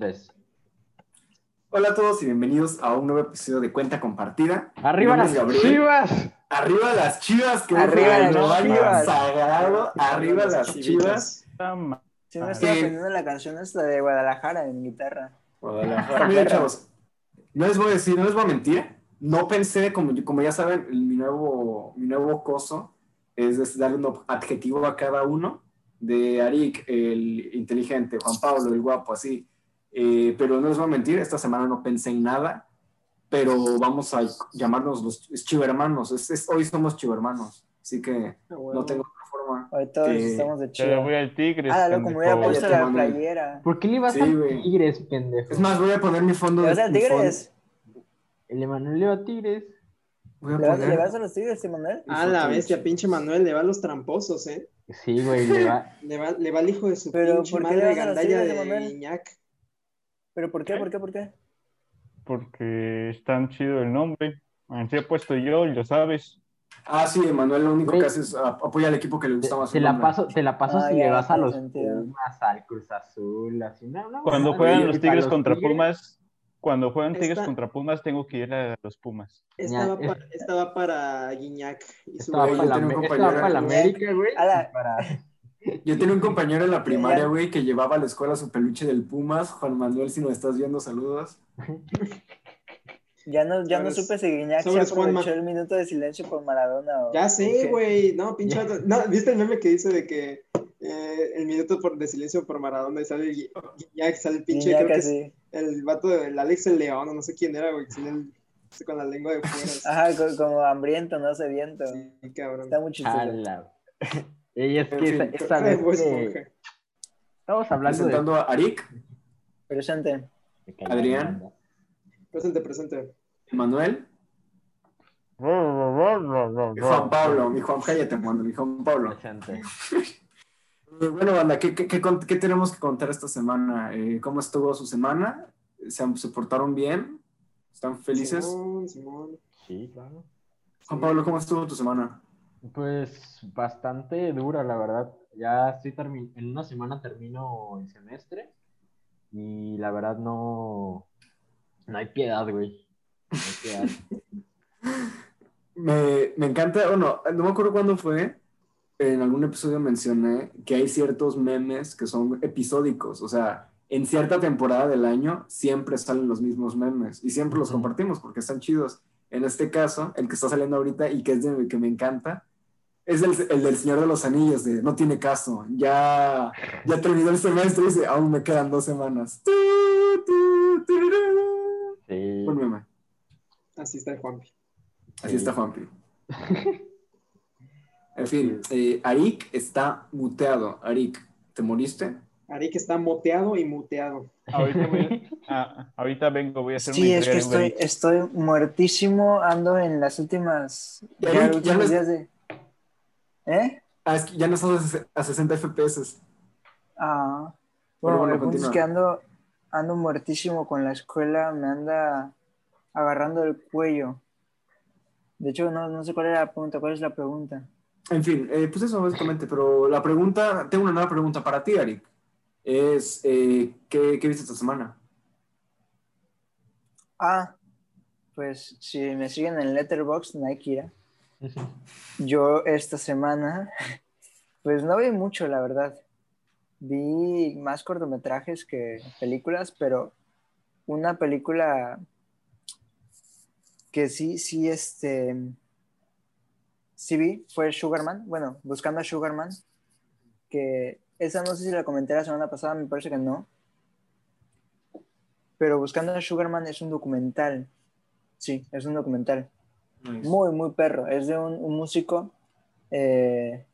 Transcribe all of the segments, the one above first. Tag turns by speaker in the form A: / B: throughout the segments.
A: tres.
B: Hola a todos y bienvenidos a un nuevo episodio de Cuenta Compartida.
A: ¡Arriba las
B: Gabriel.
A: chivas!
B: Arriba las chivas, que
C: Arriba las chivas.
B: sagrado. Arriba las chivas.
C: Sí, me estaba
B: Sí.
C: aprendiendo la canción esta de Guadalajara en guitarra.
B: Guadalajara. Miren, chavos, no les voy a decir, no les voy a mentir. No pensé, como, como ya saben, el- mi nuevo, mi nuevo coso es darle un adjetivo a cada uno. De Arik, el inteligente, Juan Pablo, el guapo, así. Eh, pero no les voy a mentir, esta semana no pensé en nada. Pero vamos a llamarnos los chivermanos. Es, es- hoy somos chivermanos. Así que no tengo otra forma.
C: Hoy todos
B: Eh,
C: estamos de
D: Te
C: chido.
D: voy al Tigres.
C: Ah, loco, me hubiera
D: pendejo.
C: puesto
B: Ya te
C: la playera.
A: ¿Por qué le vas
B: Sí,
A: a
B: güey.
A: Tigres, pendejo?
B: Es más, voy a poner mi fondo
C: ¿Le
B: de
C: vas al Tigres?
A: El Emanuel le va a Tigres.
B: Voy a
C: ¿Le vas,
B: poner-
C: le vas a los Tigres, Emanuel?
E: Ah, la bestia, pinche Manuel, le va a los tramposos, ¿eh?
A: Sí, güey, le va.
E: Le va, le va al hijo de su
C: Pero,
E: pinche
C: ¿por qué le
E: madre
C: a los
E: gandalla de
C: Emanuel? ¿Pero por qué, por qué, por qué?
D: Porque es tan chido el nombre. Así he puesto yo, y lo sabes.
B: Ah, sí, Emanuel lo único
A: Güey.
B: que hace es apoya al equipo que le
A: Te,
B: gusta más.
A: te la paso, te la paso
C: Ah,
A: si
C: ya,
A: le vas a los
C: sentido.
A: Pumas, al Cruz Azul, así. No, no,
D: Cuando juegan los Tigres contra
A: Tigres,
D: Pumas, cuando juegan Tigres
E: Esta-
D: contra Pumas, tengo que ir a los Pumas.
E: Estaba, pa- estaba para Guiñac y su
A: Estaba para la, estaba para la América, güey. Para...
B: Yo tenía un compañero en la primaria, güey, que llevaba a la escuela su peluche del Pumas. Juan Manuel, si nos estás viendo, saludos.
C: Ya no, ya no supe si Guiñac se aprovechó el minuto de silencio por Maradona o...
E: Ya sé, güey. No, pinche. vato. No, ¿viste el meme que dice de que eh, el minuto por, de silencio por Maradona y sale el Gui- Guiñac, sale el pinche,
C: Guiñac
E: creo que es
C: así.
E: el vato del Alex el León, o no sé quién era, güey, el- con la lengua de fuera.
C: Ajá, co- como hambriento, no sediento.
E: Sí, cabrón.
C: Está muy chistoso.
A: Y es
B: En
A: que esa,
B: fin,
A: esa vez que
E: Esponja.
A: estamos hablando de...
B: Presentando a Arik,
C: Presente.
B: Adrián.
E: Presente, presente.
B: Emanuel y Juan Pablo. Mi Juan, cállate, mando, mi Juan Pablo.
A: Presente.
B: Bueno, banda, ¿qué, qué, qué tenemos que contar esta semana? Eh, ¿Cómo estuvo su semana? ¿Se, se portaron bien? ¿Están felices?
E: Simón, Simón.
A: Sí, claro.
B: Juan Pablo, ¿cómo estuvo tu semana?
A: Pues bastante dura, la verdad. Ya estoy en una semana termino el semestre y la verdad no, no hay piedad, güey. No hay piedad.
B: Me, me encanta, bueno, no me acuerdo cuándo fue, en algún episodio mencioné que hay ciertos memes que son episódicos, o sea, en cierta temporada del año siempre salen los mismos memes y siempre los compartimos porque están chidos. En este caso, el que está saliendo ahorita y que es de, que me encanta, es el, el del Señor de los Anillos, de no tiene caso, ya, ya terminó el semestre y dice, aún me quedan dos semanas.
A: Sí.
E: Así está el Juanpi.
B: Así
A: Sí.
B: está Juanpi. En fin, eh, Arik está muteado. Arik, ¿te moriste?
E: Arik está moteado y muteado.
D: Ahorita, voy- ah, ahorita vengo, voy a hacer
C: Sí, es que estoy, estoy muertísimo, ando en las últimas,
B: Ya
C: los días de... ¿Eh?
B: Ah, es que ya no estás a 60 FPS.
C: Ah, bueno,
B: bueno,
C: el punto es que ando, ando muertísimo con la escuela, me anda agarrando el cuello. De hecho, no, no sé cuál era la pregunta, ¿cuál es la pregunta?
B: En fin, eh, pues eso básicamente. Pero la pregunta, tengo una nueva pregunta para ti, Arik. Es, eh, ¿qué, ¿qué viste esta semana?
C: Ah, pues si me siguen en Letterboxd, Nike, yo esta semana, pues no vi mucho, la verdad. Vi más cortometrajes que películas, pero una película que sí, sí, este, sí vi fue Sugarman, bueno, Buscando a Sugarman, que esa no sé si la comenté la semana pasada, me parece que no. Pero Buscando a Sugarman es un documental. Sí, es un documental. Muy, muy perro. Es de un, un músico eh,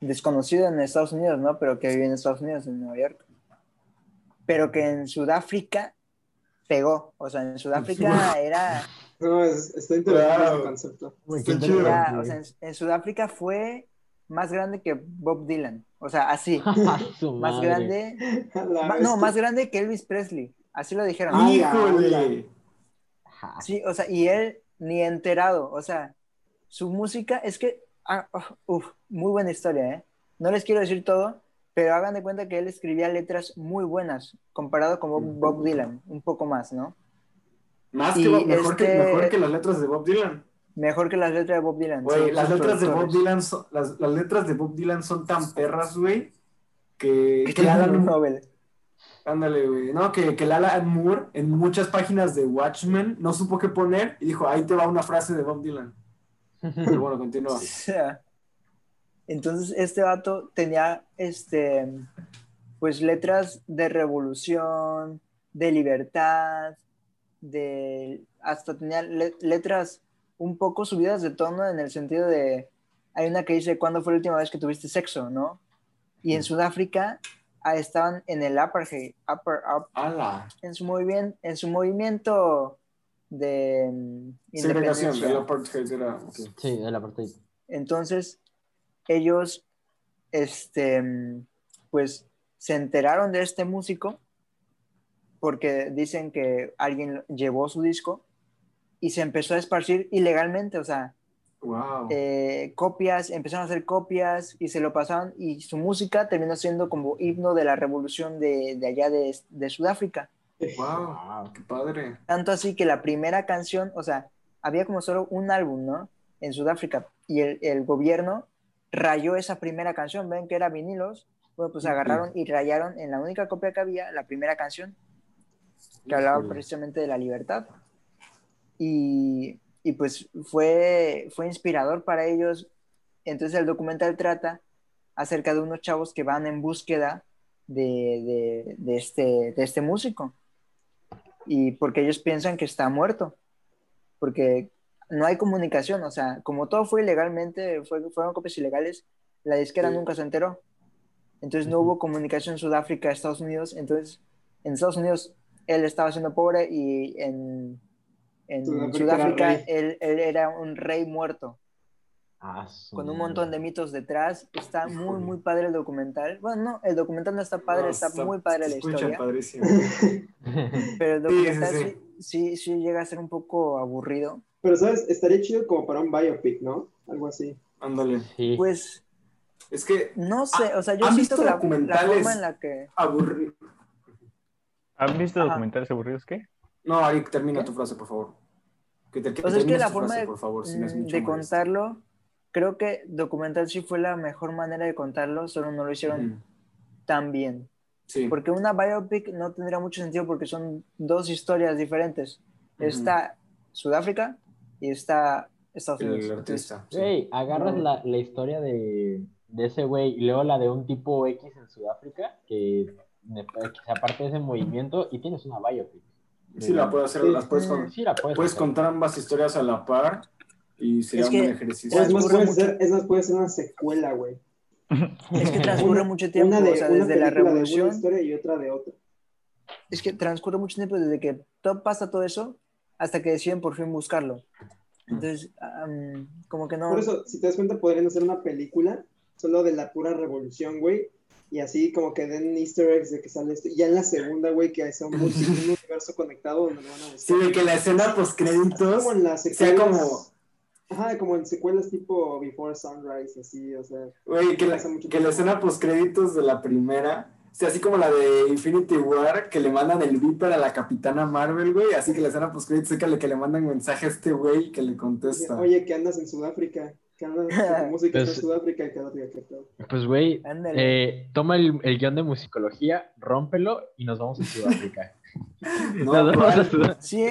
C: desconocido en Estados Unidos, ¿no? Pero que vive en Estados Unidos, en Nueva York. Pero que en Sudáfrica pegó. O sea, en Sudáfrica era,
E: No, es- está interesante
B: Wow.
E: ese concepto.
A: Qué
B: chido.
C: era- o sea, en, en Sudáfrica fue más grande que Bob Dylan. O sea, así. Más grande. Ma- no, más grande que Elvis Presley. Así lo dijeron.
E: Ah,
B: ¡Híjole!
C: Sí, o sea, y él ni enterado, o sea, su música es que, ah, uf, uf, muy buena historia, ¿eh? No les quiero decir todo, pero hagan de cuenta que él escribía letras muy buenas, comparado con Bob, Bob Dylan, un poco más, ¿no?
B: Más que Bob- mejor, que,
C: este-
B: mejor que las letras de Bob Dylan.
C: Mejor que las letras de Bob Dylan.
B: Güey,
C: sí,
B: las letras de Bob. Dylan son, las, las letras de Bob Dylan son tan perras, güey, que,
C: Que
B: que
C: tienen un Nobel.
B: Ándale, güey, no, que, que el Alan Moore en muchas páginas de Watchmen no supo qué poner y dijo, ahí te va una frase de Bob Dylan. Pero bueno, continúa.
C: Sea, entonces este vato tenía este pues letras de revolución, de libertad, de hasta tenía le- letras un poco subidas de tono en el sentido de hay una que dice ¿cuándo fue la última vez que tuviste sexo? ¿no? Y en Sudáfrica ah, estaban en el apartheid, upper, en su movimiento, en su movimiento de mm,
B: Segregación,
C: independencia.
B: el apartheid era...
A: Sí, de la parte.
C: Entonces, ellos, este, mm, pues, se enteraron de este músico porque dicen que alguien llevó su disco y se empezó a esparcir ilegalmente, o sea,
B: Wow.
C: eh, copias, empezaron a hacer copias y se lo pasaban y su música terminó siendo como himno de la revolución de, de allá de, de Sudáfrica.
B: wow, qué padre.
C: Tanto así que la primera canción, o sea, había como solo un álbum, ¿no? En Sudáfrica. Y el, el gobierno rayó esa primera canción. Ven que era vinilos. Bueno, pues agarraron y rayaron en la única copia que había la primera canción, que hablaba precisamente de la libertad. Y, y pues fue, fue inspirador para ellos. Entonces el documental trata acerca de unos chavos que van en búsqueda de, de- de este, de este músico. Y porque ellos piensan que está muerto. Porque no hay comunicación. O sea, como todo fue ilegalmente, fue- fueron copias ilegales, la disquera
B: Sí.
C: nunca se enteró. Entonces no hubo comunicación en Sudáfrica, Estados Unidos. Entonces, en Estados Unidos él estaba siendo pobre y en, en
E: Sudáfrica
C: él, él era un rey muerto,
A: Ah,
C: con un montón de mitos detrás. Está muy, muy padre el documental. Bueno, no, el documental no está padre,
B: No,
C: está, muy padre la historia.
B: padrísimo.
C: Pero el
B: Sí, sí,
C: documental
B: sí.
C: sí, sí, sí llega a ser un poco aburrido.
E: Pero, ¿sabes? Estaría chido como para un biopic, ¿no? Algo así.
B: Ándale.
A: Sí.
C: Pues
B: Es que
C: no sé, o sea, yo
B: ¿han
C: siento
B: visto
C: que la, la
B: documentales?
C: forma en la que...
B: aburrido.
D: ¿Han visto
C: Ajá.
D: documentales aburridos qué?
B: No, Ari, termina
C: ¿Qué?
B: tu frase, por favor. Que te, que
C: O sea, es que la forma
B: frase,
C: de,
B: por favor, si no es
C: mm,
B: mucho
C: de contarlo, creo que documental sí fue la mejor manera de contarlo, solo no lo hicieron
B: Ujú.
C: tan bien.
B: Sí.
C: Porque una biopic no tendría mucho sentido porque son dos historias diferentes.
B: Ujú.
C: Está Sudáfrica y está Estados Unidos.
B: el artista. sí.
A: Güey, agarras
C: No.
A: la, la historia de, de ese güey y luego la de un tipo X en Sudáfrica que, que se aparte de ese movimiento y tienes una biopic.
B: Sí, la puedo hacer,
E: Sí.
B: las puedes, con-
A: Sí, la puedes,
B: puedes contar ambas historias a la par y sería
C: Es
B: un
C: que-
B: ejercicio.
E: es más, puede
C: mucho.
E: ser, es más, puede ser una secuela, güey.
C: Es que transcurre mucho tiempo,
E: Una de,
C: o sea,
E: una
C: desde la
E: de
C: revolución.
E: una historia y otra de otra.
C: Es que transcurre mucho tiempo desde que todo pasa todo eso hasta que deciden por fin buscarlo. Entonces, am, como que no.
E: Por eso, si te das cuenta, podrían hacer una película solo de la pura revolución, güey. Y así como que den easter eggs de que sale esto. Y ya en la segunda, güey, que sea un, multi- un universo conectado donde lo van a
B: Sí,
E: buscar.
B: de que la escena post créditos
E: como en las
B: sea
E: secuelas.
B: como,
E: Ajá, como en secuelas tipo Before Sunrise, así, o sea.
B: güey, que la, que la escena post créditos de la primera sea así como la de Infinity War, que le mandan el Viper a la Capitana Marvel, güey, así que la escena post créditos sea que le, que le mandan mensaje a este güey que le contesta.
E: Oye, que andas en Sudáfrica. Música
A: Pues-
E: en Sudáfrica qué.
A: Pues, güey, eh, toma el, el guion de musicología, rómpelo y nos vamos a Sudáfrica.
B: No,
A: nos vamos a. Sudáfrica.
C: Sí,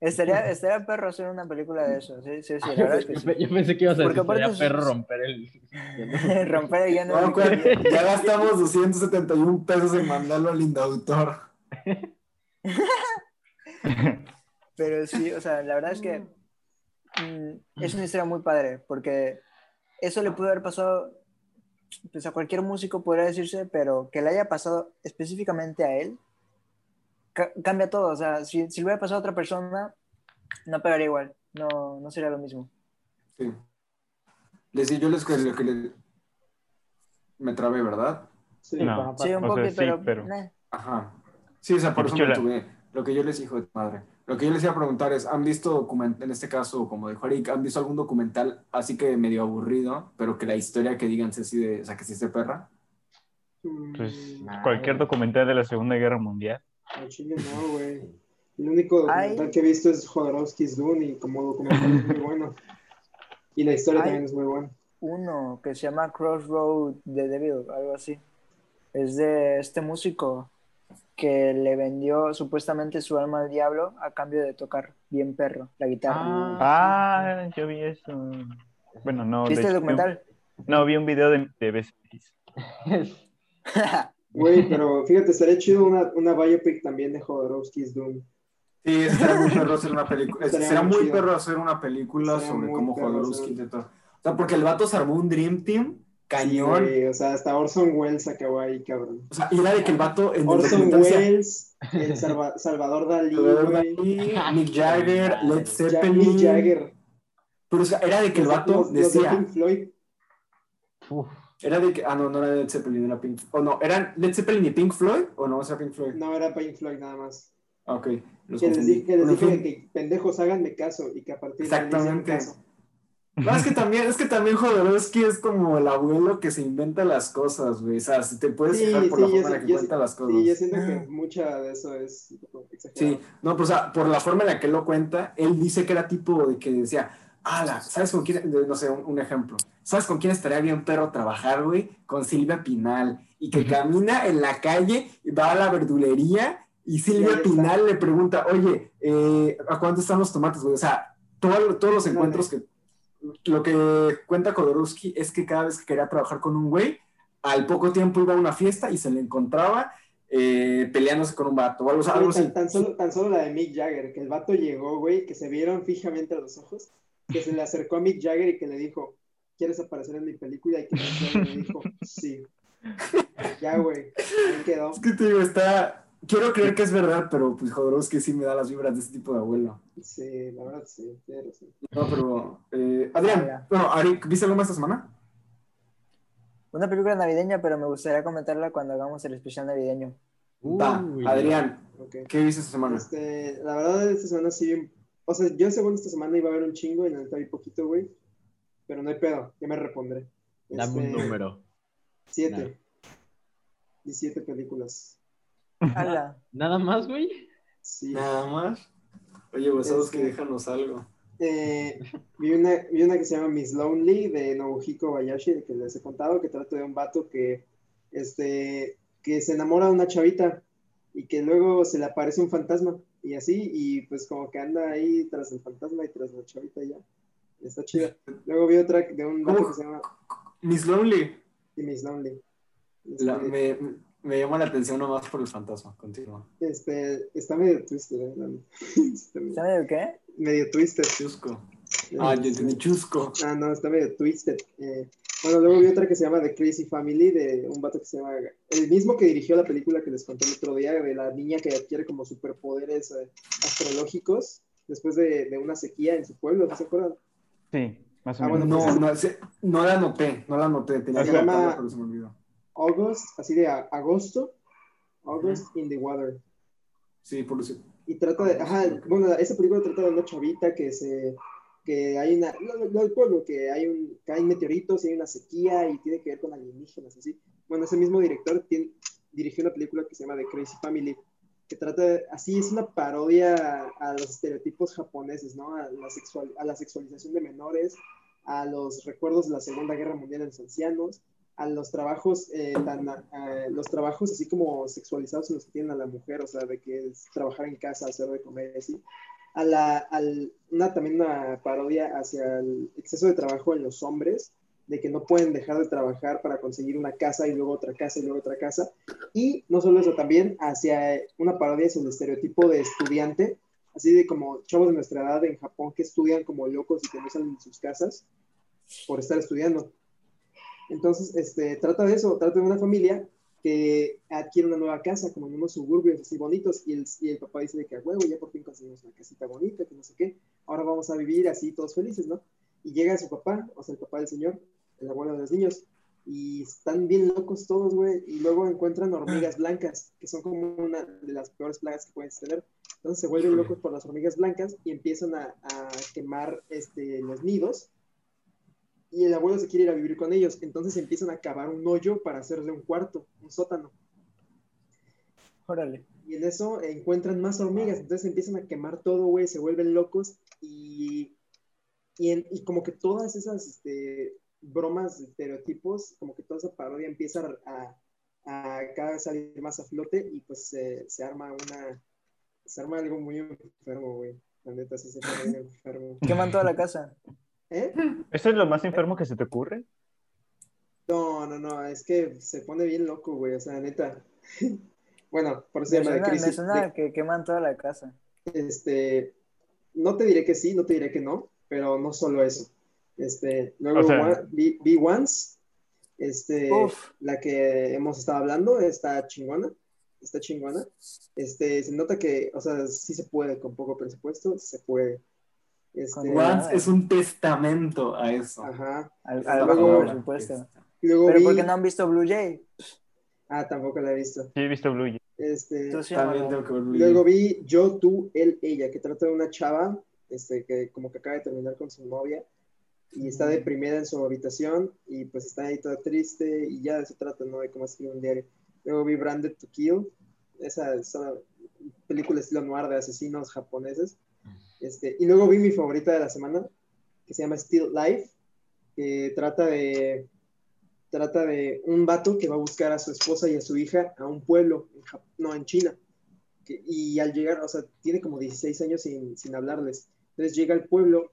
C: estaría, estaría perro hacer una película de eso. Sí, sí, sí, la verdad es que
A: yo,
C: sí.
A: pe- yo pensé que ibas a
C: Porque
A: decir,
C: aparte
A: perro
C: es-
A: romper el...
C: Romper el guion de
B: No,
C: mi-
B: ¿cuál? ya gastamos 271 pesos en mandarlo al indautor.
C: Pero sí, o sea, la verdad es que mm, es una historia muy padre, porque eso le pudo haber pasado pues, a cualquier músico, podría decirse, pero que le haya pasado específicamente a él, ca- cambia todo. O sea, si, si le hubiera pasado a otra persona, no pegaría igual, no, no sería lo mismo.
B: Sí. Les yo les lo que le- me trabé, ¿verdad?
E: Sí.
D: No.
C: Sí, un
D: O sea,
C: poco,
D: sí,
C: pero...
D: pero-
C: nah.
B: Ajá. Sí, o sea, por eso me tuve. Lo que yo les hijo de madre. Lo que yo les iba a preguntar es, ¿han visto documental, en este caso, como dijo Arik, ¿han visto algún documental así que medio aburrido, pero que la historia que digan sea así de, o sea, que sí perra?
E: Mm,
D: Pues
A: Nah,
D: cualquier
A: güey.
D: documental de la Segunda Guerra Mundial.
E: al chile no, güey. El único
C: Ay.
E: documental que he visto es Jodorowsky's Dune y como documental es muy bueno. Y la historia
C: Ay.
E: también es muy buena.
C: Uno que se llama Crossroad the Devil, algo así. Es de este músico que le vendió supuestamente su alma al diablo a cambio de tocar bien perro la guitarra.
D: Ah, yo vi eso. Bueno, no.
C: ¿Viste el
D: hecho, vi un-
C: documental?
D: No, vi un video de, de.
E: Güey, pero fíjate, estaría chido una, una biopic también de Jodorowsky's Dune.
B: Sí, será muy perro hacer una película.
E: Estaría
B: Será
E: muy chido.
B: perro hacer una película
E: Estaría
B: sobre cómo Jodorowsky
E: hacer-
B: intentó. O sea, porque el vato se armó un Dream Team cañón.
E: o sea, hasta Orson Welles acabó ahí, cabrón.
B: O sea, y era de que el vato en
E: Orson Welles, el Salva- Salvador Dalí,
B: Mick Jagger, Led Zeppelin.
E: Mick Jagger.
B: Pero o sea, era de que el vato
E: los- los de
B: decía,
E: Pink Floyd.
A: Uf,
B: era de que, ah, no, no era Led Zeppelin, era Pink O no, ¿eran Led Zeppelin y Pink Floyd? ¿O no, o sea, Pink Floyd?
E: No, era Pink Floyd nada más.
B: Ah, ok. Los
E: Que les, que les dije que pendejos háganme caso y que a partir de ahí
B: Exactamente.
E: caso.
B: No, es que también, es que también Jodorowsky es como el abuelo que se inventa las cosas, güey. O sea, si te puedes
E: Sí,
B: fijar por la
E: sí, yo
B: forma en la que cuenta las cosas.
E: Sí, yo siento que mucha de eso es exagerado.
B: Sí, no, pues o sea, por la forma en la que él lo cuenta, él dice que era tipo de que decía, ala, ¿sabes con quién? No sé, un, un ejemplo. ¿Sabes con quién estaría bien perro trabajar, güey? Con Silvia Pinal. Y que camina en la calle, va a la verdulería y Silvia. Pinal le pregunta, oye, eh, ¿a cuánto están los tomates, güey? O sea, todo- todos los encuentros que... Lo que cuenta Kodorowski es que cada vez que quería trabajar con un güey, al poco tiempo iba a una fiesta y se le encontraba eh, peleándose con un vato o algo, o sea,
E: Güey,
B: algo
E: tan,
B: así.
E: tan solo, tan solo la de Mick Jagger, que el vato llegó, güey, que se vieron fijamente a los ojos, que se le acercó a Mick Jagger y que le dijo, ¿quieres aparecer en mi película? Y que Mick Jagger le dijo, sí. Ya, güey, ahí quedó.
B: Es que te digo, está. Quiero creer que es verdad, pero pues Jodorowsky sí me da las vibras de ese tipo de abuelo.
E: Sí, la verdad, sí, razón.
B: No, pero. eh, Adrián,
C: Ah,
B: bueno, Ari, ¿viste algo más esta semana?
C: Una película navideña, pero me gustaría comentarla cuando hagamos el especial navideño.
B: Va. Adrián. ¿qué viste esta semana?
E: Este, la verdad, esta semana sí. O sea, yo según esta semana iba a haber un chingo y la neta vi poquito, güey. Pero no hay pedo, ya me repondré.
A: Dame un
E: Este,
A: número.
E: Siete. 17 películas.
C: ¡Hala!
A: ¿Nada más, güey?
E: Sí.
B: Nada más. Oye, vosotros
E: Este-
B: que déjanos algo.
E: Eh, vi, una, vi una que se llama Miss Lonely de Nobuhiko Bayashi, de que les he contado, que trata de un vato que, este, que se enamora de una chavita y que luego se le aparece un fantasma y así, y pues como que anda ahí tras el fantasma y tras la chavita ya. Está chida. Luego vi otra de un vato
B: ¿Cómo?
E: que se llama
B: Miss Lonely.
E: Miss Lonely.
B: La- me, me llama la atención nomás por el fantasma. Continúa.
E: este, está medio twisted, ¿eh? Está medio-
C: ¿Sabe de qué?
E: medio twisted.
B: Chusco. Ah, yo entendí chusco.
E: Ah, no, está medio twisted. Eh, bueno, luego vi otra que se llama The Crazy Family, de un vato que se llama. El mismo que dirigió la película que les conté el otro día, de la niña que adquiere como superpoderes eh, astrológicos después de, de una sequía en su pueblo, ¿no se acuerdan?
D: Sí, más o
E: Ah,
D: menos.
E: bueno,
B: no,
E: pues-
B: no, se- no la anoté, no la anoté. Tenía
E: Se
B: que
E: llama-
B: pero se me olvidó.
E: August, así de agosto, August in the Water.
B: Sí, por eso.
E: Y trata de, ajá, bueno, esa película trata de una chavita que se, que hay una, lo- lo del pueblo, que hay un, caen meteoritos y hay una sequía y tiene que ver con alienígenas, así. Bueno, ese mismo director tiene- dirigió una película que se llama The Crazy Family, que trata, de- así es una parodia a, a los estereotipos japoneses, ¿no? A la, sexual, a la sexualización de menores, a los recuerdos de la Segunda Guerra Mundial en los ancianos, a los trabajos eh, los trabajos así como sexualizados en los que tienen a la mujer, o sea, de que es trabajar en casa, hacer de comer y así. A la, al, una, también una parodia hacia el exceso de trabajo en los hombres, de que no pueden dejar de trabajar para conseguir una casa y luego otra casa y luego otra casa. Y no solo eso, también hacia una parodia hacia el estereotipo de estudiante, así de como chavos de nuestra edad en Japón que estudian como locos y que no salen de sus casas por estar estudiando. Entonces, este, trata de eso, trata de una familia que adquiere una nueva casa, como en unos suburbios así bonitos, y el, y el papá dice de que, a huevo, ya por fin conseguimos una casita bonita, que no sé qué, ahora vamos a vivir así todos felices, ¿no? Y llega su papá, o sea, el papá del señor, el abuelo de los niños, y están bien locos todos, güey, y luego encuentran hormigas blancas, que son como una de las peores plagas que puedes tener. Entonces se vuelven locos por las hormigas blancas y empiezan a, a quemar este, los nidos y el abuelo se quiere ir a vivir con ellos. Entonces empiezan a cavar un hoyo para hacerle un cuarto, un sótano.
C: Órale.
E: Y en eso encuentran más hormigas, entonces empiezan a quemar todo, güey, se vuelven locos y, y, en- y como que todas esas este, bromas, estereotipos, como que toda esa parodia empieza a, a cada vez salir más a flote y pues se- se arma una, se arma algo muy enfermo, güey. La neta, sí se pone enfermo.
C: Queman toda la casa.
E: ¿Eh?
D: ¿Eso es lo más enfermo que se te ocurre?
E: No, no, no, es que se pone bien loco, güey, o sea, neta. Bueno, por eso se llama de
C: suena, me
E: crisis.
C: suena
E: de-
C: que queman toda la casa.
E: este, no te diré que sí, no te diré que no, pero no solo eso. Este, luego
D: O sea-
E: One- vi, vi Once, este,
C: Uf.
E: la que hemos estado hablando, está chingona, está chingona. Este, se nota que, o sea, sí se puede con poco presupuesto, se puede. Este,
B: Once es un testamento a eso.
E: ajá.
C: Al, al
B: la
C: bajo
B: palabra.
C: presupuesto.
E: Luego
C: Pero
E: vi,
C: porque no han visto Blue Jay.
E: ah, tampoco la he visto.
D: Sí, he visto Blue Jay.
E: Este,
B: También tengo que verlo.
E: Luego vi Yo, tú, él, ella, que trata de una chava este, que como que acaba de terminar con su novia y está deprimida en su habitación y pues está ahí toda triste y ya de eso trata, ¿no? De cómo escribe un diario. Luego vi Branded to Kill, esa, esa película estilo noir de asesinos japoneses. Este, y luego vi mi favorita de la semana, que se llama Still Life, que trata de trata de un vato que va a buscar a su esposa y a su hija a un pueblo, en no, en China. Y al llegar, o sea, tiene como 16 años sin, sin hablarles. Entonces llega al pueblo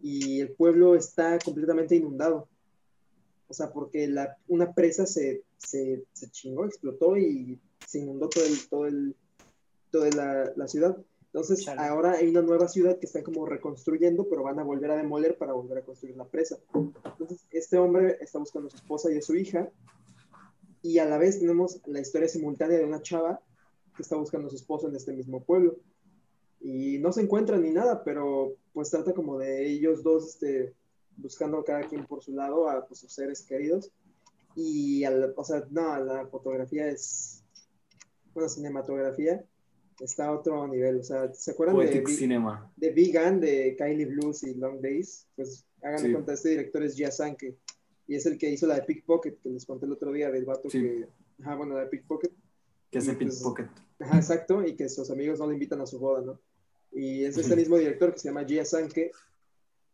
E: y el pueblo está completamente inundado. O sea, porque la, una presa se, se, se chingó, explotó y se inundó todo el, todo el, toda la, la ciudad. Entonces,
C: Chale.
E: ahora hay una nueva ciudad que están como reconstruyendo, pero van a volver a demoler para volver a construir la presa. Entonces, este hombre está buscando a su esposa y a su hija, y a la vez tenemos la historia simultánea de una chava que está buscando a su esposo en este mismo pueblo. Y no se encuentran ni nada, pero pues trata como de ellos dos este, buscando cada quien por su lado a pues, sus seres queridos. Y, al- o sea, no, la fotografía es, bueno, cinematografía está a otro nivel. O sea, ¿se acuerdan de,
B: Poetic Cinema.
E: de Vegan, de Kylie Blues y Long Days, pues hagan
B: Sí.
E: cuenta, este director es Jia Sanke, y es el que hizo la de Pickpocket, que les conté el otro día del vato
B: Sí.
E: que, ajá, bueno, la de Pickpocket,
B: Que hace
E: pues-
B: Pickpocket.
E: ajá, exacto, y que sus amigos no le invitan a su boda, ¿no? Y es este mismo director que se llama Jia Sanke,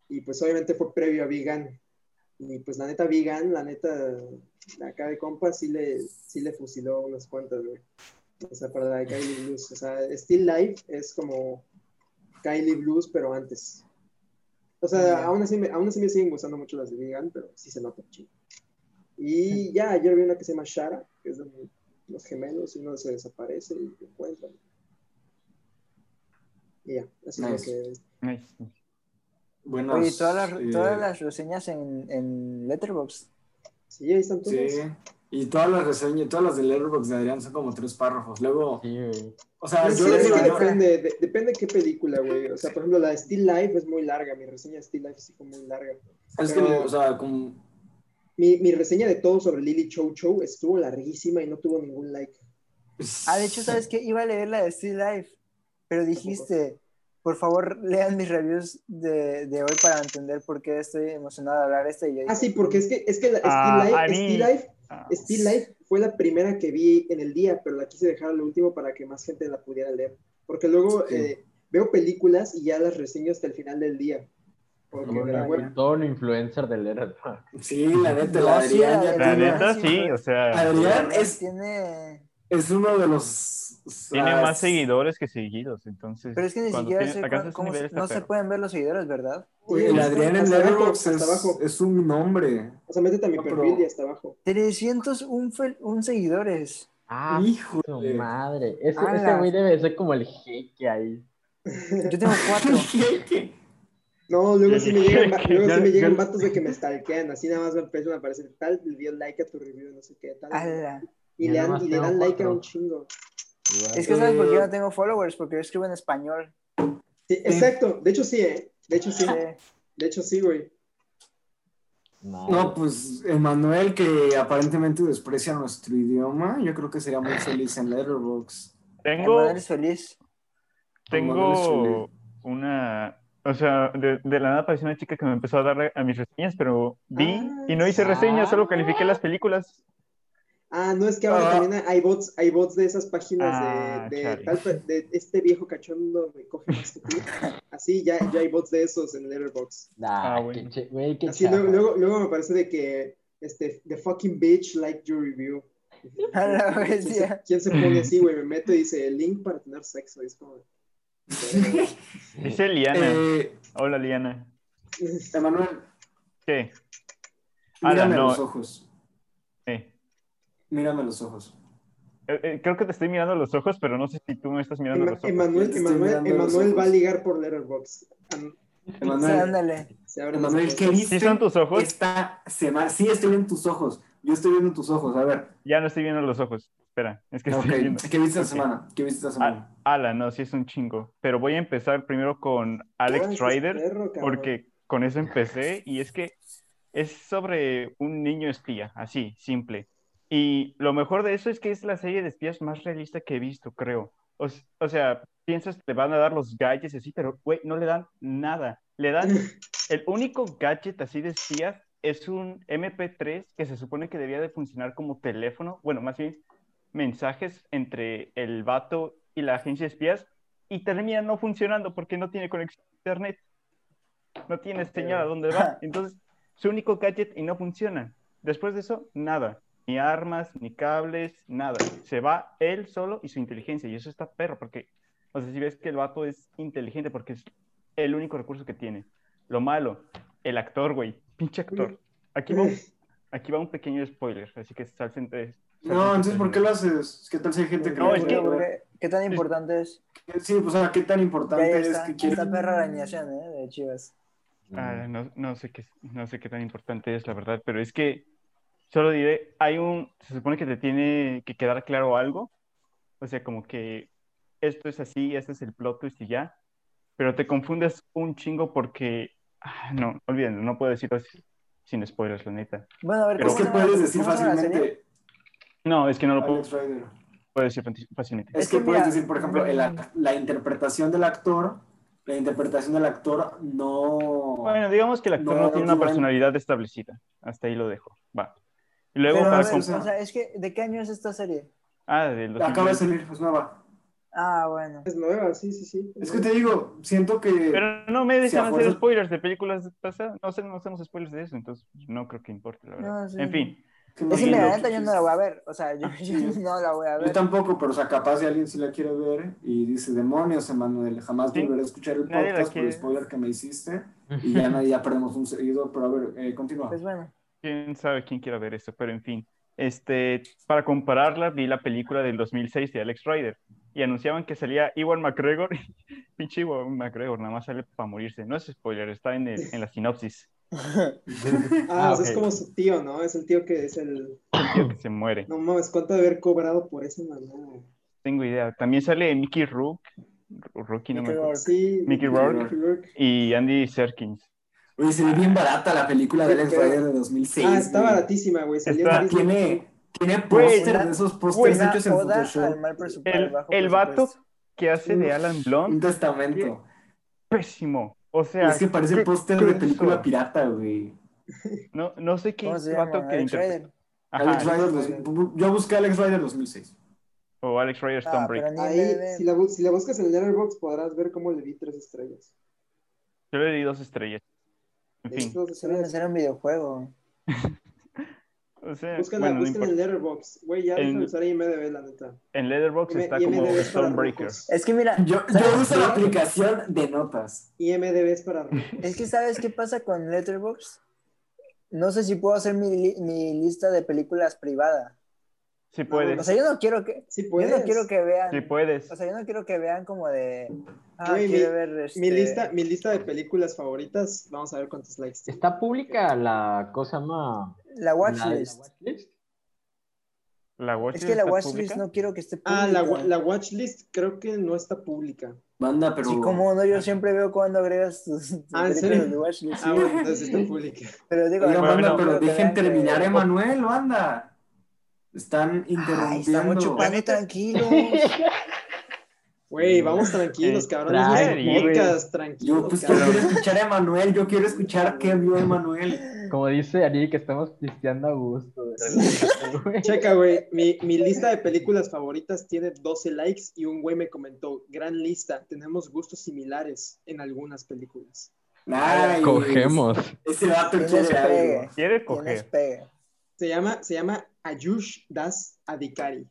E: y pues obviamente fue previo a Vegan, y pues la neta Vegan, la neta, acá de compa sí le, sí le fusiló unas cuantas, güey. O sea, para la de Kylie Blues. O sea, Still Life es como Kylie Blues, pero antes. O sea, aún así, me, aún así me siguen gustando mucho las de Vegan, pero sí se nota chido. Y ya, ayer vi una que se llama Shara, que es de los gemelos, y uno se desaparece y lo encuentran. Y ya, eso
B: Nice.
E: es lo que
D: Nice.
B: Buenas.
C: Oye, todas las,
B: eh,
C: todas las reseñas en, en Letterboxd.
E: Sí, ahí están todos.
B: Sí. Y todas las reseñas, todas las de Letterboxd de Adrián son como tres párrafos. Luego,
A: Sí, güey.
B: o sea, yo
E: sí,
B: les
E: es
B: digo,
E: que
B: ¿no?
E: depende, de- depende de qué película, güey. O sea, por ejemplo, la de Still Life es muy larga. Mi reseña de Still Life sí fue muy larga.
B: es que, o sea, como,
E: Mi, mi reseña de todo sobre Lily Chow Chow estuvo larguísima y no tuvo ningún like.
C: Ah, de hecho, ¿sabes qué? Iba a leer la de Still Life, pero dijiste, por favor, lean mis reviews de, de hoy para entender por qué estoy emocionado de hablar. Y yo
E: Ah, sí, porque es que, es que la
D: Ah,
E: Still, Life,
D: Ari.
E: Still, Life,
D: Ah,
E: Still Life fue la primera que vi en el día, pero la quise dejar al último para que más gente la pudiera leer. Porque luego
B: Sí.
E: eh, veo películas y ya las reseño hasta el final del día. Porque
A: un-
E: hueva.
A: todo un influencer del Letterboxd.
B: sí, la neta,
C: No,
B: la Adrián
D: La neta, sí, o sea,
B: Adrián es,
C: tiene...
B: es uno de los... o sea,
D: tiene más seguidores que seguidos, entonces.
C: Pero es que ni siquiera sé cómo se- no se pueden ver los seguidores, ¿verdad?
B: Oye, el Adrián en Letterboxd
E: abajo.
B: es, es un nombre.
E: O sea, métete a mi
B: No,
E: perfil y hasta abajo.
C: 301 fel- un seguidores.
A: Ah,
B: Híjole.
A: su madre. Ese, ese güey debe ser como el jeque ahí.
C: Yo tengo cuatro.
E: No, luego sí me llegan, luego sí me llegan vatos de que me stalkean, así nada más me empiezan a aparecer tal, le dio like a tu review, no sé qué, tal. Y le dan, y le dan like a un chingo.
C: Es que sabes por qué no tengo followers, porque yo escribo en español.
E: Sí, exacto, de hecho sí, eh. De hecho sí, de hecho sí, güey.
A: No,
B: No, pues Emanuel, que aparentemente desprecia nuestro idioma, yo creo que sería muy feliz en Letterboxd.
D: Tengo,
C: Emanuel es feliz.
B: Es
D: tengo
B: feliz.
D: una O sea, de, de la nada apareció una chica que me empezó a dar a mis reseñas, pero vi y no hice reseñas, solo califiqué las películas.
E: Ah, no, es que ahora
D: Ah.
E: también hay bots, hay bots de esas páginas
D: Ah,
E: de, de, tal, de este viejo cachondo me coge más que tú. Así ya, ya hay bots de esos en Letterboxd.
A: Ah,
D: Ah,
A: qué
D: bueno.
A: güey, qué
E: Así luego, luego, luego me parece de que este, the fucking bitch like your review.
C: A la
E: ¿Quién se,
C: bestia.
E: quién se pone así, güey? Me meto y dice link para tener sexo. Es como.
D: Dice Liana.
B: Eh,
D: Hola, Liana.
B: Emanuel,
D: ¿Qué?
B: Mírame a
D: no.
B: los ojos. Mírame a los ojos.
D: eh, eh, creo que te estoy mirando a los ojos, pero no sé si tú me estás mirando a
E: Ema-
D: los ojos.
E: Emanuel, Emanuel, Emanuel va a ligar por Letterboxd. Am-
C: Sí,
B: Emanuel, Emanuel, ¿qué viste?
D: ¿Sí son tus ojos?
B: Esta semana. Sí, estoy viendo tus ojos. Yo estoy viendo tus ojos. A ver.
D: Ya no estoy viendo los ojos. Espera, es que estoy viendo.
B: ¿Qué viste esta semana? ¿Qué viste esta semana?
D: Ah, ala, no, sí es un chingo. Pero voy a empezar primero con Alex
E: estás
D: Rider, porque con eso empecé y es que es sobre un niño espía, así, simple. Y lo mejor de eso es que es la serie de espías más realista que he visto, creo. O, o sea, piensas que le van a dar los gadgets y así, pero, güey, no le dan nada. Le dan el único gadget así de espías es un MP3 que se supone que debía de funcionar como teléfono, bueno, más bien mensajes entre el vato y la agencia de espías y termina no funcionando porque no tiene conexión a internet. No tiene señal a dónde va. Entonces, su único gadget y no funciona. Después de eso, nada. Ni armas, ni cables, nada. Se va él solo y su inteligencia. Y eso está perro porque, o sea, si ves que el vato es inteligente porque es el único recurso que tiene. Lo malo, el actor, güey. Pinche actor. Aquí va un, aquí va un pequeño spoiler, así que salsen de...
B: No, entonces, ¿por qué lo haces? ¿Qué tal si hay gente que
D: No, es que-?
C: ¿Qué, qué tan importante es?
B: Sí, pues, o sea, ¿qué tan importante
C: ya
B: es
C: está.
B: que quiere...
C: Esta perra arañación, ¿eh? De Chivas.
D: Ah, no, no sé qué, no sé qué tan importante es, la verdad, pero es que solo diré, hay un, se supone que te tiene que quedar claro algo, o sea, como que esto es así, este es el plot twist y ya, pero te confundes un chingo porque, ah, no, olvídenlo, no puedo decirlo así, sin spoilers, la neta.
C: Bueno, a ver,
D: Pero
B: Es
C: ¿cómo
B: que
C: se llama-
B: puedes decir fácilmente
D: No, es que no lo puedo,
B: Rider.
D: puedo decir fácilmente.
B: Es
C: Es
B: que puedes
C: mira-
B: decir, por ejemplo, el la interpretación del actor, la interpretación del actor no...
D: Bueno, digamos que el actor no,
B: No,
D: tiene una personalidad establecida, hasta ahí lo dejo, va. Y luego
C: Pero,
D: para...
C: ver, o sea, es que, ¿de qué año es esta serie?
D: Ah, del
B: Acaba de
D: 2020.
B: salir, es nueva.
C: Ah, bueno.
E: Es nueva, sí, sí, sí.
B: Es que te digo, siento que...
D: Pero no me dejan hacer spoilers de películas pasadas. No, no hacemos spoilers de eso, entonces no creo que importe, la verdad.
C: No, sí.
D: En fin,
C: Es que yo no la voy a ver. O sea, yo,
B: Ah,
C: yo no la voy a
B: Yo
C: ver.
B: tampoco, pero o sea, capaz si alguien sí la quiere ver y dice, demonios, Emanuel, jamás
D: Sí.
B: volveré a escuchar el
D: Nadie
B: podcast por el spoiler que me hiciste y ya, nadie- ya perdemos un seguidor, pero a ver, eh, continúa.
C: Pues bueno.
D: Quién sabe quién quiera ver esto, pero en fin. Este, para compararla, vi la película del 2006 de Alex Rider y anunciaban que salía Iwan McGregor. Pinche Iwan McGregor, nada más sale para morirse. No es spoiler, está en, el- en la sinopsis.
E: Ah, o sea, es como su tío, ¿no? Es el tío que es el.
D: El tío que se muere.
E: No mames, ¿cuánto de haber cobrado por esa mamá?
D: Tengo idea. También sale Mickey Rook, Rookie, no me
C: Mickey
D: acuerdo.
C: Rourke.
E: Sí.
D: Mickey Rourke.
E: Mickey Rourke.
D: Y Andy Serkins.
B: Oye, se ve bien barata la película de Alex Rider de 2006.
E: Ah, está
B: güey.
E: baratísima, güey. Salió
D: Está-.
B: Tiene, tiene
D: Güey,
B: póster de esos pósters hechos en Photoshop.
C: mal.
D: El, el vato que hace de Alan
B: Un
D: Blunt,
B: testamento.
D: pésimo. O sea,
B: es que parece
D: ¿qué-
B: póster
D: qué
B: de película pirata, güey.
D: No, no sé quién
C: ¿Cómo
D: es el vato que
C: Alex
D: interpreta.
B: Alex Rider, dos- yo busqué Alex Rider 2006.
D: o Alex Rider
C: Ah,
D: Stonebreak.
C: ni
E: Ahí, si la, si la buscas en Letterboxd, podrás ver cómo le di tres estrellas.
D: Yo le di dos estrellas. En fin,
C: hacer un videojuego.
D: o sea,
E: Búscala,
D: bueno, no
E: en. Letterboxd. Güey, ya
D: En-
E: usar IMDB, la neta.
D: En Letterboxd está como
E: IMDb es
D: Stonebreaker.
E: rojos.
C: Es que mira,
B: Yo,
C: ¿sabes
B: yo uso la aplicación de notas.
E: IMDB es para.
C: Es que ¿sabes qué pasa con Letterboxd? No sé si puedo hacer mi, li- mi lista de películas privada.
D: Sí puedes,
C: O sea, yo no quiero que
E: Sí,
C: yo
E: puedes.
C: no quiero que vean,
D: sí puedes.
C: o sea, yo no quiero que vean como de ah, quiero
E: mi-
C: ver este,
E: Mi lista, mi lista de películas favoritas, vamos a ver cuántos likes tiene.
A: Está pública la cosa más.
C: la watchlist.
A: watchlist?
D: La watchlist
C: Es que la watchlist no quiero que esté pública.
E: Ah, la, la watchlist creo que no está pública.
B: Banda, pero.
C: Sí, como no, yo siempre veo cuando agregas tus, tus
E: Ah, ¿en
C: películas
E: serio?
C: de watchlist. sí.
E: Ah, bueno, entonces está pública.
C: Pero digo, no,
B: banda, pero
C: que
B: dejen terminar, Emanuel, banda. Están
C: Ay,
B: interrumpiendo.
C: estamos chupando tranquilos.
E: Güey, vamos tranquilos, cabrón. Es nuestro
A: tranqui,
D: güey.
E: podcast,
B: Yo pues
E: cabrón.
B: quiero escuchar a Emanuel, yo quiero escuchar qué vio Emanuel.
A: Como dice Ari, que estamos pisteando a gusto. güey.
E: Checa, güey, mi, mi lista de películas favoritas tiene 12 likes y un güey me comentó, gran lista, tenemos gustos similares en algunas películas.
B: Ay,
A: Cogemos.
B: Ese vato quiere algo.
C: pegue.
D: ¿Quieres
C: Tienes
D: coger?
E: Se llama, se llama Ayush Das Adhikari.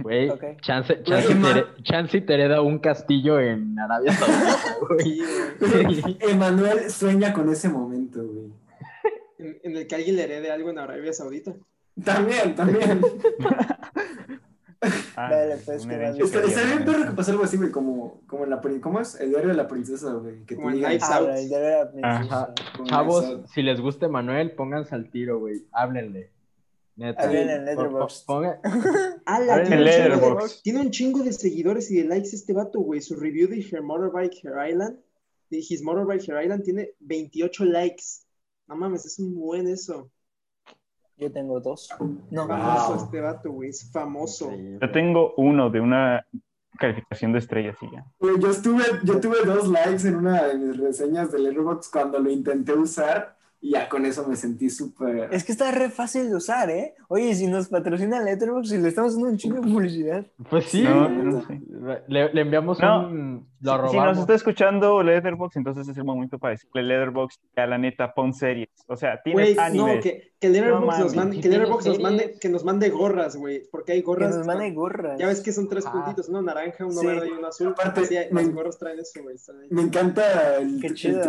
A: Güey,
C: Ok.
A: chance,
B: Güey,
A: chance, te, chance te hereda un castillo en Arabia Saudita,
B: Emanuel sueña con ese momento, güey.
E: En, en el que alguien le herede algo en Arabia Saudita.
B: También, también.
D: Ah,
C: Dale, pues,
D: una
C: que
D: herencia
B: Está, bien perro que algo así, güey, como, como en la ¿Cómo es? El diario de la princesa, güey. Que te
E: en
B: digan,
E: Knives
C: Ah, el de la princesa.
A: Chavos, si les gusta Manuel, pónganse al tiro, güey. Háblenle. Neta.
C: Háblenle en Letterboxd.
E: Ah,
D: el
E: de,
D: Letterboxd.
E: tiene un chingo de seguidores y de likes este vato, güey. Su review de Her Motorbike Her Island, de His Motorbike Her Island, tiene 28 likes. No mames, es un buen eso.
C: Yo tengo dos. No.
E: Famoso
B: Wow.
E: este vato, güey. Es famoso.
D: Yo tengo uno de una calificación de estrellas y ya.
B: Güey, yo, estuve, yo tuve dos likes en una de mis reseñas de Letterboxd cuando lo intenté usar y ya con eso me sentí súper...
C: Es que está re fácil de usar, ¿eh? Oye, si nos patrocina Letterboxd y le estamos dando un chingo de publicidad.
A: Pues sí.
D: No, no sé.
A: Le, le enviamos
D: No,
A: un.
D: Si,
A: Lo
D: si nos está escuchando Letterboxd, entonces es el momento para decirle Letterboxd que a la neta pon series. O sea, tienes
E: Güey, no, que, que Letterboxd
D: No
E: nos mande,
A: Sí
E: que Letterboxd nos mande, que nos mande gorras, güey. Porque hay
C: Que
E: gorras.
C: nos mande gorras.
E: Ya ves que son tres
A: Ah.
E: puntitos, uno naranja, uno
C: Sí.
E: verde y uno azul.
B: Aparte,
E: Así,
B: me-
E: las gorras traen eso, güey.
B: Me encanta el,
C: Qué
B: el
C: chido.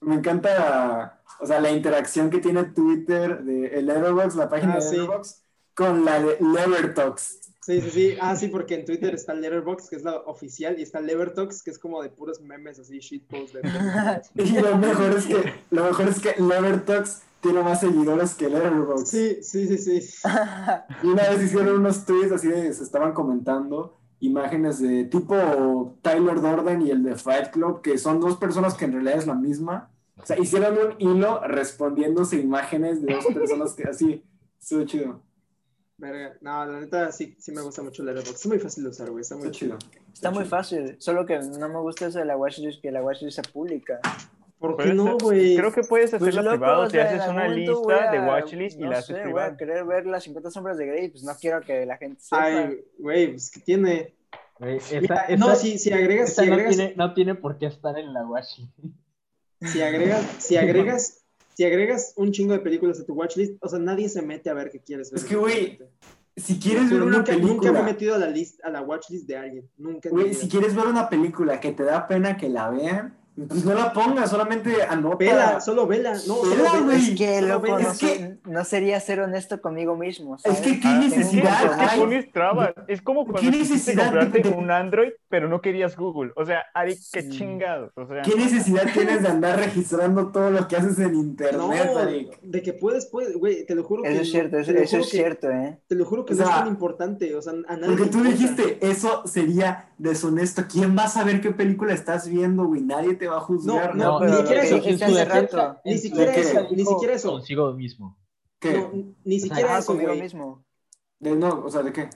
B: Me encanta, o sea, la interacción que tiene Twitter de Letterboxd, la página
E: Ah,
B: de
E: sí.
B: Letterboxd, con la de Letterboxd.
E: Sí, sí, sí. Ah, sí, porque en Twitter está Letterboxd, que es la oficial, y está Levertox, que es como de puros memes así, shitpost. De...
B: Y lo mejor es que, lo mejor es que Letterboxd tiene más seguidores que Letterboxd.
E: Sí, sí, sí, sí.
B: Y una vez hicieron unos tweets así de, se estaban comentando imágenes de tipo Tyler Durden y el de Fight Club, que son dos personas que en realidad es la misma. O sea, hicieron un hilo respondiéndose imágenes de dos personas que así, estuvo chido,
E: Verga. No, la neta sí, sí me gusta mucho el Letterboxd. Es muy fácil de usar, güey. Está muy
B: estuvo
E: chido.
B: chido.
C: Está muy fácil. Solo que no me gusta eso de la watchlist, que la watchlist se publica.
E: ¿Por qué no, güey?
D: Creo que puedes
C: Pues
D: hacerla
C: loco,
D: privada.
C: o
D: Si
C: sea,
D: haces una lista de watchlist y
C: no
D: la haces
C: sé, voy
D: privada.
C: a querer ver las 50 sombras de Grey, pues no quiero que la gente sepa.
E: Ay, güey, pues que tiene.
A: Esa-
E: no, si, si agregas, si
A: no,
E: agregas,
A: tiene, no tiene por qué estar en la washi.
E: si agregas, si agregas, si agregas un chingo de películas a tu watchlist, o sea, nadie se mete a ver qué quieres ver.
B: Es que, güey. Si quieres ver una
E: nunca, nunca me he
B: película,
E: metido a la lista, a la watchlist de alguien. Nunca.
B: güey, si quieres ver una película que te da pena que la vean, pues no la pongas, solamente anota.
E: Vela, solo vela. No, solo
B: Vela, güey.
C: Es que,
E: Solo
C: loco, no,
B: es que-
C: no sería ser honesto conmigo mismo. ¿sabes?
B: que, ¿qué
C: Ah,
B: necesidad.
D: Es que pones trabas. Es como
B: ¿Qué
D: cuando quisiste comprarte
B: de-
D: un Android, pero no querías Google. O sea, Ari, qué chingados. O sea,
B: ¿Qué necesidad tienes de andar registrando todo lo que haces en internet,
E: No,
B: Eric?
E: de que puedes, puedes, güey, te lo juro que
C: Eso es cierto, eso, es
E: que-
C: cierto, ¿eh?
E: Te lo juro que
B: O
E: no es tan importante, o sea, a nadie
B: Porque tú
E: importa.
B: dijiste, eso sería deshonesto. ¿Quién va a saber qué película estás viendo, güey? Nadie te va a juzgar.
E: No,
C: No, pero
E: ni siquiera eso. Ni siquiera eso, ni siquiera eso.
A: Consigo mismo.
E: No,
B: ¿Qué?
E: ni
A: O sea,
E: siquiera
C: Ah,
E: eso,
C: conmigo mismo.
B: De- no, o sea, ¿de qué?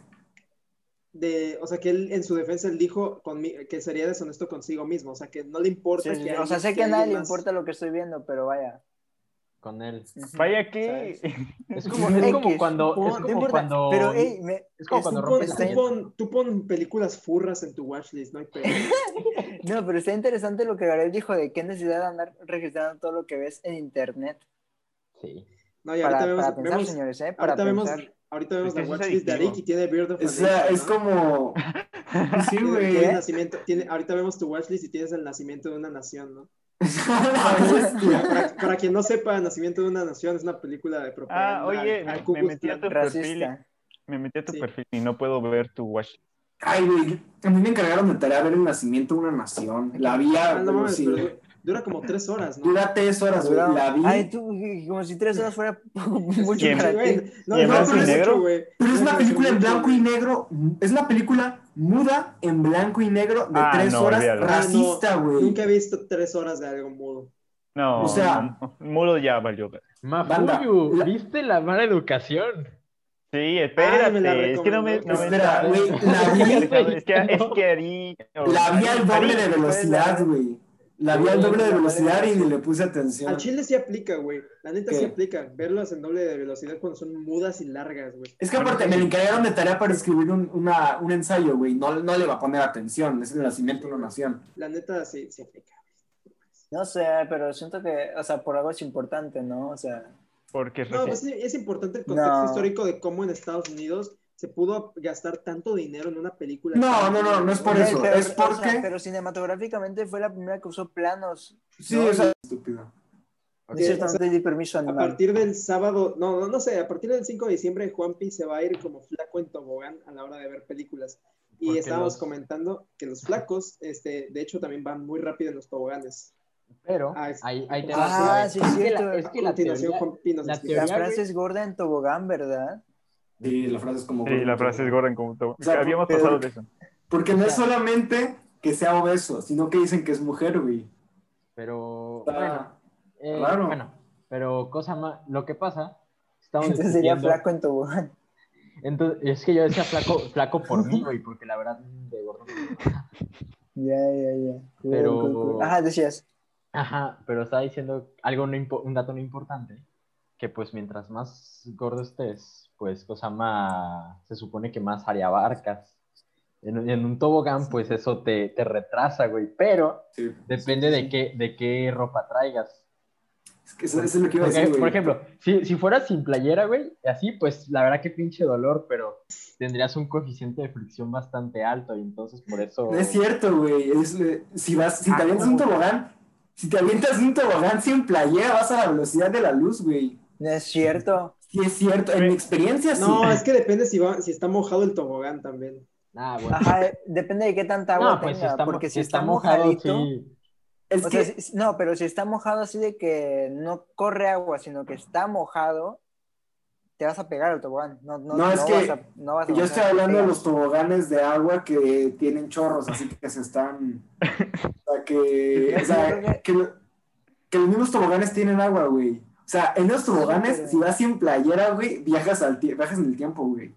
E: De, o sea, que él en su defensa él dijo conmi- que sería deshonesto consigo mismo, o sea, que no le importa
C: Sí,
E: que
C: sí. O sea, sé que a nadie
E: alguien
C: le
E: más-
C: importa lo que estoy viendo, pero vaya.
A: Con él.
D: Vaya que.
A: Es como, es como cuando. Es como cuando.
C: Pero, hey, me-
A: es como
C: es
A: cuando
E: Tú pon, tú pon- tú pon películas furras en tu watchlist, no hay pedo.
C: No, pero está interesante lo que Gabriel dijo de qué necesidad de andar registrando todo lo que ves en internet.
A: Sí.
E: No, y
C: Para,
E: ahorita vemos,
C: para pensar,
E: vemos-
C: señores, ¿eh? Para
E: ahorita vemos,
C: pensar.
E: ahorita vemos
D: Es que
E: la watchlist de. Arik y tiene Beard of
B: O sea, es
E: ¿no?
B: como. Sí, güey.
E: nacimiento, tiene, ahorita vemos tu watchlist y tienes el nacimiento de una nación, ¿no? Para, para quien no sepa, Nacimiento de una Nación es una película de propaganda.
D: Ah, oye, me- metí a tu perfil. Me metí a tu
E: Sí.
D: perfil y no puedo ver tu watch.
B: Ay, güey. A mí me encargaron de tarea ver el nacimiento de una nación. La vi a-
E: no
B: sí.
E: pero dura como tres horas, ¿no?
B: Dura tres horas, güey. La vi.
C: Ay, tú, como si tres horas fuera mucho para ti.
E: No,
D: ¿Y en
E: no,
D: blanco
E: pero
D: y
E: es
D: negro?
E: mucho, güey.
B: Pero es una película en blanco y negro. Es una película muda en blanco y negro de
D: Ah,
B: tres
D: no,
B: horas.
D: olvídalo.
B: Racista,
E: Ah, no,
B: güey.
E: Nunca he visto tres horas de algo mudo.
D: No,
B: O sea-
D: no, no. Mulo ya valió.
A: Mafuyu, ¿viste la mala educación?
D: Sí, espérate. es que no me. No me
B: Espera, güey, la vi,
D: Es que, es que Ari.
B: La vi al doble de velocidad, güey. La vi al doble de velocidad y ni le puse atención.
E: Al chile sí aplica, güey. La neta sí aplica. Verlas en doble de velocidad cuando son mudas y largas, güey.
B: Es que aparte me encargaron de tarea para escribir un, una- un ensayo, güey. No, no le va a poner atención. Es el nacimiento de una nación.
E: La neta sí, sí aplica.
C: No sé, pero siento que, o sea, por algo es importante, ¿no? O sea,
D: Porque es
E: No, pues es importante el contexto
C: No.
E: histórico de cómo en Estados Unidos se pudo gastar tanto dinero en una película.
B: No, no, no, no es por eso.
C: pero,
B: es
C: o sea,
B: porque.
C: pero cinematográficamente fue la primera que usó planos.
B: Sí,
C: no,
B: o sea, estúpido.
C: No es cierto,
E: o sea,
C: no te di permiso
E: A partir del sábado, no, no, no sé, a partir del 5 de diciembre Juanpi se va a ir como flaco en tobogán a la hora de ver películas. Y estábamos
A: los-
E: comentando que los flacos, este, de hecho, también van muy rápido en los toboganes.
A: Pero
E: Ah, es-
A: ahí, ahí te
C: Ah, sí,
A: es, que
C: cierto.
A: la, es
E: A
A: que la teoría,
E: Juanpi nos
A: la
E: explica.
C: La
A: teoría,
C: frase es gorda en tobogán, ¿verdad?
B: Sí, la frase es como.
D: Sí, la frase es Gordon como todo.
B: O sea,
D: Habíamos
B: pero-
D: pasado de eso.
B: Porque no es solamente que sea obeso, sino que dicen que es mujer, güey.
A: Pero
B: Está
A: bueno, eh,
B: raro.
A: bueno, pero cosa más, lo que pasa, estamos
C: Entonces sería flaco en tobogán.
A: Entonces, es que yo decía flaco, flaco por mí, güey, porque la verdad de gordo.
C: Ya, ya, ya.
A: Pero-.
C: Ajá, decías.
A: Ajá, pero estaba diciendo algo no un dato no importante, que pues mientras más gordo estés, pues cosa más, se supone que más área abarcas. En, en un tobogán, pues eso te, te retrasa, güey, pero
B: Sí.
A: depende de qué, de qué ropa traigas.
B: Es que eso, eso es lo que iba a decir, güey.
A: por ejemplo, si, si fueras sin playera, güey, así, pues la verdad que pinche dolor, pero tendrías un coeficiente de fricción bastante alto y entonces por eso...
B: No es cierto, güey. Es, eh, si vas, si te
A: Ah,
B: avientas un tobogán, si te avientas un tobogán sin playera, vas a la velocidad de la luz, güey.
C: No es cierto.
B: Sí, es cierto. En mi experiencia, sí.
E: No, es que depende si, va, si está mojado el tobogán también.
A: Ah, bueno.
C: Ajá, eh, depende de qué tanta agua
A: No, pues si
C: tenga.
A: está,
C: porque
A: si
C: si
A: está
C: está
A: mojado,
C: mojadito.
A: sí.
B: Es
C: O
B: que,
C: sea, no, pero si está mojado así de que no corre agua, sino que está mojado, te vas a pegar al tobogán. No, no,
B: No, es
C: no
B: que
C: vas a, no vas a
B: yo estoy hablando de los toboganes de agua que tienen chorros, así que se están. O sea, que. O sea, que, que los mismos toboganes tienen agua, güey. O sea, en los toboganes,
C: pero-
B: si vas sin playera, güey, viajas, al viajas en el tiempo, güey.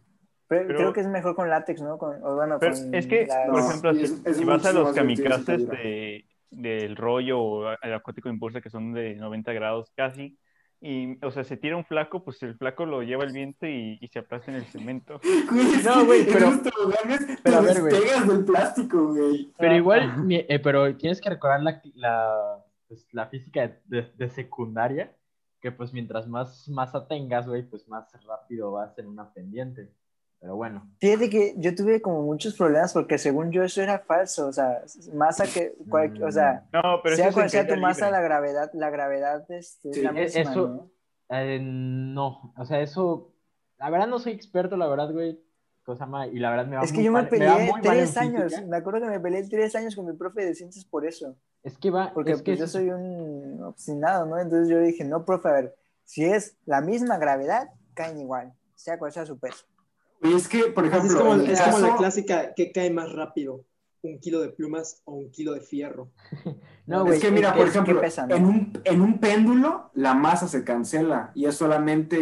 C: Pero,
D: Pero-
C: creo que es mejor con látex, ¿no? Con, o bueno,
D: Pero
C: con
D: es que,
C: la-
D: por
B: No,
D: ejemplo, si,
B: es- es
D: si vas a los kamikazes de, del rollo o el acuático impulsa que son de 90 grados casi, y, o sea, se tira un flaco, pues el flaco lo lleva el viento y, y se aplasta en el cemento.
B: Güey,
A: No, güey,
B: en
A: pero-
B: te
A: pero a ver, güey.
B: despegas del plástico, güey.
A: Pero
C: Ah.
A: igual, mi- eh, pero tienes que recordar la, la, pues, la física de, de- de secundaria, que pues mientras más masa tengas, güey, pues más rápido vas en una pendiente. Pero bueno.
C: Fíjate que yo tuve como muchos problemas porque según yo eso era falso, o sea, masa que, cual- o sea,
D: No, pero
C: sea cual sea tu masa,
D: libre.
C: la gravedad, la gravedad este, es
B: Sí,
C: la misma,
A: eso-
C: ¿no?
A: Eh, no, o sea, eso, la verdad no soy experto, la verdad, güey, cosa más, y la verdad me va
C: Es que
A: muy
C: yo me
A: mal-
C: peleé tres años,
A: física.
C: me acuerdo que me peleé tres años con mi profe de ciencias por eso,
A: Es que va,
C: porque
A: es que
C: pues, yo soy un obstinado, ¿no? Entonces yo dije, no, profe, a ver, si es la misma gravedad, caen igual, sea cual sea su peso.
B: Güey, es que, por ejemplo,
E: es como, es la clásica que cae más rápido, un kilo de plumas o un kilo de fierro.
A: no,
B: es
A: güey,
B: que mira,
C: es-
B: por
C: es
B: ejemplo,
C: pesa, ¿no?
B: en, un, en un péndulo la masa se cancela y es solamente,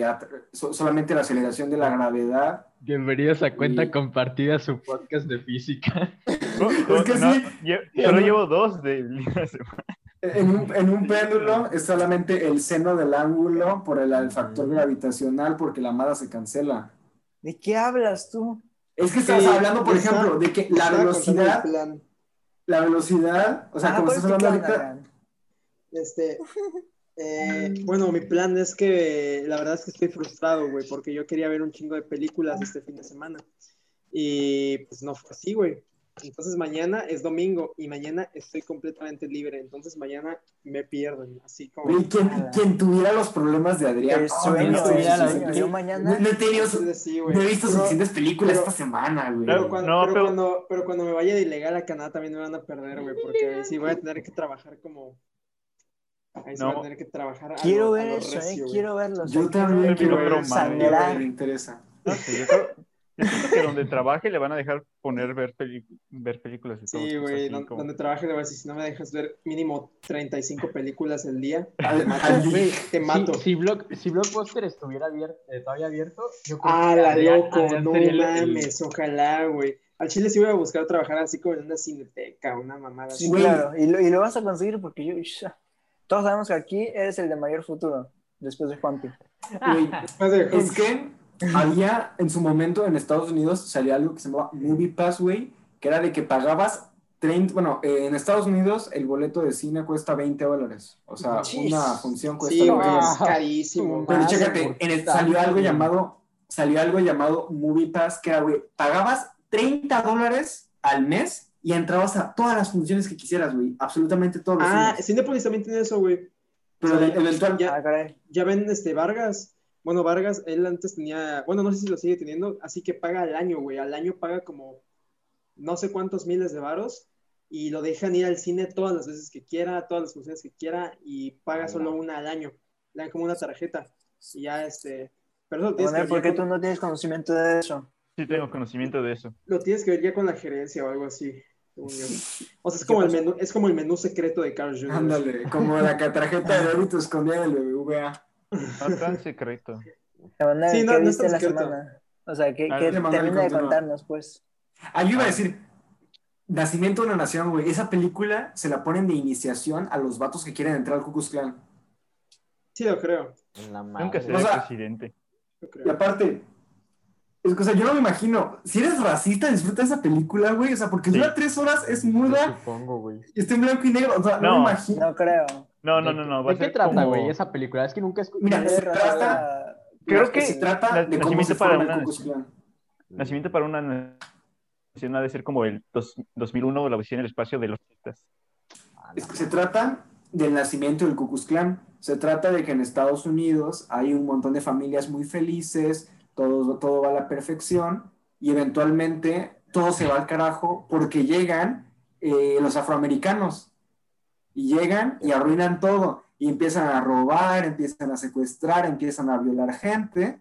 B: eh, solamente la aceleración de la gravedad.
A: Bienvenidos a cuenta
B: Y-
A: compartida, su podcast de física.
D: No,
B: Es que
D: no,
B: sí.
D: yo- solo llevo dos de.
B: En un, en un péndulo es solamente el seno del ángulo por el, el factor gravitacional porque la masa se cancela.
C: ¿De qué hablas tú?
B: Es que estás
E: Sí,
B: hablando, por
E: está-
B: ejemplo, de que la velocidad, la velocidad, o sea,
C: Ah,
B: como
C: ¿cuál
B: estás hablando ahorita?
E: Este, eh, bueno, mi plan es que la verdad es que estoy frustrado, güey, porque yo quería ver un chingo de películas este fin de semana. Y pues no fue así, güey. Entonces mañana es domingo y mañana estoy completamente libre. Entonces mañana me pierden, así como...
B: quien, quien tuviera los problemas de Adrián. Oh, no.
C: Yo mañana-
B: No, no he tenido
E: sí,
B: no he visto
E: Pero-
B: suficientes películas
E: pero-
B: esta semana, güey.
E: Pero cuando,
D: No,
E: pero,
D: pero-
E: cuando, pero cuando me vaya de ilegal a Canadá también me van a perder, güey, porque sí voy a tener que trabajar como... Ahí sí
D: No.
E: voy a tener que trabajar a
C: Quiero ver
E: lo
C: eso,
E: recio,
C: eh, quiero verlo.
B: Yo también quiero
D: otro
B: ver
D: mame,
B: esa,
C: sangrar.
B: güey, me interesa.
D: No sé, yo creo, Yo siento que donde trabaje le van a dejar poner ver, peli- ver películas todos.
E: Sí, güey,
D: así
E: don-
D: como-
E: donde trabaje le voy a decir, si no me dejas ver mínimo 35 películas al día, te mato, te mato.
A: Si, si, Block- si Blockbuster estuviera abierto, eh, todavía abierto, yo creo
E: Ah,
A: que
E: la loco,
A: Adrián
E: no
A: el-
E: mames, ojalá, güey. Al chile sí voy a buscar trabajar así como en una cineteca, una mamada así.
C: Sí, claro. Y lo, y lo vas a conseguir porque yo. Todos sabemos que aquí eres el de mayor futuro. Después de Juanpi.
B: Güey,
E: Después de-
B: Es que había en su momento en Estados Unidos salía algo que se llamaba Movie Pass, güey, que era de que pagabas 30, bueno, eh, en Estados Unidos el boleto de cine cuesta 20 dólares. O sea, una función cuesta
E: Sí,
B: 20
E: güey,
B: dólares.
E: es carísimo.
B: Pero chécate,
A: ¿por qué
B: en el-
A: tanto,
B: salió algo llamado, salió algo llamado Movie Pass, que era, güey, pagabas 30 dólares al mes y entrabas a todas las funciones que quisieras, güey, absolutamente todos los
E: Ah. Cinepolis también tiene eso, güey.
B: Pero
E: o sea,
B: eventual,
E: ya-
C: Ah.
E: Ya ven este Vargas. Bueno, Vargas, él antes tenía, bueno, no sé si lo sigue teniendo, así que paga al año, güey. Al año paga como no sé cuántos miles de varos y lo dejan ir al cine todas las veces que quiera, todas las funciones que quiera y paga solo una al año. Le dan como una tarjeta y ya este. Pero eso ver
C: ¿por qué tú no tienes conocimiento de eso?
D: Sí tengo conocimiento de eso.
E: lo tienes que ver ya con la gerencia o algo así. según yo. O sea, es
C: ¿Qué
E: como, el menú, es como el menú secreto de Carl Jr.
B: ándale, como la tarjeta de débito escondida en el BBVA.
D: No tan secreto.
C: Manuel,
E: Sí, no,
C: ¿qué
E: no
C: viste la
E: secreto.
C: semana? O sea, ¿qué, termina de contarnos, pues?
B: Ah, yo iba a
D: Ah.
B: decir, Nacimiento de una Nación, güey. Esa película se la ponen de iniciación a los vatos que quieren entrar al Ku Klux Klan.
E: Sí, lo creo.
A: En la
D: Nunca seré
B: O sea-
D: presidente.
B: Y aparte, es que, o sea, yo no me imagino, si eres racista, disfruta esa película, güey. O sea, porque
D: Sí.
B: dura tres horas, es
A: Yo
B: muda
A: supongo, güey.
B: y está en blanco y negro. O sea, no,
D: No.
B: me imagino.
C: No creo.
D: No, no, no, no. Va a
A: ¿De qué
D: ser
A: trata,
D: como-
A: güey, esa película? Es que nunca he escuchado.
B: Mira, se trata.
D: Creo que
B: se trata de cómo
D: Nacimiento
B: se
D: para una. Nacimiento para una nación ha de ser como el dos- 2001 o la visión en el espacio de los.
B: Es que se trata del nacimiento del Ku Klux Klan. Se trata de que en Estados Unidos hay un montón de familias muy felices, todo, todo va a la perfección y eventualmente todo se va al carajo porque llegan eh, los afroamericanos y llegan y arruinan todo y empiezan a robar, empiezan a secuestrar, empiezan a violar gente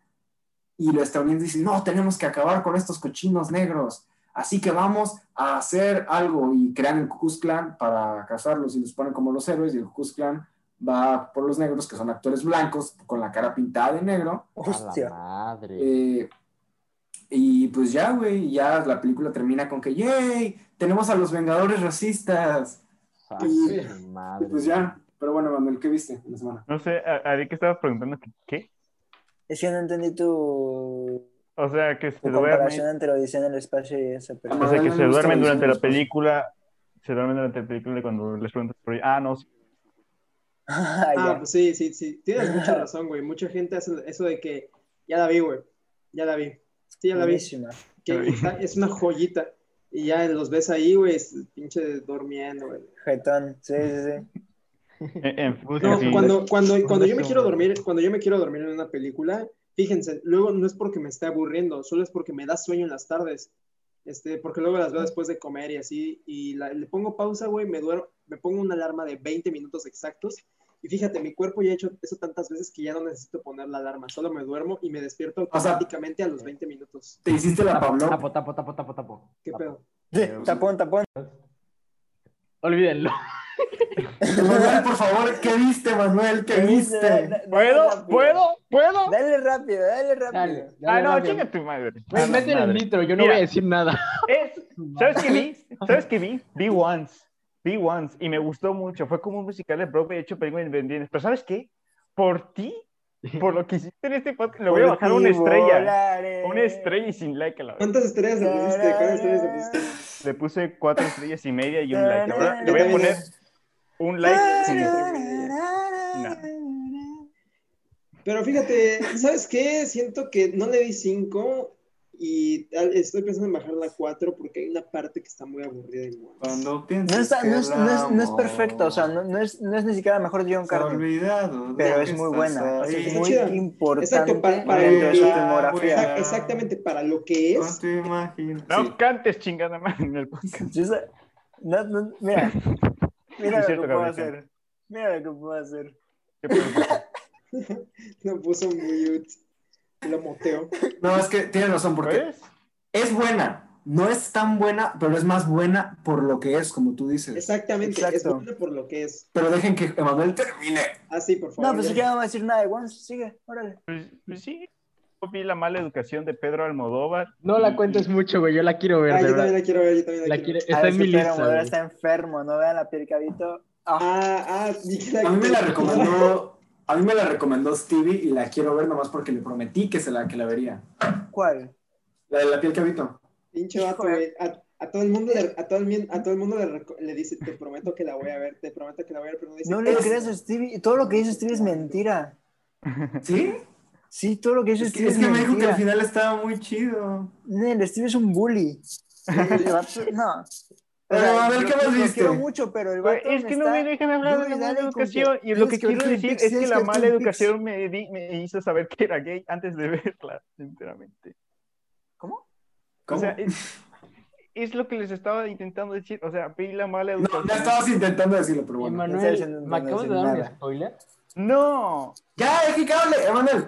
B: y los estadounidenses dicen, no, tenemos que acabar con estos cochinos negros. Así que vamos a hacer algo y crean el Ku Klux Klan para cazarlos y los ponen como los héroes y el Ku Klux Klan va por los negros que son actores blancos con la cara pintada de negro
C: Hostia.
A: madre.
B: eh, y pues ya, güey, ya la película termina con que, ¡yay! Tenemos a los Vengadores racistas.
A: Ah, madre.
B: Pues ya, pero bueno, Manuel, ¿qué viste en la semana?
D: No sé, a, a ver, ¿qué estabas preguntando? ¿Qué? qué?
C: Es que no entendí tu,
D: O sea, que se
C: tu
D: duermen,
C: comparación entre Odisea en el espacio y esa
D: o
C: película.
D: sea, que
B: no
D: se duermen durante la película, se duermen durante la película y cuando les preguntas por ah, no, sí.
C: Ah,
E: Ah, pues sí, sí, sí. Tienes mucha razón, güey. Mucha gente hace eso de que ya la vi, güey. Ya la vi. Sí, ya la vi.
C: Buenísima.
E: Que está- es una joyita. Y ya los ves ahí, güey, pinche durmiendo, güey.
C: Jetón. Sí, sí, sí.
E: No,
D: sí.
E: cuando, cuando, cuando yo me quiero dormir, cuando yo me quiero dormir en una película, fíjense, luego no es porque me esté aburriendo, solo es porque me da sueño en las tardes. Este, porque luego las veo después de comer y así, y la- le pongo pausa, güey, me duermo, me pongo una alarma de 20 minutos exactos. Y fíjate, mi cuerpo ya ha hecho eso tantas veces que ya no necesito poner la alarma, solo me duermo y me despierto
B: O sea-
E: automáticamente a los 20 minutos.
B: Te hiciste la
A: Tapo,
B: Pablo.
A: tapo, tapo, tapo, tapo, tapo.
E: ¿Qué
A: Tapo.
E: pedo?
C: Sí, Tapón, tapón.
A: Olvídenlo.
B: Manuel, por favor, ¿qué viste, Manuel? ¿Qué viste?
C: Dale
D: ¿Puedo?
C: rápido.
D: ¿Puedo? ¿Puedo?
C: Dale rápido, dale rápido.
A: Dale,
D: Ah, no,
A: rápido.
D: chinga tu madre. Ah,
A: mete el nitro, yo no
D: Mira.
A: voy a decir nada.
D: Es, ¿Sabes qué vi? ¿Sabes qué vi? Vi Once. Vi Once y me gustó mucho. Fue como un musical de Broadway hecho película independiente. Pero ¿sabes qué? Por ti, por lo que hiciste en este podcast, le voy a bajar una estrella.
C: volaré.
D: Una estrella y sin like a la vez.
E: ¿Cuántas estrellas le pusiste? ¿Cuántas estrellas le pusiste?
D: Le puse cuatro estrellas y media y un like. Ahora le voy a poner un like sin
C: Nada.
E: Pero fíjate, ¿sabes qué? Siento que no le di 5 y estoy pensando en bajar la 4 porque hay una parte que está muy aburrida y muy-
B: Cuando
C: No, está-
B: que
C: no es, no es- no es perfecto, o sea, no, no es, no es ni siquiera mejor John Carter,
B: olvidado
C: pero es muy buena, o sea,
B: ahí.
C: es muy
E: chida.
C: importante
E: Exacto, para- para
C: dentro de su
E: lo que-
C: filmografía.
E: Exact- Exactamente, para lo que es.
B: tu imaginación.
D: No
B: Sí.
D: cantes chingada madre en el podcast.
C: Mira, mira lo que puedo hacer, mira lo que puedo hacer.
E: Lo puso mute. Lo moteo.
B: No, es que tienes razón, porque
D: ¿Puedes?
B: es buena. No es tan buena, pero es más buena por lo que es, como tú dices.
E: Exactamente, es
C: Exacto.
E: buena por lo que es.
B: Pero dejen que Emanuel termine.
E: Ah, sí, por favor.
C: No, pues
E: ya.
C: ya no vamos a decir nada de Once. Sigue, órale.
D: Pues, pues sí, yo vi la mala educación de Pedro Almodóvar.
A: No la cuentes mucho, güey. Yo la quiero ver,
E: Ah, yo
A: verdad.
E: también la quiero ver, yo también la,
A: La
E: quiero ver.
C: Ah,
A: Está
C: es
A: en
C: que
A: mi
C: Pedro
A: lista.
C: Almodóvar
A: güey.
C: está enfermo, no vean la piel cabito. Ah,
E: Ah, ah, vi que la
B: A mí me la recomendó, a mí me la recomendó Stevie y la quiero ver nomás porque le prometí que se la que la vería.
C: ¿Cuál?
B: La de la piel cabito.
E: Pinche vato. A, a todo el mundo, le, a todo el, a todo el mundo le, dice, te prometo que la voy a ver, te prometo que la voy a ver, pero no dice,
C: No le
E: "Es-
C: creas a Stevie. Todo lo que dice Stevie es mentira.
B: ¿Sí?
C: Sí, todo lo que dice
B: Es que,
C: Stevie
B: es
C: es,
B: que me dijo que al final estaba muy chido.
C: Nel, Stevie es un bully. El no. O
B: Pero,
C: sea,
B: a ver, ¿qué más viste?
C: quiero mucho, pero el vato
D: es que no me dejan hablar de la mala educación. Y lo que quiero decir es que la mala educación me, di- me hizo saber que era gay antes de verla, sinceramente.
C: ¿Cómo?
D: O sea, es, es lo que les estaba intentando decir. O sea, vi la mala
B: No,
D: educación.
B: ya estabas intentando decirlo, pero bueno.
C: No
A: Emanuel, ¿me
C: no
A: acabas de dar un spoiler?
D: No,
B: Ya, deje que hable, Emanuel.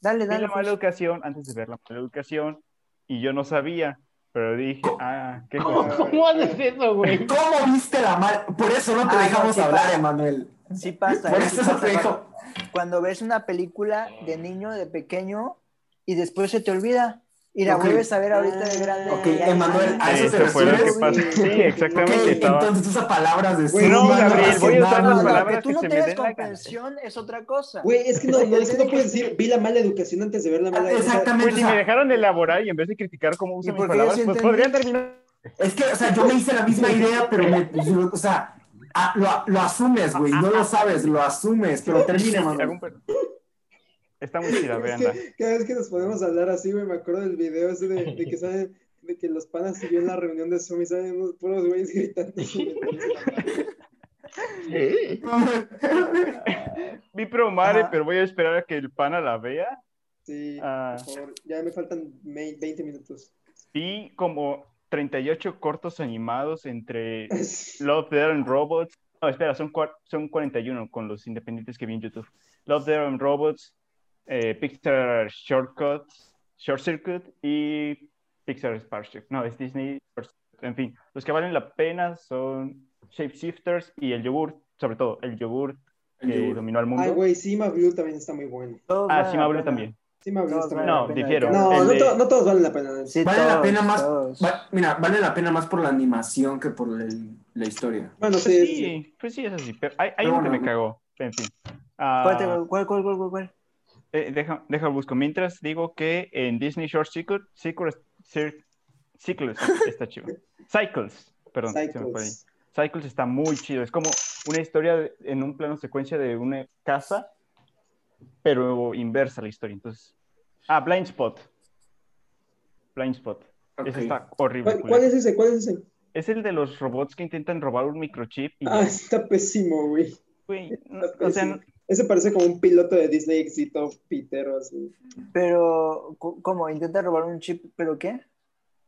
C: Dale,
D: vi
C: dale.
D: la mala
C: pues.
D: educación antes de ver la mala educación y yo no sabía, pero dije, ah, qué
A: ¿Cómo,
D: cosa.
A: cómo haces eso, güey?
B: ¿Cómo viste la mal? Por eso no te
C: Ah, no,
B: dejamos
C: sí
B: hablar,
C: pasa.
B: Emanuel.
C: Sí pasa.
B: Por
C: eh,
B: eso
C: sí
B: eso
C: pasa.
B: te dijo.
C: cuando ves una película de niño, de pequeño, y después se te olvida. Y la vuelves a ver ahorita de grande.
B: Ok, Emanuel, ¿a eso te
D: Eso fue lo que
B: refieres?
D: pasó. Sí, exactamente. estaba-
B: entonces usas palabras de sí,
E: no,
B: no
E: Gabriel,
D: voy a usar las
C: No, no,
D: palabras
C: que tú
D: que
C: no tengas
D: gana.
C: comprensión es otra cosa.
E: Güey, es que no, no, es que no puedes
C: que-
E: decir, vi la mala educación antes de ver la mala
B: Ah,
E: educación.
B: Exactamente.
D: Pues
B: o
D: si me dejaron elaborar y en vez de criticar cómo uso
C: ¿Y
D: mis palabras, pues
C: entendí?
D: podría terminar.
B: Es que, o sea, yo me hice la misma idea, pero me, o sea, ah, lo, lo asumes, güey, no lo sabes, lo asumes, pero termine,
D: Hago
B: Emanuel.
D: Está muy chida, veanla.
E: cada vez que nos podemos hablar así, güey, me acuerdo del video ese de, de que salen, de que los panas siguen la reunión de Zoom y salen unos puros güeyes gritando. así,
D: Vi Promare,
C: Ajá.
D: pero voy a esperar a que el pana la vea.
E: Sí,
D: Ah.
E: por favor, ya me faltan me- 20 minutos.
D: Vi como 38 cortos animados entre Love, Death and Robots. No, espera, son, son 41 con los independientes que vi en YouTube. Love, Death and Robots, eh, Pixar Shortcuts, Short Circuit y Pixar Sparship. No, es Disney. En fin, los que valen la pena son Shapeshifters y el yogur, sobre todo el yogur
B: El
D: que
B: yogur.
D: dominó al mundo.
E: Ay, güey, Sima Blue también está muy bueno.
C: Todos
D: ah,
C: valen
D: sí,
C: la
D: me hablé
C: pena.
D: también.
E: Sima Blue está
D: No,
C: la
D: difiero.
E: No, no,
D: de-
E: to- no todos valen la pena.
C: Sí,
B: Vale la
C: todos,
B: pena más, va- mira, vale la pena más por la animación que por el- la historia.
E: Bueno,
D: Pues
E: sí, sí, sí.
D: sí, pues sí, es así. Pero hay, hay
B: Pero
D: uno que me cagó. En fin. Ah,
C: ¿Cuál, te- cuál, cuál, cuál, cuál, cuál?
D: Eh, deja, deja busco. Mientras digo que en Disney Short Circuit, Circuit, Cir- Cycles está chido. Cycles, perdón.
E: Cycles.
D: Cycles está muy chido. Es como una historia en un plano secuencia de una casa, pero inversa la historia. Entonces, ah, Blind Spot. Blind Spot.
B: Ok.
D: Ese está horrible.
E: ¿Cuál, cuál es ese? ¿Cuál es ese?
D: Es el de los robots que intentan robar un microchip y,
E: Ah, está pésimo, güey.
D: güey, no, o sea.
E: Ese parece como un piloto de Disney éxito pitero, así.
C: Pero, ¿cómo? ¿Intenta robar un chip? ¿Pero qué?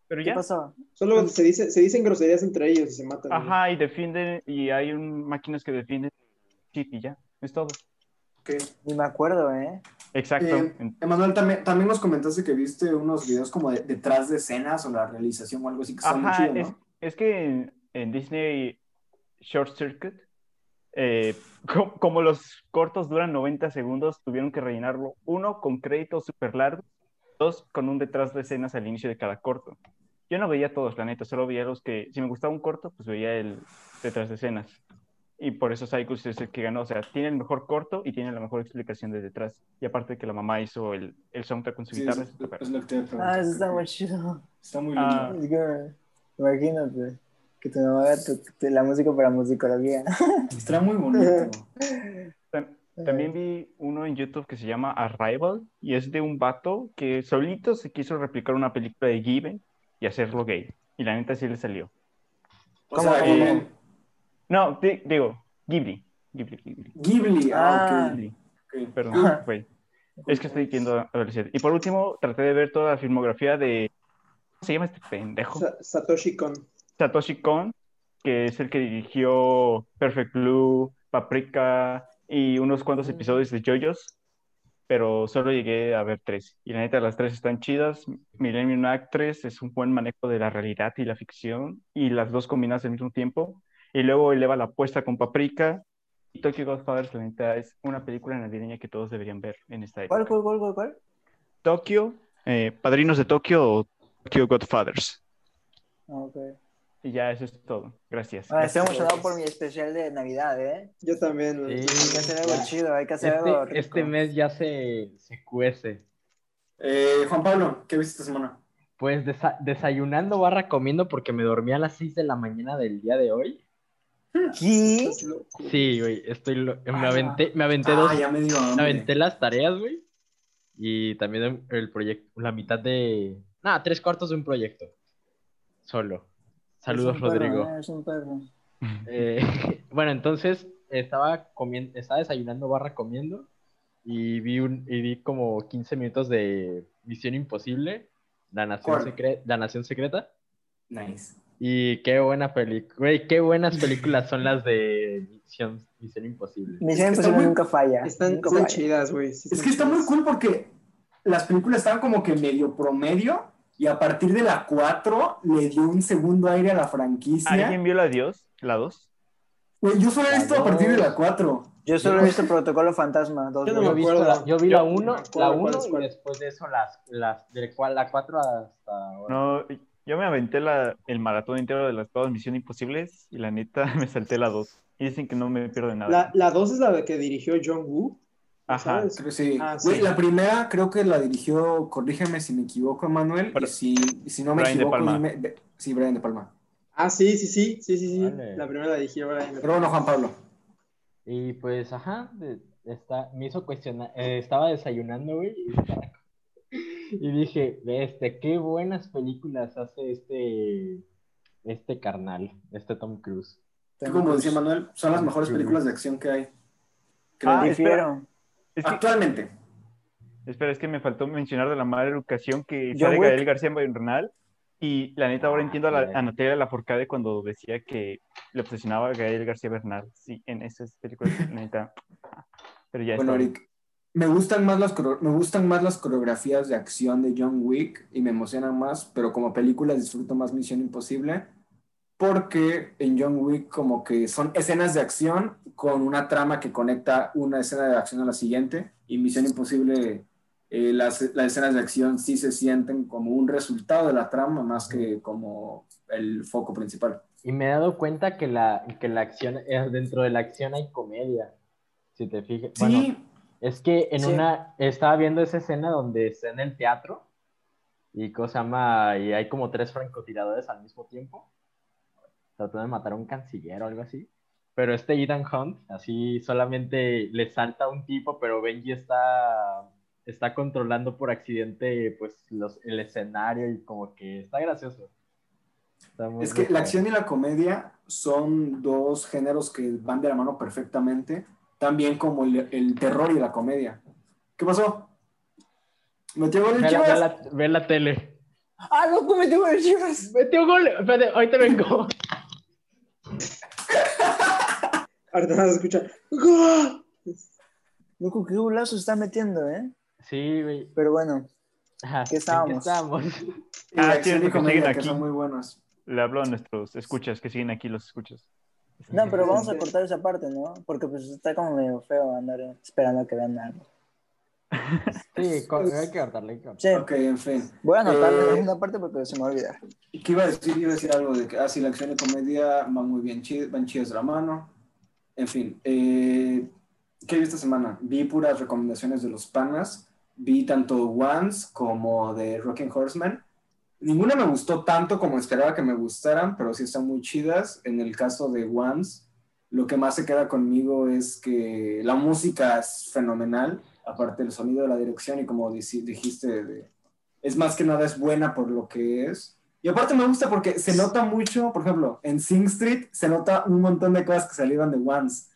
D: pero
C: ¿Qué
D: ya.
C: pasaba?
E: Solo se, dice, se dicen groserías entre ellos y se matan.
D: Ajá, y defienden, y hay un, máquinas que defienden chip y ya, es todo.
B: Ok.
C: Ni me acuerdo, ¿eh?
D: Exacto.
B: Eh, Emanuel, también, también nos comentaste que viste unos videos como de- detrás de escenas o la realización o algo así que está muy
D: Ajá,
B: chido,
D: es,
B: ¿no?
D: es que en, en Disney Short Circuit, eh, co- como los cortos duran 90 segundos, tuvieron que rellenarlo, uno, con créditos súper largos, dos, con un detrás de escenas al inicio de cada corto. Yo no veía todos, la neta, solo veía los que, si me gustaba un corto, pues veía el detrás de escenas. Y por eso Cycles es el que ganó, o sea, tiene el mejor corto y tiene la mejor explicación de detrás. Y aparte que la mamá hizo el, el soundtrack con su
B: Sí,
D: guitarra.
B: es,
D: es
B: lo que te.
C: Ah, eso está muy chido.
B: Está muy
D: Ah.
B: lindo.
C: Que, imagínate, que tu mamá haga tu- tu- la música para musicología.
B: Está muy bonito.
D: Tam- También vi uno en YouTube que se llama Arrival y es de un vato que solito se quiso replicar una película de Given y hacerlo gay. Y la neta sí le salió.
B: O
C: ¿Cómo,
B: sea, eh?
D: No, di- digo, Ghibli. Ghibli, Ghibli.
B: Ghibli, ah,
C: Ah.
B: ok.
D: Ghibli. Perdón, güey. Es que estoy viendo adolescente. Y por último, traté de ver toda la filmografía de. ¿Cómo se llama este pendejo?
E: Sa- Satoshi Kon.
D: Satoshi Kon, que es el que dirigió Perfect Blue, Paprika y unos cuantos episodios de JoJo's. pero solo llegué a ver tres. Y la neta, las tres están chidas. Millennium Actress es un buen manejo de la realidad y la ficción, y las dos combinadas al mismo tiempo. Y luego eleva la apuesta con Paprika. Y Tokyo Godfathers, la neta, es una película navideña que todos deberían ver en esta época.
C: ¿Cuál, cuál, cuál, cuál? cuál?
D: Tokio, eh, Padrinos de Tokio o Tokyo Godfathers.
C: Ah, ok.
D: Y ya eso es todo. Gracias.
C: Ah, estoy
D: Gracias.
C: emocionado por mi especial de Navidad, ¿eh?
E: Yo también.
A: Sí.
C: Hay que hacer algo
A: Ya.
C: chido, hay que hacer algo
A: Este,
C: rico.
A: este mes ya se, se cuece.
B: Eh, Juan Pablo, ¿qué viste esta semana?
A: Pues desa- desayunando barra comiendo porque me dormí a las 6 de la mañana del día de hoy.
C: ¿Qué?
A: Sí, güey, estoy lo- me
C: Ah.
A: aventé, me aventé
B: Ah,
A: dos,
B: ya me dio
A: me aventé las tareas, güey. Y también el proyecto, la mitad de, nada, tres cuartos de un proyecto. Solo. Saludos,
C: Es un perro,
A: Rodrigo.
C: ¿eh? Es un perro.
A: Eh, bueno, entonces estaba comiendo, estaba desayunando barra comiendo y vi un, y vi como 15 minutos de Misión Imposible, La Nación. Secre- La Nación Secreta.
B: Nice.
A: Y qué buena película, qué buenas películas son las de Misión, Misión Imposible.
C: Misión Imposible
B: muy-
C: nunca falla.
E: Están,
C: nunca
E: están
C: falla.
E: chidas, güey. sí
B: Es que está muy cool porque las películas estaban como que medio promedio y a partir de la 4 le dio un segundo aire a la franquicia.
D: ¿Alguien vio la Dios? ¿La 2?
B: Güey, yo solo he visto a partir de la 4.
C: Yo solo he visto Protocolo Fantasma. Dos
E: Yo no me
A: visto
E: acuerdo.
A: la- yo vi
D: Yo-
A: la 1,
E: me acuerdo
A: la
E: cuál
A: 1
E: es
A: y después de eso las, las de cual, la 4 hasta ahora.
D: No, yo me aventé la, el maratón entero de las todas Misión Imposibles y la neta me salté la 2. Y dicen que no me pierdo nada.
E: La, la 2 es la que dirigió John Woo.
D: Ajá.
E: ¿sabes?
B: Creo que sí.
E: Ah,
B: Güey,
E: sí.
B: la primera creo que la dirigió, corrígeme si me equivoco, Manuel,
D: Pero-
B: y si, si no me
D: Brian De
B: equivoco,
D: Palma.
B: dime- de- sí, Brian de Palma.
E: Ah, sí, sí, sí, sí, sí, sí.
A: Vale.
E: La primera la dirigió Brian.
B: Pero bueno, Juan Pablo.
A: Y pues, ajá, de- está, me hizo cuestionar, eh, estaba desayunando, güey, y, y dije, este, qué buenas películas hace este, este carnal, este Tom Cruise.
B: Como decía Manuel, son las mejores películas de acción que hay. Creo.
D: Ah,
C: Difiero.
D: Es que,
B: Actualmente.
D: espera, es que me faltó mencionar de la mala educación que sale. Gael García Bernal. Y la neta, ahora
A: Ah,
D: entiendo a, la, a Natalia Lafourcade cuando decía que le obsesionaba a Gael García Bernal. Sí, en esas películas, la neta. Pero ya
B: Bueno,
D: está.
B: Me gustan más las me gustan más las coreografías de acción de John Wick y me emocionan más, pero como películas disfruto más Misión Imposible porque en John Wick como que son escenas de acción con una trama que conecta una escena de acción a la siguiente y Misión Imposible eh, las, las escenas de acción sí se sienten como un resultado de la trama más que como el foco principal.
A: Y me he dado cuenta que la, que la acción, eh, dentro de la acción hay comedia, si te fijas. Bueno,
B: Sí,
A: Es que en
C: Sí.
A: una, estaba viendo esa escena donde está en el teatro y cosa llama, y hay como tres francotiradores al mismo tiempo, tratando de matar a un canciller o algo así. Pero este Ethan Hunt, así solamente le salta a un tipo, pero Benji está, está controlando por accidente pues los, el escenario y como que está gracioso. Está
B: Es que la acción y la comedia son dos géneros que van de la mano perfectamente, también como el, el terror y la comedia. ¿Qué pasó? ¿Metió gol el Chivas?
A: ve la- ve la tele.
C: ¡Ah, loco, me tengo el Chivas!
A: Metió gol. Espérate, ahorita vengo.
E: Ahorita vas a escuchar. ¡Gol!
C: Loco, qué golazo está metiendo, ¿eh?
A: Sí, güey.
C: Pero bueno,
A: Ajá,
C: ¿Qué
A: ¿en
C: estábamos?
D: Ah, sí,
B: comedia,
D: siguen
B: que
D: aquí.
B: son muy buenos.
D: Le hablo a nuestros escuchas, que siguen aquí los escuchas.
C: no, pero vamos a
E: Sí.
C: cortar esa parte, ¿no? Porque pues está como medio feo andar esperando a que vean algo.
A: Sí, hay que cortarle. que.
C: Sí,
B: Ok, en fin.
C: voy a anotar
B: Eh,
C: la segunda parte porque se me va a olvidar.
B: ¿Qué iba a decir? Iba a decir algo de que así la acción y comedia van muy bien, van chidas de la mano. En fin, eh, ¿qué vi esta semana? Vi puras recomendaciones de los panas. Vi tanto Once como de Rocking Horseman. Ninguna me gustó tanto como esperaba que me gustaran, pero sí están muy chidas. En el caso de Once, lo que más se queda conmigo es que la música es fenomenal, aparte del sonido de la dirección y como dijiste, de- es más que nada es buena por lo que es. Y aparte me gusta porque se nota mucho, por ejemplo, en Sing Street se nota un montón de cosas que salieron de Once,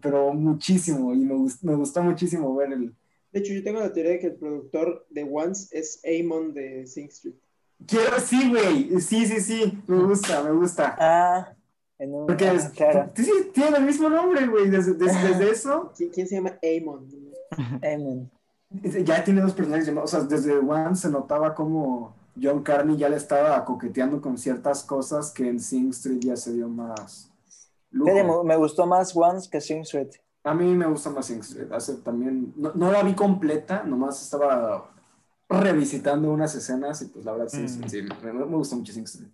B: pero muchísimo, y me, gust- me gustó muchísimo ver el...
E: De hecho, yo tengo la teoría de que el productor de Once es Amon de Sing Street.
B: Quiero, sí, güey, sí, sí, sí, me gusta, me gusta.
C: Ah, en un...
B: Porque
C: ah,
B: es,
C: claro,
B: sí, tiene el mismo nombre, güey, desde, desde, desde eso.
E: ¿Quién, quién se llama Amon?
C: Eamon.
B: Ya tiene dos personajes llamados, o sea, desde One se notaba como John Carney ya le estaba coqueteando con ciertas cosas que en Sing Street ya se dio más.
C: Fíjate, me- gustó más Once que Sing Street.
B: A mí me gusta más Sing Street. Hace también, no, no la vi completa, nomás estaba revisitando unas escenas y pues la verdad sí, sí,
D: Mm.
B: sí, me, me gusta mucho Sing Street.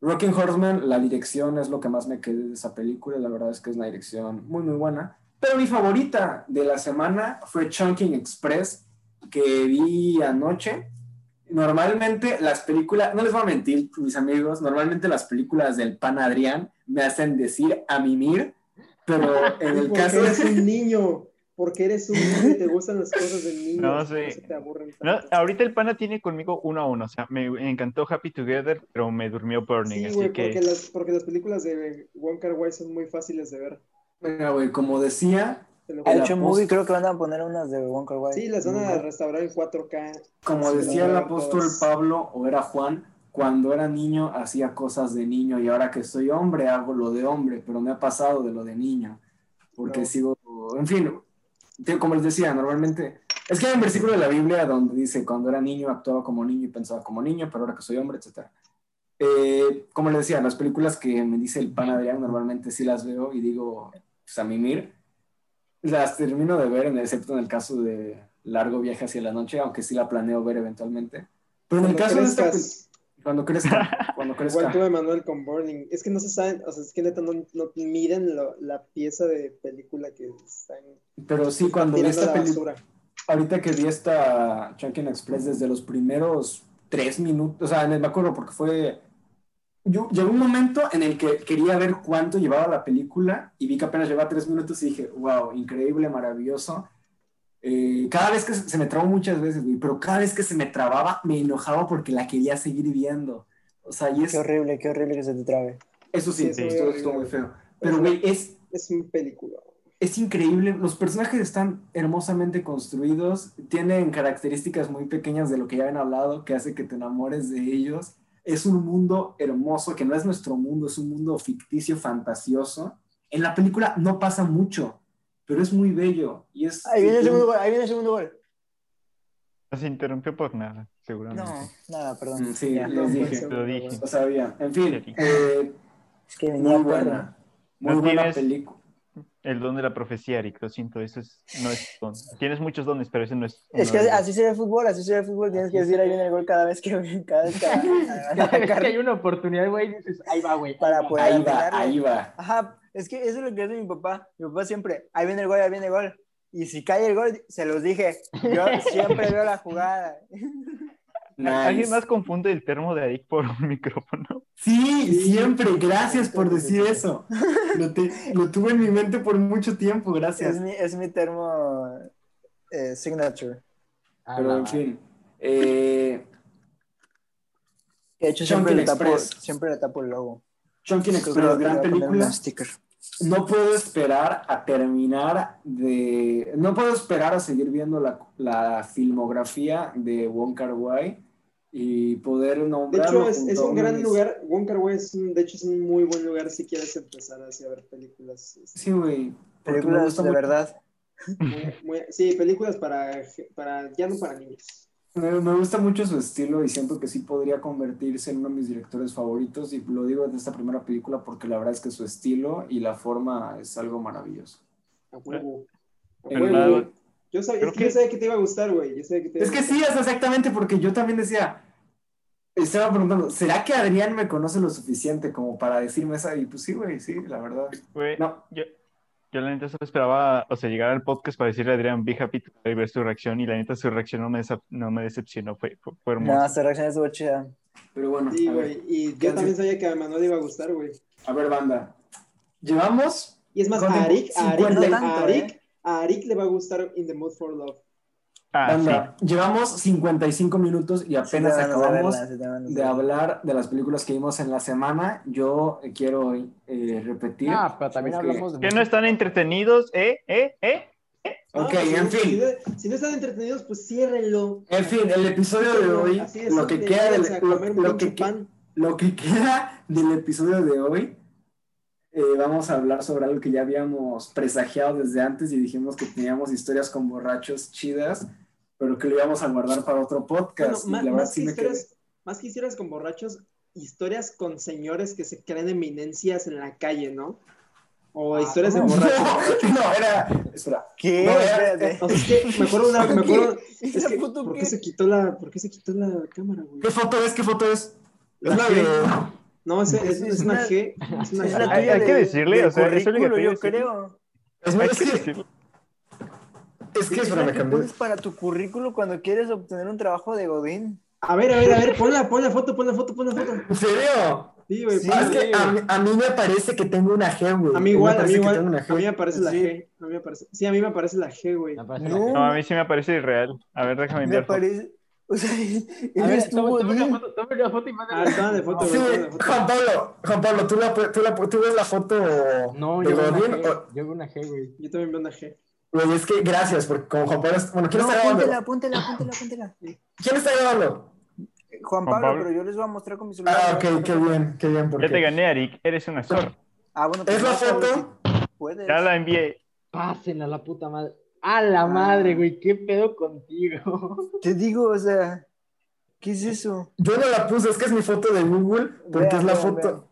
B: Rocking Horseman, la dirección es lo que más me quedé de esa película, la verdad es que es una dirección muy muy buena. Pero mi favorita de la semana fue Chunking Express, que vi anoche. Normalmente las películas, no les voy a mentir, mis amigos, normalmente las películas del pan Adrián me hacen decir a mimir, pero en el
E: Porque
B: caso
E: eres un niño. Porque eres un niño y te gustan las cosas de niño.
D: No, sí.
E: eso te aburren
D: No, ahorita el pana tiene conmigo uno a uno. O sea, me encantó Happy Together, pero me durmió Burning.
E: Sí,
D: así
E: güey,
D: que.
E: porque, las, porque las películas de Wong Kar Wai son muy fáciles de ver.
B: Mira, güey, como decía,
C: hecho movie creo que van a poner unas de Wong Kar Wai.
E: Sí, las van a restaurar en 4K.
B: como
E: Sí,
B: decía el apóstol. Pablo o era Juan, cuando era niño hacía cosas de niño y ahora que soy hombre hago lo de hombre, pero me ha pasado de lo de niño, porque
E: No.
B: sigo, en fin, como les decía, normalmente, es que hay un versículo de la Biblia donde dice, cuando era niño actuaba como niño y pensaba como niño, pero ahora que soy hombre, etc. Eh, como les decía, las películas que me dice el pan Adrián normalmente sí las veo y digo, pues a mimir, las termino de ver, excepto en el caso de Largo Viaje hacia la Noche, aunque sí la planeo ver eventualmente. Pero en el caso de esta cuando crezca, cuando
E: igual
B: crezca.
E: tú, Emanuel, con Burning. Es que no se saben, o sea, es que neta no, no miden lo- la pieza de película que están
B: Pero sí, cuando vi esta
E: la
B: película, ahorita que vi esta Chunkin Express desde los primeros tres minutos, o sea, me acuerdo porque fue, yo, llegó un momento en el que quería ver cuánto llevaba la película y vi que apenas llevaba tres minutos y dije, wow, increíble, maravilloso. Eh, cada vez que se, me trabó muchas veces, güey, pero cada vez que se me trababa me enojaba porque la quería seguir viendo. O sea, y es,
C: Qué horrible, qué horrible que se te trabe.
B: eso sí,
E: Sí, es muy
B: esto estuvo muy feo. Pero, güey, es,
E: Es un película.
B: es increíble. Los personajes están hermosamente construidos, tienen características muy pequeñas de lo que ya habían hablado, que hace que te enamores de ellos. Es un mundo hermoso, que no es nuestro mundo, es un mundo ficticio, fantasioso. En la película no pasa mucho, pero es muy bello. Y es,
C: Ahí viene el segundo gol, ahí viene el segundo gol.
D: Se interrumpió por nada, seguramente.
C: No, nada, perdón.
B: Mm, Sí,
C: Ya.
E: No,
B: dije.
D: Lo dije.
B: Lo sabía. En fin, eh,
C: Es que venía
B: muy buena. Muy
D: No
B: buena
D: tienes-
B: película.
D: El don de la profecía, Eric, lo siento, eso es, no es don. Tienes muchos dones, pero ese no es.
C: Es que así se ve el fútbol, así se ve el fútbol. Tienes que decir ahí viene el gol cada vez que cada vez
A: Cada vez que hay una oportunidad, güey, dices, ahí va, güey.
C: Para
A: ahí va".
C: poder-
B: Ahí va, ahí va.
C: Ajá, es que eso es lo que hace mi papá. Mi papá siempre, ahí viene el gol, ahí viene el gol. Y si cae el gol, se los dije. Yo siempre veo la jugada.
D: ¿Alguien más confunde el termo de Eric por un micrófono?
B: Sí, siempre. Gracias por decir eso. Lo, te- lo tuve en mi mente por mucho tiempo, gracias.
C: Es mi, es mi termo eh, signature.
A: Ah,
B: Pero en fin. eh,
C: De hecho, siempre le, tapo, siempre le tapo el logo.
B: Chunkin Express, gran película.
C: un sticker.
B: No puedo esperar a terminar de. No puedo esperar a seguir viendo la, la filmografía de Wong Kar Wai y poder
E: De
B: nombrarlo.
E: hecho, es, un gran
B: de mis-
E: lugar. Wong Kar Wai es un, de hecho, es un muy buen lugar si quieres empezar así a ver películas. este,
B: Sí, güey.
C: Películas
B: gusta
C: de
B: mucho-
C: verdad.
E: muy- muy- sí, películas para, para, ya no para niños.
B: Me, gusta mucho su estilo y siento que sí podría convertirse en uno de mis directores favoritos y lo digo de esta primera película porque la verdad es que su estilo y la forma es algo maravilloso.
E: A huevo. A. Yo sabía, es que yo
D: que-
E: sabía que te iba a gustar, güey. Yo sabía que te iba
B: Es que sí, es exactamente porque yo también decía, estaba preguntando, ¿será que Adrián me conoce lo suficiente como para decirme esa? Y pues sí, güey, sí, la verdad.
D: Güey,
B: No.
D: yo, yo la neta solo esperaba, o sea, llegar al podcast para decirle a Adrián, be happy to- y ver su reacción, y la neta su reacción no me, no me decepcionó, fue, fue, fue
C: No, esta reacción estuvo chida.
B: Pero bueno,
E: Sí, güey. Y
B: ¿Qué
E: yo también sabía que a Manuel iba a gustar, güey.
B: a ver, banda. Llevamos,
E: Y es más,
B: ¿Cuánto
E: a? Arik, a Arik,
B: 50
E: le-
C: tanto,
E: a Arik,
C: ¿eh?
E: a Arik le va a gustar In the Mood for Love.
D: Ah,
B: banda, llevamos 55 minutos y apenas
C: Sí,
B: acabamos
C: verla, sí,
B: de hablar de las películas que vimos en la semana. Yo eh, quiero eh, repetir.
A: Ah, pero también
B: que-
A: hablamos de.
D: sí. Que no están entretenidos, ¿eh? ¿Eh? ¿Eh?
B: Ok,
E: Ah, si
B: en
E: no-
B: fin.
E: Si no, si no están entretenidos, pues ciérrenlo.
B: En fin, el episodio de hoy,
E: es,
B: lo que queda del, que, lo que queda del episodio de hoy, eh, vamos a hablar sobre algo que ya habíamos presagiado desde antes y dijimos que teníamos historias con borrachos chidas, pero que lo íbamos a guardar para otro
E: Bueno,
B: podcast. y
E: ma-
B: la verdad
E: más,
B: sí
E: que
B: quedé.
E: historias, más que historias con borrachos, historias con señores que se creen eminencias en la calle, ¿no? O
C: Ah,
E: historias de borrachos.
B: No, no, era. Espera.
C: ¿Qué?
B: No, era-
C: Espérate.
E: O sea, es que me acuerdo una, me acuerdo,
C: ¿Qué?
E: es
C: ¿Esa
E: que,
C: foto
E: ¿por
C: qué?
E: qué se quitó la, por qué se quitó la cámara, güey?
B: ¿Qué foto es? ¿Qué foto es?
E: La
B: Es la
E: G.
B: de.
E: No, es, es, una
C: una-
E: G, es una G.
D: Hay- que
C: de-
D: decirle, o sea, es
C: currículo, yo creo.
B: Es,
D: que.
B: Es que
C: Es la
B: me
C: que
B: cambié.
C: pones para tu currículo cuando quieres obtener un trabajo de Godín.
E: A ver, a ver, a ver, pon la, pon la foto, pon la foto, pon la foto.
B: ¿En serio?
E: Sí, güey,
C: Sí,
E: pon
B: Ah,
E: la-
B: es que a mí, a mí me parece que tengo una G, güey.
E: A mí
B: Me
E: igual, a mí igual.
B: tengo una
E: A mí me aparece la
C: Sí.
E: G. A mí me aparece. Sí, a mí me aparece la G, güey.
A: Me
C: No.
A: la-
D: No, a mí sí me parece irreal. A ver, déjame
C: Me
D: enviar foto.
C: parece. O sea,
A: A ver, toma,
C: Godín.
A: foto, toma una foto y
E: Ah,
A: mándala.
E: toma de foto,
B: Sí,
E: güey, foto.
B: Juan Pablo, Juan Pablo, ¿tú, la, tú, la, tú ves la foto
A: No,
B: de
A: yo veo una
B: Godín?
A: G,
B: o-
A: yo veo una G, güey.
E: Yo también veo una G.
B: Güey, es que gracias, porque como Juan Pablo... Bueno, ¿quién
C: No,
B: está grabando?
C: póntela, póntela, póntela.
B: ¿Quién está grabando?
C: Juan
D: Juan
C: Pablo,
D: Pablo.
C: pero yo les voy a mostrar con mi celular.
B: Ah, ok, qué bien, qué bien,
D: Ya te
B: porque...
D: gané, Arik. Eres una zorra.
C: Ah, bueno, pues
B: ¿Es la
C: muéstralo
B: foto?
C: si Puedes.
D: Ya la envié.
A: Pasen a la puta madre. A la
C: Ah.
A: madre, güey, qué pedo contigo.
C: Te digo, o sea, ¿qué es eso?
B: Yo no la puse, es que es mi foto de Google, porque
C: Vean,
B: es la
C: vean,
B: foto...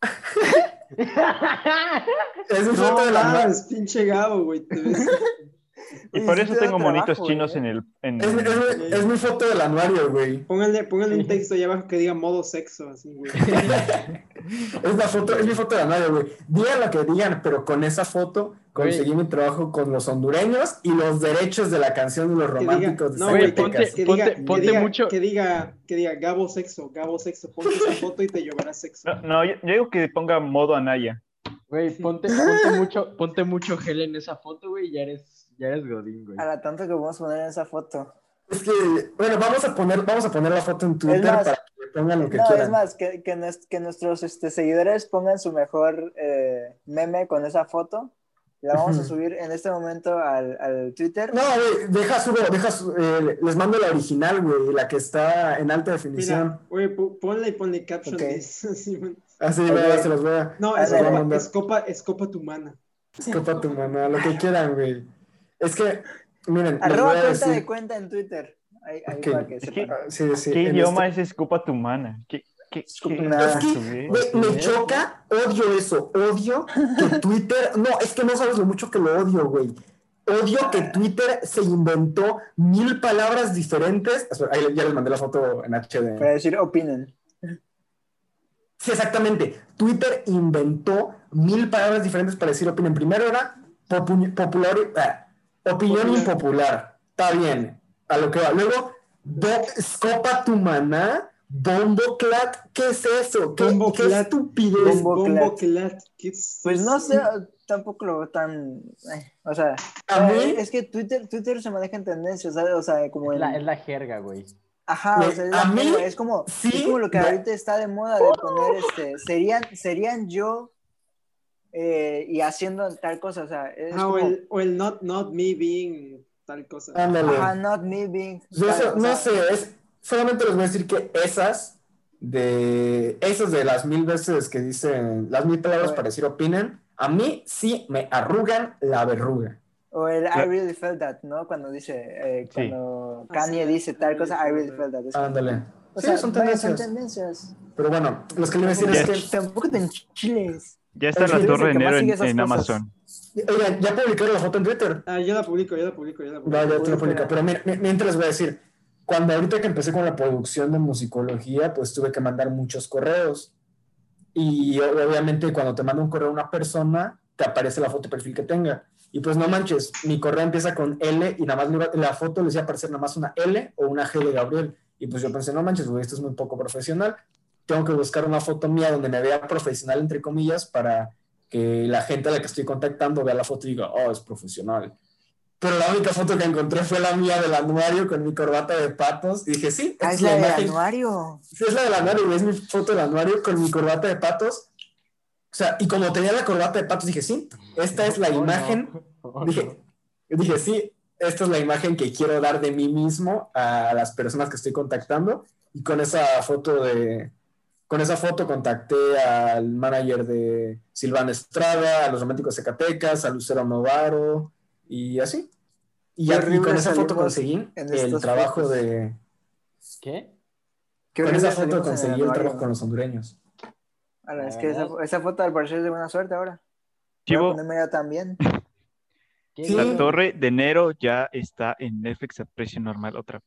B: Es
E: No
B: foto de la...
E: mames, pinche Gabo, güey. te ves-
D: Y por eso tengo monitos chinos
C: ¿eh?
D: en el. En...
B: Es, mi- es mi- es mi foto del anuario, güey.
E: Pónganle, pónganle un texto ahí abajo que diga modo sexo, así, güey.
B: Es la foto, es mi foto del anuario, güey. Digan lo que digan, pero con esa foto conseguí mi trabajo con los hondureños y los derechos de la canción de los románticos de
E: no,
A: Güey, ponte-
E: que diga,
A: ponte-
E: que
A: ponte
E: diga-
A: mucho-
E: Que diga, que diga Gabo sexo, Gabo sexo. Ponte esa foto y te lloverá sexo.
D: No, no, yo, yo digo que ponga modo Anaya.
A: Güey, ponte, ponte mucho, ponte mucho gel en esa foto, güey, y ya eres, ya eres Godín, güey.
C: A la tanto que vamos a poner en esa foto.
B: Es que, bueno, vamos a poner, vamos a poner la foto en Twitter
C: más,
B: para que pongan lo que
C: No,
B: quieran.
C: es más, que, que, nues- que nuestros este, seguidores pongan su mejor eh, meme con esa foto. La vamos a subir en este momento al, al Twitter.
B: No, güey, deja subo, deja su- eh, les mando la original, güey, la que está en alta definición.
E: Mira, güey, po- ponle y ponle caption.
C: Ok.
E: this, así, güey.
B: Así,
C: Ok.
B: vea, se los voy a
E: No,
C: A
E: es
C: ver,
E: copa, es copa, es copa tu mana.
B: escopa tu mamá, lo que quieran, güey. Es que, miren,
C: Arroba cuenta
B: decir-
C: de cuenta en Twitter. Ahí, para que
D: que-
B: Ah, Sí, sí,
D: ¿Qué idioma
B: este-
D: es escupa tu mana? ¿Qué, qué,
C: Escupa
D: qué-
C: nada.
B: Es que, me choca, odio eso, odio que Twitter, no, es que no sabes lo mucho que lo odio, güey. Odio que Twitter se inventó mil palabras diferentes. Espera, Ahí ya les mandé la foto en HD.
C: Para decir opinen.
B: Sí, exactamente. Twitter inventó mil palabras diferentes para decir opinión. Primero era popu- popular, ah, opinión
E: Popular.
B: impopular. Está bien, a lo que va. Luego, scopa tu maná, bomboclat. ¿Qué es eso? ¿Qué, qué
E: Bomboclat.
B: estupidez?
C: Bombo-
E: Bombo clat. ¿qué es
C: Pues no sé, tampoco lo veo tan. eh, o sea,
B: A
C: eh,
B: mí-
C: es que Twitter, Twitter se maneja en tendencias, ¿sabes? O sea, como
A: Es
C: en.
A: la, es la jerga, güey.
C: Ajá, o sea, es,
B: A
C: la
B: mí,
C: jerga, es como,
B: sí,
C: es como lo que ahorita está de moda de poner este. Serían, serían yo eh, y haciendo tal cosa, o sea, es
E: Ah, o
C: como.
E: el, o el not, not me being tal cosa.
B: Ándale.
C: Ajá, not me being.
B: Yo
C: tal,
B: so-
C: o
B: no
C: sea,
B: sé, es, solamente les voy a decir que esas de esas de las mil veces que dicen, las mil palabras para decir opinen, a mí sí me arrugan la verruga.
C: O el I really felt that, ¿no? Cuando dice, eh,
D: Sí.
C: cuando
E: Ah,
C: Kanye
E: sí.
C: dice tal cosa, I really felt that.
B: Ándale.
C: o
B: Sí,
C: sea,
B: son tendencias.
C: tendencias.
B: Pero bueno, los que le iba a decir es que,
C: Tampoco te enchiles.
D: Ya está
B: Es
D: la torre de enero en. Amazon.
B: oigan, ya publicaron la foto en Twitter.
E: Ah, yo la publico, yo la publico, yo la publico.
B: Ya, ya te lo
C: Publica.
B: publico. Pero mira, mi- mientras voy a decir, cuando ahorita que empecé con la producción de musicología, pues tuve que mandar muchos correos. Y obviamente cuando te manda un correo a una persona, te aparece la foto de perfil que tenga. Y pues no manches, mi correo empieza con L y nada más le la foto les iba a aparecer nada más una L o una G de Gabriel. Y pues yo pensé, no manches, güey, esto es muy poco profesional. Tengo que buscar una foto mía donde me vea profesional, entre comillas, para que la gente a la que estoy contactando vea la foto y diga, oh, es profesional. Pero la única foto que encontré fue la mía del anuario con mi corbata de patos. Y dije, sí,
C: Ah,
B: es
C: es
B: la
C: la del
B: imagen.
C: anuario.
B: Sí, es la del anuario, es mi foto del anuario con mi corbata de patos. O sea, y como tenía la corbata de patos, dije, sí, esta es la
A: Oh, no.
B: imagen.
A: Oh,
B: Dije, dije, sí, esta es la imagen que quiero dar de mí mismo a las personas que estoy contactando. Y con esa foto de, con esa foto contacté al manager de Silvana Estrada, a los Románticos Zacatecas, a Lucero Novaro y así. Y, ya- y con esa foto conseguí el trabajo
C: fotos.
B: de...
A: ¿Qué?
C: Qué
B: Con esa foto conseguí el trabajo con los hondureños.
C: Ala, es que esa, foto al parecer es de buena suerte ahora.
D: Chivo,
C: ya también.
A: ¿Qué,
B: Sí.
D: la torre de enero ya está en Netflix a precio normal otra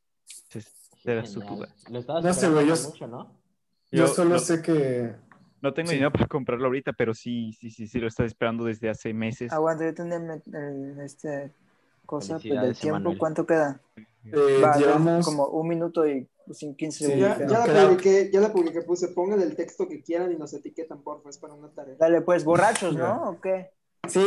D: vez. Era su duda.
A: Lo estabas
B: No sé, güey, yo-
A: mucho, ¿no?
B: Yo,
D: Yo
B: solo
D: lo-
B: sé que...
D: No tengo
B: Sí.
D: dinero para comprarlo ahorita, pero sí, sí, sí, sí, lo estaba esperando desde hace meses.
C: Aguanta, yo el- este cosa pues, del tiempo. ¿Cuánto queda?
B: eh,
C: Va,
B: llevamos...
C: como un minuto y sin 15
B: Sí,
C: segundos.
E: Ya,
B: no,
E: ya la publiqué, ya la publiqué, puse, pongan el texto que quieran y nos etiquetan, porfa, es para una tarea.
C: Dale, pues, borrachos, ¿no? ¿O qué?
B: Sí,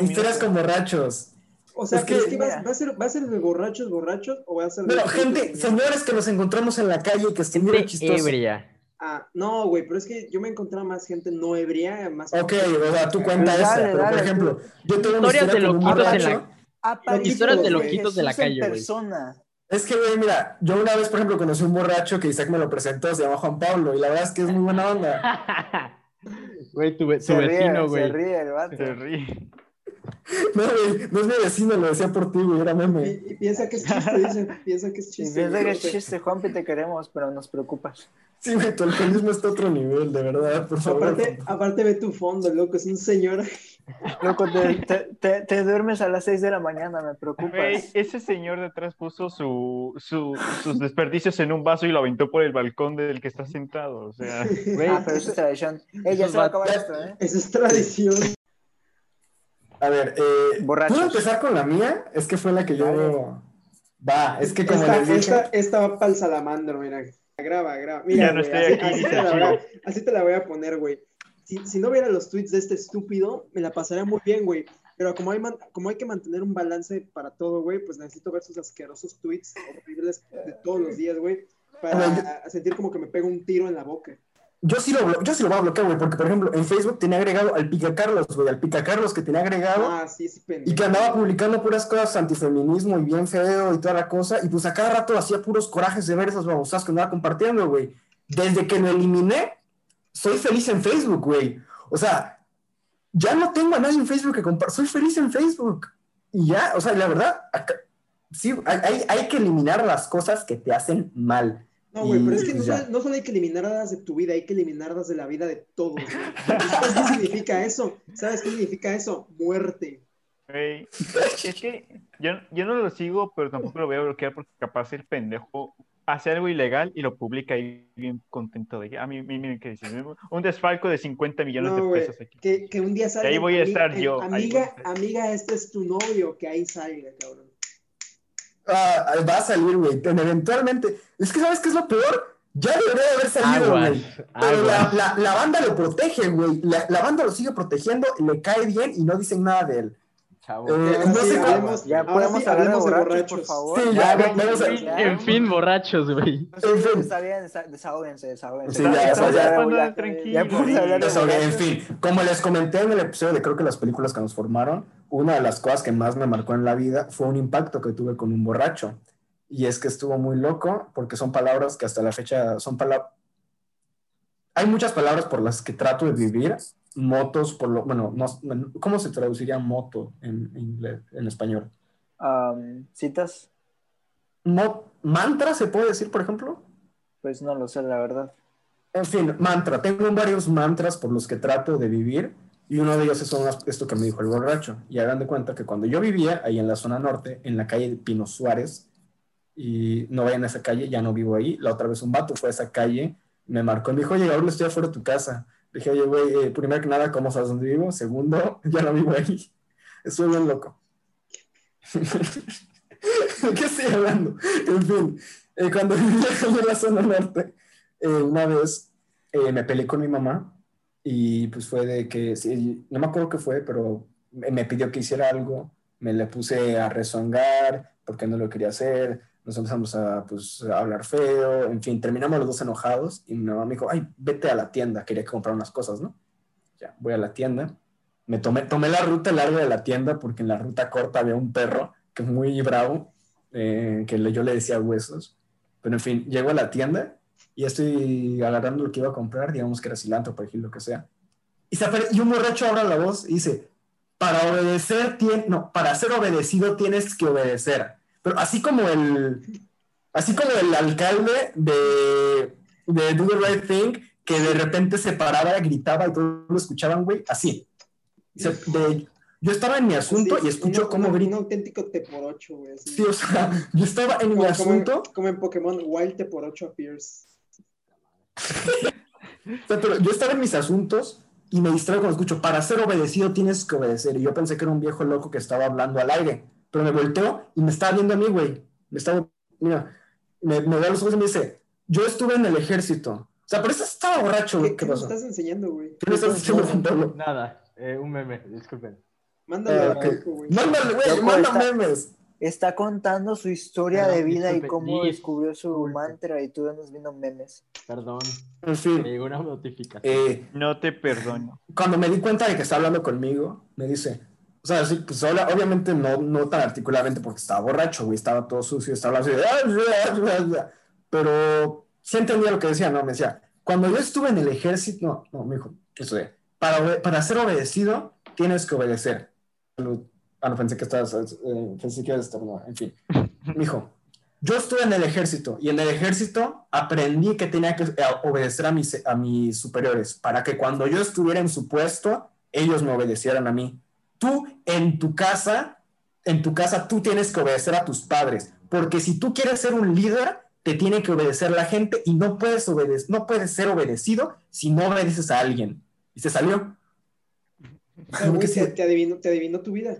B: historias
D: minuto.
B: con borrachos.
E: O sea,
B: Es
E: ¿crees
B: que-
E: que, va, va a ser, va a ser de borrachos, borrachos o va a ser de...
B: Bueno, gente, señores que nos encontramos en la calle y que estén muy chistosos.
A: ebria.
E: Ah, no, güey, pero es que yo me encontraba más gente no ebria, más...
B: Ok, o sea, tú cuenta
C: Pues
B: esa,
C: dale,
B: pero por ejemplo, yo tengo una
A: Historias
B: historia
A: de
B: con un
A: la-
B: borracho.
C: Aparición
E: Historias de
A: loquitos de la calle, güey.
B: Es que, güey, mira, yo una vez, por ejemplo, conocí un borracho que Isaac me lo presentó, se llama Juan Pablo, y la verdad es que es muy buena onda.
A: Güey, tu, ve- tu
C: Se
A: vecino,
C: se
A: güey.
C: ríe el vato.
D: Se ríe.
B: No, güey, no es mi vecino, lo decía por ti, güey, era meme.
E: Y, y piensa que es chiste, dice, piensa que es chiste.
C: piensa que es chiste, Juanpi, te queremos, pero nos preocupas.
B: Sí, güey, tu alcoholismo está a otro nivel, de verdad, por favor.
E: Aparte, aparte ve tu fondo, loco, es un señor.
C: Loco, te, te, te- te duermes a las 6 de la mañana, me preocupas.
D: ese señor de atrás puso su, su- sus desperdicios en un vaso y lo aventó por el balcón del que está sentado. O sea,
A: Güey,
C: Ah, pero eso es tradición. Ey, ya
A: esos
C: se va a acabar esto, ¿eh?
E: Esa es tradición.
B: A ver, eh,
C: Borrachos.
B: ¿puedo empezar con la mía? Es que fue la que yo... Va, es que como
E: esta,
B: les dije...
E: esta, esta va para el salamandro, mira. Graba, graba. Mira,
D: Ya no
E: güey,
D: estoy
E: así,
D: aquí,
E: así te la voy a,
D: chivo.
E: así te la voy a poner, güey. Si, si no viera los tweets de este estúpido, me la pasaría muy bien, güey. Pero como hay, man- como hay que mantener un balance para todo, güey, pues necesito ver sus asquerosos tweets horribles de todos los días, güey, para sentir como que me pego un tiro en la boca.
B: Yo sí, lo, yo sí lo voy a bloquear, güey, porque por ejemplo en Facebook tenía agregado al Pica Carlos, güey, al Pica Carlos que tenía agregado
E: Ah, sí, sí, pendejo.
B: y que andaba publicando puras cosas antifeminismo y bien feo y toda la cosa, y pues a cada rato hacía puros corajes de ver esas babosas que andaba compartiendo, güey. Desde que lo eliminé, soy feliz en Facebook, güey. O sea, ya no tengo a nadie en Facebook que compartir, soy feliz en Facebook. Y ya, o sea, la verdad, acá- sí, hay, hay que eliminar las cosas que te hacen mal.
E: No, güey, pero es que
B: Y
E: no solo, no solo hay que eliminarlas de tu vida, hay que eliminarlas de la vida de todos. ¿Sabes qué significa eso? ¿Sabes qué significa eso? Muerte.
D: es que yo, yo no lo sigo, pero tampoco lo voy a bloquear porque capaz el pendejo hace algo ilegal y lo publica ahí bien contento de que, a mí, mí- miren qué dice, un desfalco de 50 millones
E: No,
D: de pesos aquí.
E: que, que un día salga.
D: ahí voy a estar
E: eh,
D: yo,
E: Amiga, amiga, este es tu novio, que ahí salga, cabrón.
B: Ah, va a salir, güey. Eventualmente. Es que, ¿sabes qué es lo peor? Ya debería de haber salido, güey. Pero la,
A: aguas.
B: la- la banda lo protege, güey. La, la banda lo sigue protegiendo, le cae bien y no dicen nada de él.
A: Chavo.
B: Eh, no
E: sí,
B: sé cómo-
E: hablemos-
C: Ya podemos
E: sí,
C: hablar de borrachos,
E: borrachos.
C: por favor.
B: Sí,
A: Ya,
B: ya,
A: güey,
B: vamos a-
A: en fin, en fin, borrachos, güey.
C: Sí,
B: En fin.
C: Está bien, desa- desahóguense, desahóguense.
B: Sí, ya, ya, ya.
C: ya- ya
B: en fin, como les comenté en el episodio de creo que las películas que nos formaron, una de las cosas que más me marcó en la vida fue un impacto que tuve con un borracho. Y es que estuvo muy loco porque son palabras que hasta la fecha son palabras... Hay muchas palabras por las que trato de vivir, motos, por lo... Bueno, no- ¿cómo se traduciría moto en inglés, en español?
C: ¿Citas?
B: Mo- ¿Mantra se puede decir, por ejemplo?
C: Pues no lo sé, la verdad.
B: En fin, mantra. Tengo varios mantras por los que trato de vivir y uno de ellos es esto que me dijo el borracho. Y hagan de cuenta que cuando yo vivía ahí en la zona norte, en la calle de Pino Suárez, y no vayan a esa calle, ya no vivo ahí. La otra vez un vato fue a esa calle, me marcó y me dijo, oye, ahora estoy afuera de tu casa. Dije, oye, güey, eh, primero que nada, ¿cómo sabes dónde vivo? Segundo, ya no vivo ahí. Estoy bien loco. ¿Qué estoy hablando? En fin, eh, cuando vivía en la zona norte, eh, una vez eh, me peleé con mi mamá y pues fue de que, sí, no me acuerdo qué fue, pero me, me pidió que hiciera algo, me le puse a rezongar porque no lo quería hacer, nos empezamos a, pues, a hablar feo, en fin, terminamos los dos enojados y mi mamá me dijo, ay, vete a la tienda, quería comprar unas cosas, ¿no? Ya, voy a la tienda, me tomé, tomé la ruta larga de la tienda porque en la ruta corta había un perro que es muy bravo, eh, que yo le decía huesos, pero en fin, llego a la tienda y estoy agarrando lo que iba a comprar, digamos que era cilantro, perejil, lo que sea. Y, se y un borracho abre la voz y dice, para obedecer, tien- no, para ser obedecido tienes que obedecer. Pero así como el, así como el alcalde de, de Do the Right Thing, que de repente se paraba, gritaba y todos lo escuchaban, güey, así. Se- de- yo estaba en mi asunto
E: Sí,
B: y escucho
E: un-
B: cómo
E: un- auténtico T por 8, güey.
B: Sí, o sea, yo estaba en mi
E: como, como en,
B: asunto,
E: como en Pokémon, Wild T por 8 appears.
B: o sea, pero yo estaba en mis asuntos y me distraigo cuando escucho, para ser obedecido tienes que obedecer. Y yo pensé que era un viejo loco que estaba hablando al aire, pero me volteó y me estaba viendo a mí, güey. Me estaba, mira, me, me da los ojos y me dice, yo estuve en el ejército. O sea, por eso estaba borracho, güey.
E: ¿Qué,
B: ¿Qué
E: estás enseñando, güey?
B: ¿Qué me estás Pablo?
A: Nada, eh, un meme, disculpen.
E: Mándalo
B: Ah,
E: a
B: ok.
E: Marco, güey.
B: Mándale, güey, manda
C: está-
B: memes.
C: Está contando su historia
A: Perdón,
C: de vida y cómo descubrió su
A: disculpe.
C: mantra y tú andas viendo memes.
A: Perdón,
B: En
A: me
B: fin,
A: llegó una notificación.
B: eh,
D: No te perdono.
B: cuando me di cuenta de que está hablando conmigo, me dice, o sea, sí, pues habla- obviamente no, no tan articuladamente porque estaba borracho, güey, estaba todo sucio, estaba hablando así, de, pero sí entendía lo que decía, ¿no? Me decía, cuando yo estuve en el ejército, no, no, me dijo, eso de, para, para ser obedecido, tienes que obedecer. Ah, no, pensé que estabas, eh, pensé que estar, no, en fin. Me dijo, yo estuve en el ejército y en el ejército aprendí que tenía que eh, obedecer a mis, a mis superiores para que cuando yo estuviera en su puesto, ellos me obedecieran a mí. Tú en tu casa, en tu casa tú tienes que obedecer a tus padres, porque si tú quieres ser un líder, te tiene que obedecer la gente y no puedes, obedecer, no puedes ser obedecido si no obedeces a alguien. Y se salió. Quedé
E: te,
B: así-
E: te adivinó tu vida.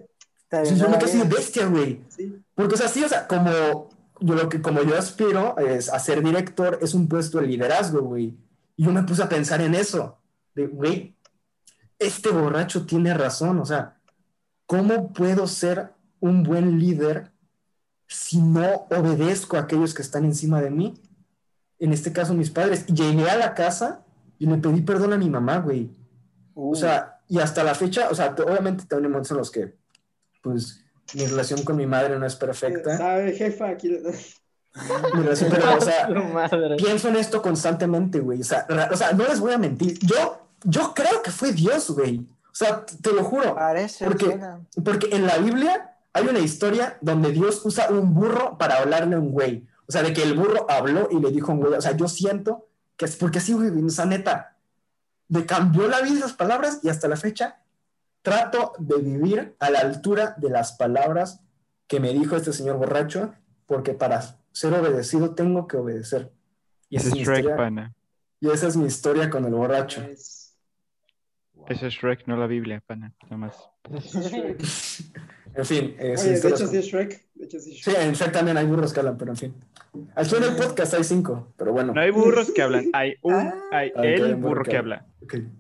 B: Me
C: nada
B: quedé así de bestia, güey.
E: Sí.
B: Porque, o sea, sí, o sea, como yo lo que como yo aspiro es a ser director, es un puesto de liderazgo, güey. Y yo me puse a pensar en eso. De, güey, este borracho tiene razón. O sea, ¿cómo puedo ser un buen líder si no obedezco a aquellos que están encima de mí? En este caso, mis padres. Y llegué a la casa y le pedí perdón a mi mamá, güey.
C: Uh,
B: O sea, y hasta la fecha, o sea, te- obviamente también hay momentos en los que, pues, mi relación con mi madre no es perfecta.
E: ¿Sabe, jefa? Aquí...
B: Mi relación- pero, o sea, pienso en esto constantemente, güey. O sea, ra- o sea, no les voy a mentir. Yo, yo creo que fue Dios, güey. O sea, te, lo juro.
C: parece,
B: porque-
C: suena.
B: Porque en la Biblia hay una historia donde Dios usa un burro para hablarle a un güey. O sea, de que el burro habló y le dijo a un güey. O sea, yo siento que es porque así, güey, o sea, neta, me cambió la vida esas palabras y hasta la fecha trato de vivir a la altura de las palabras que me dijo este señor borracho, porque para ser obedecido tengo que obedecer. Y esa
D: Ese
B: es
D: Shrek,
B: historia,
D: pana.
B: y esa es mi historia con el borracho.
E: Es-
D: Ese es Shrek, no la Biblia, pana. Nada más.
B: En fin, eh, sus
E: Oye, de hecho sí es Shrek. De hecho sí es
B: Sí,
E: Shrek.
B: en Shrek también hay burros que hablan, pero en fin. Aquí en el podcast hay cinco, pero bueno.
D: No hay burros que hablan, hay un,
C: Ah.
D: hay el burro que habla.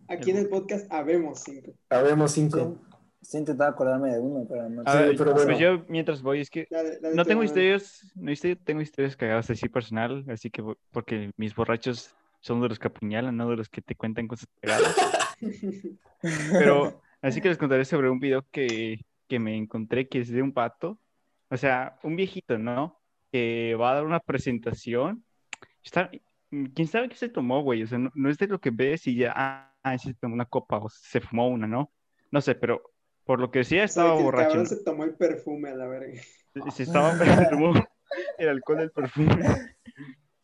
E: Aquí en el podcast habemos cinco.
B: habemos cinco.
C: Estoy intentando acordarme de uno, pero no
D: A
B: Sí,
D: ver,
B: pero
D: pues
B: bueno.
D: yo mientras voy, es que no tengo historias, no tengo historias cagadas así personal, así que voy- porque mis borrachos son de los que apuñalan, no de los que te cuentan cosas pegadas. Pero así que les contaré sobre un video que, que me encontré que es de un pato, o sea, un viejito, ¿no? Que va a dar una presentación. Está, ¿Quién sabe qué se tomó, güey? O sea, no, no es de lo que ves y ya, ah, se tomó una copa o se fumó una, ¿no? No sé, pero por lo que decía estaba
E: que el
D: borracho.
E: cabrón se tomó el perfume a la verga.
D: Se- Se estaba el alcohol del perfume.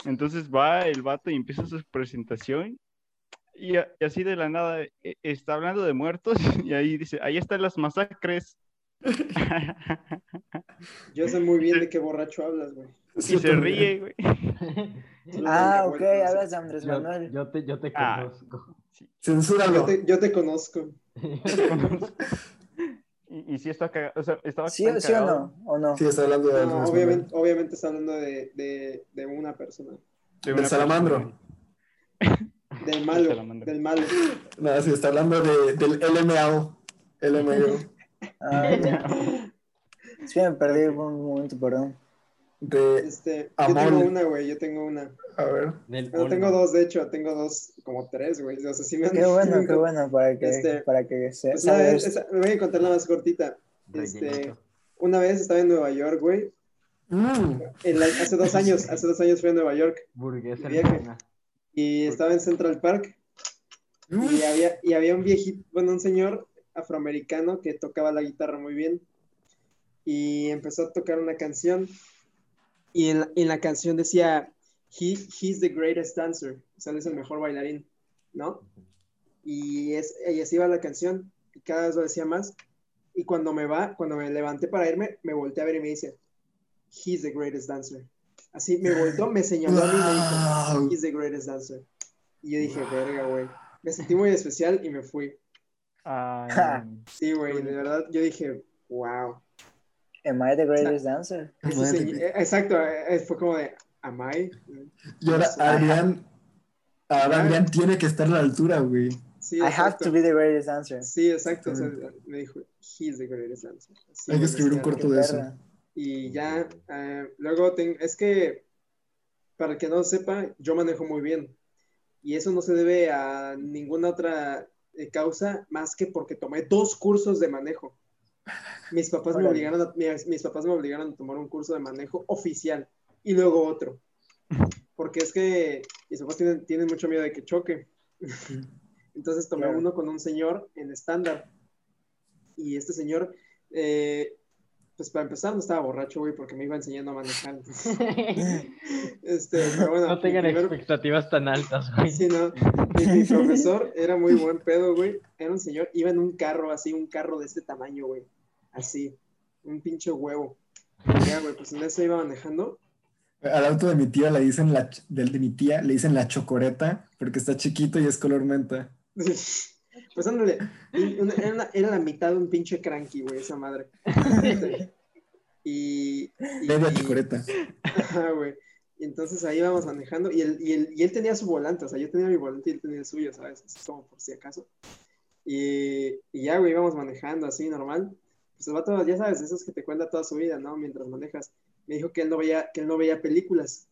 D: Entonces va el vato y empieza su presentación y, así de la nada eh, está hablando de muertos y ahí dice, ahí están las masacres.
E: Yo sé muy bien de qué borracho hablas, güey.
B: Sí,
D: se ríe, güey.
C: Ah, ok, hablas de Andrés Manuel.
A: yo te, yo te
D: Ah.
A: conozco.
B: Censúralo.
E: Yo te, yo te conozco.
D: Y, y sí está cagado, o sea, estaba
C: ¿Sí, ¿sí o no? ¿O no?
B: Sí, está hablando de
E: No, obviamente, obviamente está hablando de, de, de una persona.
D: de
B: Del
D: una
B: salamandro.
D: persona.
E: Del malo. Del malo.
B: No, sí, está hablando de, del LMAO. LMAO.
C: Ah, que me perdí por un momento, perdón.
B: De,
E: Este, yo tengo una, güey. Yo tengo una.
B: a ver.
E: Bueno, tengo dos, de hecho. Tengo dos, como tres, güey. O sea, sí me han
C: Qué bueno, qué bueno, para que,
E: Este,
C: para que se,
E: Pues esa- me voy a contar la más cortita. Este, una vez estaba en Nueva York, güey.
B: Mm,
E: hace dos años, hace dos años fui a Nueva York
A: Burguesa
E: y estaba en Central Park
B: mm.
E: y había, y había un viejito, bueno, un señor afroamericano que tocaba la guitarra muy bien y empezó a tocar una canción y en, en la canción decía, He, he's the greatest dancer, o sea, él es el mejor bailarín, ¿no? Y, es, y así iba la canción y cada vez lo decía más y cuando me va, cuando me levanté para irme, me volteé a ver y me dice, he's the greatest dancer. Así me volteó, me señaló a mí y me dijo, he's the greatest dancer. Y yo dije, verga, güey. Me sentí muy especial y me fui.
D: Ay,
E: Sí, güey, de verdad, yo dije, wow.
C: Am I the greatest dancer?
E: Eh, Exacto, fue como de, am I?
B: Y ahora Adrián, ahora Adrián tiene que estar a la altura, güey.
E: Sí,
C: I have to be the greatest dancer.
E: Sí, exacto. o sea, me dijo, he's the greatest dancer. Así
B: Hay que escribir un corto de eso.
E: Y ya, eh, luego ten- es que, para el que no sepa, yo manejo muy bien. Y eso no se debe a ninguna otra causa más que porque tomé dos cursos de manejo. Mis papás, me obligaron a, mis, mis papás me obligaron a tomar un curso de manejo oficial y luego otro. Porque es que mis papás tienen, tienen mucho miedo de que choque. Entonces tomé
C: Claro.
E: uno con un señor en estándar. Y este señor, eh, pues para empezar, no estaba borracho, güey, porque me iba enseñando a manejar. este, pero bueno,
A: no tengan
E: primer-
A: expectativas tan altas, güey.
E: Sí, no. Mi, mi profesor era muy buen pedo, güey. Era un señor, iba en un carro así, un carro de este tamaño, güey. Así, un pinche huevo. Y ya, güey, pues en eso iba manejando.
B: Al auto de mi tía le dicen la, del de mi tía le dicen la chocoreta porque está chiquito y es color menta.
E: Pues ándale, era, una- era la mitad de un pinche cranky, güey, esa madre. Y, y,
B: Media chocoreta.
E: Ajá, güey. Y entonces ahí íbamos manejando y él, y, él, y él tenía su volante, o sea, yo tenía mi volante y él tenía el suyo, ¿sabes? Así como por si acaso. Y, y ya, güey, íbamos manejando así, normal. Pues el vato, ya sabes, esos que te cuenta toda su vida, ¿no? Mientras manejas. Me dijo que él no veía, que él no veía películas,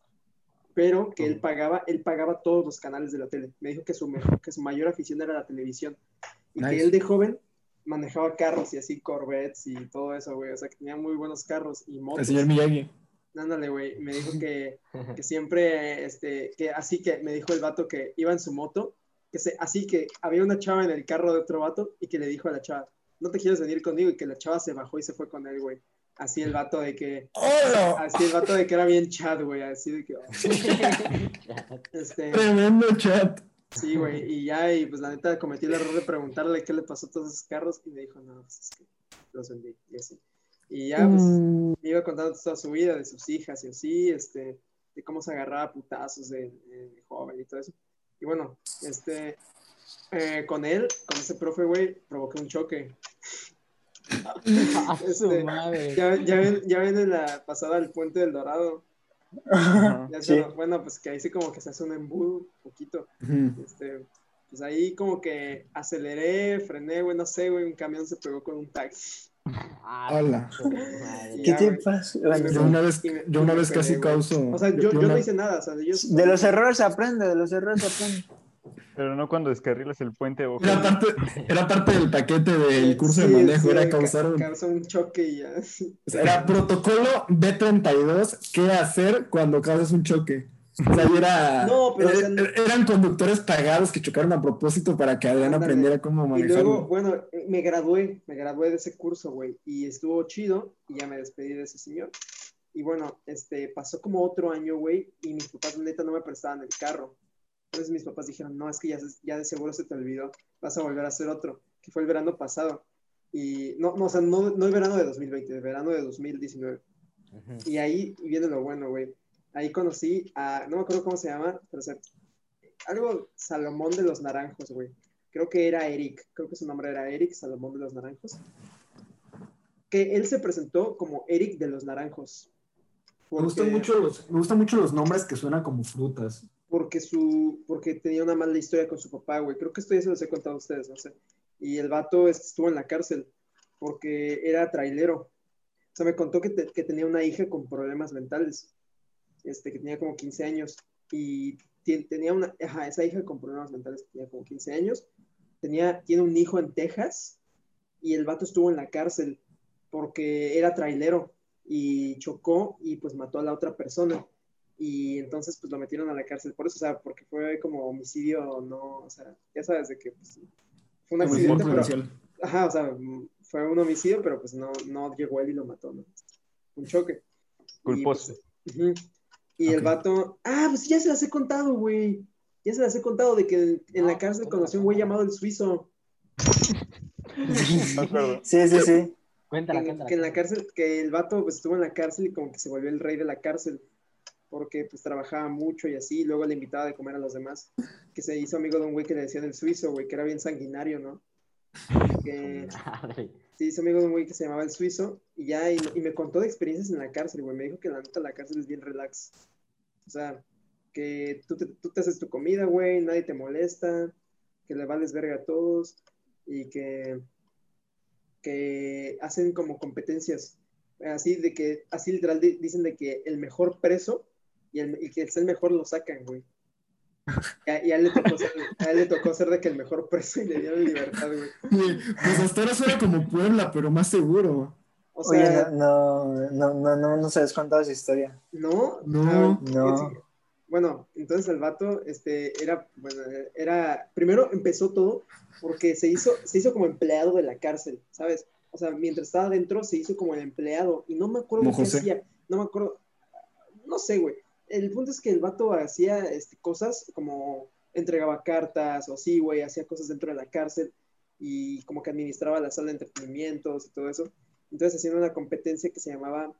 E: pero que él pagaba, él pagaba todos los canales de la tele. Me dijo que su, mejor, que su mayor afición era la televisión. Y
B: Nice.
E: que él de joven manejaba carros y así Corvettes y todo eso, güey. O sea, que tenía muy buenos carros y motos.
B: El señor Miyagi.
E: Ándale, güey. Me dijo que, que siempre, este, que así que me dijo el vato que iba en su moto, que se, así que había una chava en el carro de otro vato y que le dijo a la chava, no te quieres venir conmigo y que la chava se bajó y se fue con él, güey. Así el vato de que, así el vato de que era bien chat, güey, así de que, oh, este,
B: Tremendo chat.
E: sí, güey, y ya, y pues la neta cometí el error de preguntarle qué le pasó a todos esos carros y me dijo, no, pues es que los vendí, y así. Y ya, pues,
B: Mm,
E: me iba contando toda su vida, de sus hijas y así, este, de cómo se agarraba a putazos de, de joven y todo eso. Y bueno, este, eh, con él, con ese profe, güey, provoqué un choque. Este,
A: madre.
E: Ya, ya, ven, ya ven en la pasada el puente del Dorado. Ya
C: Sí.
E: se- bueno, pues que ahí sí como que se hace un embudo, un poquito. Este, pues ahí como que aceleré, frené, güey, no sé, güey, un camión se pegó con un taxi.
A: Ah,
B: Hola.
C: ¿Qué
E: Ya,
C: te pasa?
B: Yo una vez, yo una vez casi causo.
E: O sea, yo, yo
B: una-
E: no hice nada, o sea, yo...
C: De los errores se aprende, de los errores se aprende.
D: Pero no cuando descarrilas el puente o
B: Era parte, era parte del paquete del curso de
E: Sí,
B: manejo,
E: sí,
B: era
E: ca-
B: causar un,
E: causó un choque y ya.
B: sea, era protocolo B32, ¿qué hacer cuando causas un choque? O sea, y era,
E: No, pero, o sea,
B: er- eran conductores pagados que chocaron a propósito para que Adrián
E: Ándale.
B: aprendiera cómo
E: Y
B: manejar.
E: luego, bueno, me gradué, me gradué de ese curso, güey, y estuvo chido, y ya me despedí de ese señor. Y bueno, este, pasó como otro año, güey, y mis papás neta no me prestaban el carro. Entonces mis papás dijeron, no, es que ya, de seguro se te olvidó, vas a volver a hacer otro, que fue el verano pasado. Y no, no, o sea, no, no el verano de 2020, el verano de 2019.
A: Ujú.
E: Y ahí viene lo bueno, güey. Ahí conocí a, no me acuerdo cómo se llama, pero o sea, algo Salomón de los Naranjos, güey. Creo que era Eric, creo que su nombre era Eric Salomón de los Naranjos. Que él se presentó como Eric de los Naranjos.
B: Me gustan,
E: Porque-
B: mucho los, me gustan mucho los nombres que suenan como frutas.
E: Porque su porque tenía una mala historia con su papá, güey. Creo que esto ya se los he contado a ustedes, no sé. Y el vato estuvo en la cárcel porque era trailero. O sea, me contó que, te- que tenía una hija con problemas mentales, este, que tenía como 15 años. Y tenía una, ajá, esa hija con problemas mentales que tenía como 15 años. Tenía, tiene un hijo en Texas y el vato estuvo en la cárcel porque era trailero y chocó y pues mató a la otra persona y entonces pues lo metieron a la cárcel por eso, o sea, porque fue como homicidio, no, o sea, ya sabes de que pues, fue un accidente, pero. Ajá, o sea, fue un homicidio, pero pues no, no llegó él y lo mató, ¿no? Un choque.
D: Culposo.
E: Y, pues. Y el vato, ah, pues ya se las he contado, güey. Ya se las he contado de que en, en la cárcel conoció un güey llamado el Suizo.
C: Sí, sí, sí.
A: Cuéntala,
E: que,
A: cuéntala.
E: que en la cárcel, que el vato pues, estuvo en la cárcel y como que se volvió el rey de la cárcel, porque pues trabajaba mucho y así, y luego le invitaba de comer a los demás, que se hizo amigo de un güey que le decían el suizo, güey, que era bien sanguinario, ¿no? Que se hizo amigo de un güey que se llamaba el suizo, y ya, y, y me contó de experiencias en la cárcel, güey, me dijo que la neta la cárcel es bien relax, o sea, que tú te, tú te haces tu comida, güey, nadie te molesta, que le vales verga a todos, y que que hacen como competencias, así de que, así literal di- dicen de que el mejor preso y el, y que es el mejor lo sacan, güey. Y a, y a él le tocó ser, a él le tocó ser de que el mejor preso y le dieron libertad, güey.
B: Pues hasta ahora suena como Puebla, pero más seguro.
E: O
C: Oye,
E: sea,
C: no, no, no, no, no, no sabes contado esa historia.
E: no,
B: No.
E: Ah,
C: No.
E: Bueno, entonces el vato, este, era, bueno, era, primero empezó todo porque se hizo, se hizo como empleado de la cárcel, ¿sabes? O sea, mientras estaba adentro se hizo como el empleado y no me acuerdo qué hacía, no me acuerdo, no sé, güey. El punto es que el vato hacía este, cosas como entregaba cartas o así, güey, hacía cosas dentro de la cárcel y como que administraba la sala de entretenimientos y todo eso. Entonces hacían una competencia que se llamaba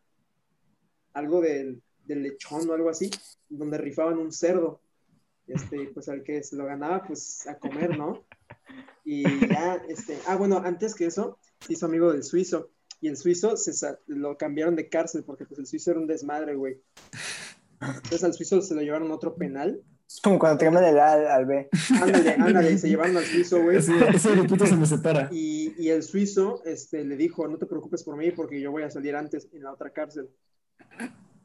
E: algo del, del lechón o algo así, donde rifaban un cerdo. Este, pues al que se lo ganaba, pues a comer, ¿no? Y ya, este, ah, bueno, antes que eso, se hizo amigo del suizo. Y el suizo se lo cambiaron de cárcel porque pues el suizo era un desmadre, güey. Entonces al suizo se lo llevaron a otro penal.
C: Es como cuando te cambian del A al, al B.
E: Ándale, ándale, se llevaron al suizo, güey.
B: Ese, ese grupito se me separa.
E: Y, y el suizo este, le dijo, no te preocupes por mí porque yo voy a salir antes en la otra cárcel.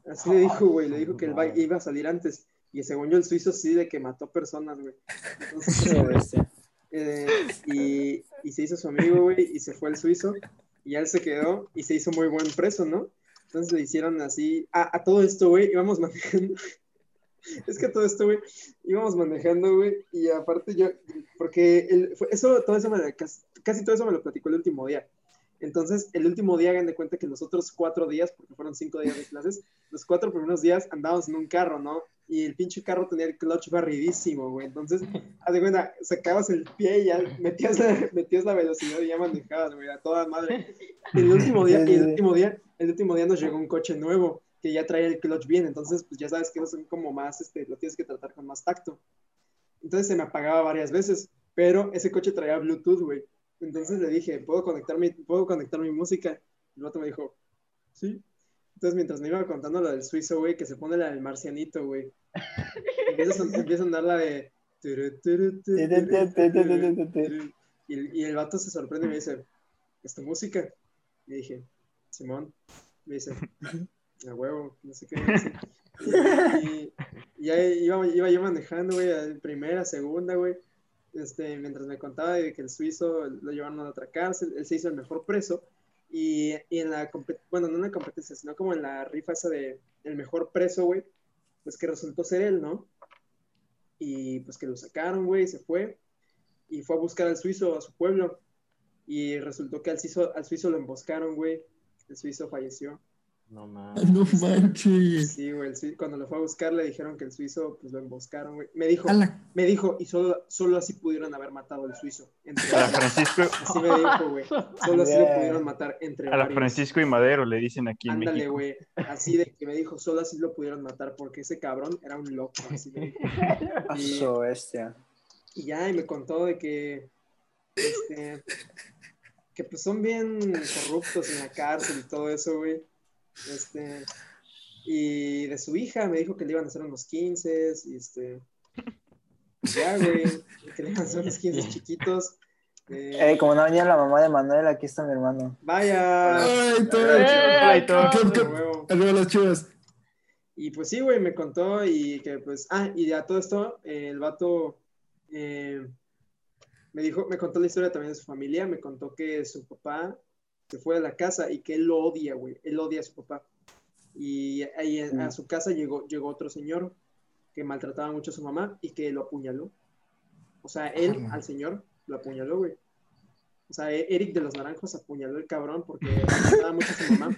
E: Así le dijo, güey, le dijo que él iba a salir antes. Y según yo, el suizo sí de que mató personas, güey. Entonces, eh, y, y se hizo su amigo, güey, y se fue el suizo. Y él se quedó y se hizo muy buen preso, ¿no? Entonces le hicieron así. A todo esto, güey, íbamos manejando. Es que todo esto, güey, íbamos manejando, güey, y aparte yo, porque eso, todo eso me, casi, casi todo eso me lo platicó el último día. Entonces, el último día, hagan de cuenta que los otros cuatro días, porque fueron cinco días de clases, los cuatro primeros días andábamos en un carro, ¿no? Y el pinche carro tenía el clutch barridísimo, güey. Entonces, haz de cuenta, sacabas el pie y ya metías la, metías la velocidad y ya manejabas, güey, a toda madre. Y el último día, y el último día, el último día nos llegó un coche nuevo que ya traía el clutch bien, entonces pues ya sabes que no son como más, este, lo tienes que tratar con más tacto. Entonces se me apagaba varias veces, pero ese coche traía Bluetooth, güey. Entonces le dije, ¿puedo conectar mi, ¿puedo conectar mi música? Y el otro me dijo, sí. Entonces mientras me iba contando lo del suizo, güey, que se pone la del marcianito, güey. Empieza a, son- empieza a andar la de... turu, turu. Y, y el vato se sorprende y me dice, ¿es tu música? Y dije, Simón. Me dice, a huevo, no sé qué. Y, y ahí iba, iba yo manejando, güey, primera, segunda, güey. Este, mientras me contaba de que el suizo lo llevaron a otra cárcel, él se hizo el mejor preso. Y, en la, bueno, no en la competencia, sino como en la rifa esa de el mejor preso, güey, pues que resultó ser él, ¿no? Y pues que lo sacaron, güey, se fue. Y fue a buscar al suizo a su pueblo. Y resultó que al suizo, al suizo lo emboscaron, güey. El suizo falleció.
A: No mames.
B: No manches.
E: Sí, güey, el cuando lo fue a buscar le dijeron que el suizo, pues lo emboscaron, güey. Me dijo,
B: Ala.
E: me dijo, y solo, solo así pudieron haber matado al suizo. Entre
D: A la. Francisco,
E: Así me dijo, güey. Solo así lo pudieron matar entre
D: a la
E: varios.
D: Francisco y Madero le dicen aquí en
E: Ándale,
D: México.
E: güey. Así de que me dijo, solo así lo pudieron matar porque ese cabrón era un loco. Así me dijo. Y-
C: bestia.
E: Y ya, y me contó de que, este, que pues son bien corruptos en la cárcel y todo eso, güey. Este, y de su hija me dijo que le iban a hacer unos 15, y este, ya, güey, que le iban a hacer unos 15 chiquitos. Eh,
C: Eh, como no venía la mamá de Manuel, aquí está mi hermano.
E: vaya.
B: Ay, todo.
D: Ay, todo.
B: ¿Qué- qué-
E: De huevo.
B: Arriba las chivas.
E: Y pues sí, güey, me contó y que pues, ah, y a todo esto, eh, el vato eh, me dijo, me contó la historia también de su familia, me contó que su papá se fue de la casa y que él lo odia, güey, él odia a su papá. Y ahí a a su casa llegó, llegó otro señor que maltrataba mucho a su mamá y que lo apuñaló. O sea, él al señor lo apuñaló, güey. O sea, e- Eric de los Naranjos apuñaló el cabrón porque gustaba mucho a su mamá.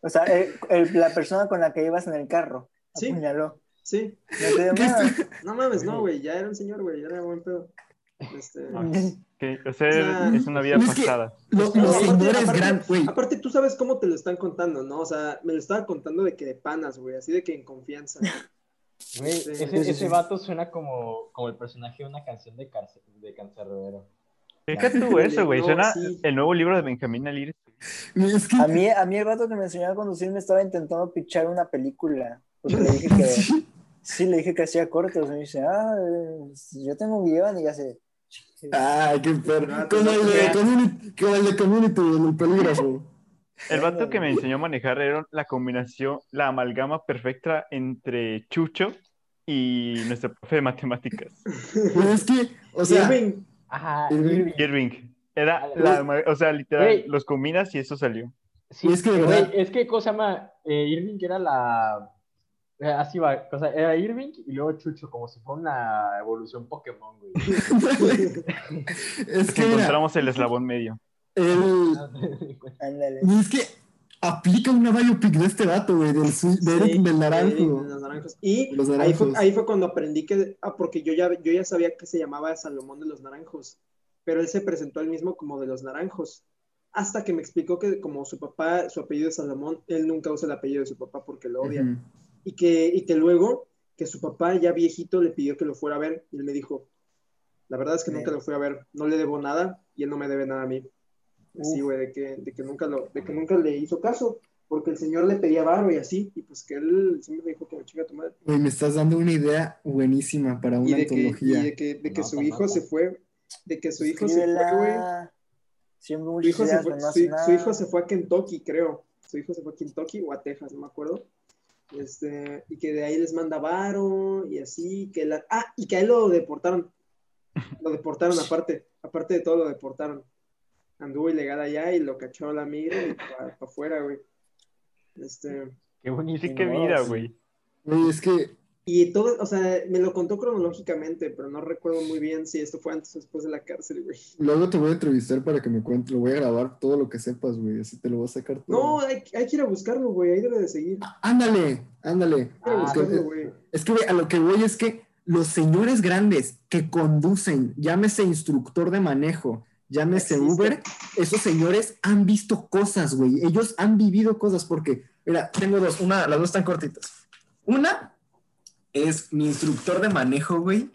C: O sea, el- el- la persona con la que ibas en el carro
E: Sí.
C: apuñaló.
E: Sí.
C: No te dio
B: ¿Qué
C: nada.
E: No mames, no, güey. Ya era un señor, güey. Ya era buen pedo. Este...
D: Que, o sea,
E: O sea,
D: es una vida
B: es que-
D: pasada.
B: Los,
E: No,
B: los
E: aparte-
B: señores
E: aparte-
B: grandes, güey.
E: Aparte, tú sabes cómo te lo están contando, ¿no? O sea, me lo estaba contando de que de panas, güey. Así de que en confianza.
A: Güey,
E: Sí.
A: ese,
C: Sí, sí,
A: ese
C: sí.
A: vato suena como, como el personaje de una canción de, cárcel, de Cancerbero.
D: Deja tú eso, güey.
E: No,
D: Suena
E: sí.
D: el nuevo libro de Benjamín Alir.
B: Es que
C: A mí, a mí el rato que me enseñó a conducir me estaba intentando pichar una película. Porque le dije que,
B: Sí.
C: sí, le dije que hacía cortos. Y me dice, ah, eh, yo tengo un guion y ya sé.
B: Ay, qué perro. Como el de. Community, como el de Community, el pelígrafo.
D: El vato que me enseñó a manejar era la combinación, la amalgama perfecta entre Chucho y nuestro profe de matemáticas,
B: Pues es que, o sea,
E: Irving,
A: Ajá,
B: Irving.
D: Era la, o sea, literal, los combinas y eso salió.
A: Sí,
B: Y es que verdad-
A: es que, ¿cómo se llama? Eh, Irving era la... eh, Así va, o sea, era Irving y luego Chucho, como si fuera una evolución Pokémon, güey.
B: es que
D: Encontramos el eslabón medio.
B: el,
C: Ándale.
B: y es que aplica una biopic de este vato, güey, del, su- de Eric
E: Sí,
B: del Naranjo.
E: de los naranjos. Y
B: Los
E: ahí, fue,
B: naranjos.
E: ahí fue cuando aprendí que, ah, porque yo ya, yo ya sabía que se llamaba Salomón de los Naranjos, pero él se presentó él mismo como de los Naranjos, hasta que me explicó que como su papá, su apellido es Salomón, él nunca usa el apellido de su papá porque lo odia. Y que, y que luego, que su papá ya viejito le pidió que lo fuera a ver, y él me dijo, la verdad es que nunca lo fui a ver, no le debo nada, y él no me debe nada a mí. Sí,
C: Uf.
E: güey, de que, de que nunca lo, de que nunca le hizo caso, porque el señor le pedía barro y así, y pues que él siempre me dijo que me chinga tu madre.
B: Güey, me estás dando una idea buenísima para
E: Y
B: una
E: de que, y
B: antología.
E: de que, de que
A: No,
E: su
A: tan
E: hijo
A: mal,
E: se fue, de que su hijo se fue, güey.
C: Siempre
E: Su hijo, se
C: ideas,
E: fue,
C: no
E: su, su hijo se fue a Kentucky, creo. Su hijo se fue a Kentucky o a Texas, no me acuerdo. Este, y que de ahí les manda varo y así, que la, ah, y que a él lo deportaron. Lo deportaron aparte, aparte de todo lo deportaron. Anduvo ilegal allá y lo cachó la migra y para afuera, güey. Este,
A: Qué bonito.
D: Sí, qué
C: no,
D: vida. Güey,
B: es que,
E: y todo, o sea, me lo contó cronológicamente, pero no recuerdo muy bien si esto fue antes o después de la cárcel, güey.
B: luego te voy a entrevistar para que me cuentes, lo voy a grabar todo lo que sepas, güey, así te lo voy a sacar todo.
E: No, hay, hay que ir a buscarlo, güey, ahí debe de seguir.
B: Ándale, ándale.
A: Ah,
E: buscarlo,
B: es-
E: güey.
B: Es que, güey, a lo que voy es que los señores grandes que conducen, llámese instructor de manejo, llámese
E: Existe.
B: Uber, esos señores han visto cosas, güey. Ellos han vivido cosas porque, mira, tengo dos, una, las dos están cortitas. Una es mi instructor de manejo, güey.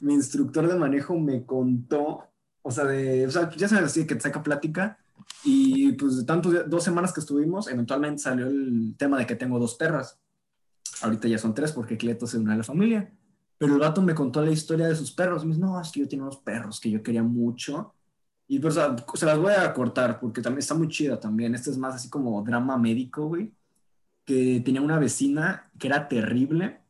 B: Mi instructor de manejo me contó, o sea, de, o sea, ya sabes, así que te saca plática. Y pues de tantos, dos semanas que estuvimos, eventualmente salió el tema de que tengo dos perras. Ahorita ya son tres porque Cleto se unió a la familia. Pero el vato me contó la historia de sus perros. Y me dice, no, es que yo tenía unos perros que yo quería mucho. Y pues, se las voy a cortar porque también está muy chida también. Este es más así como drama médico, güey. Que tenía una vecina que era terrible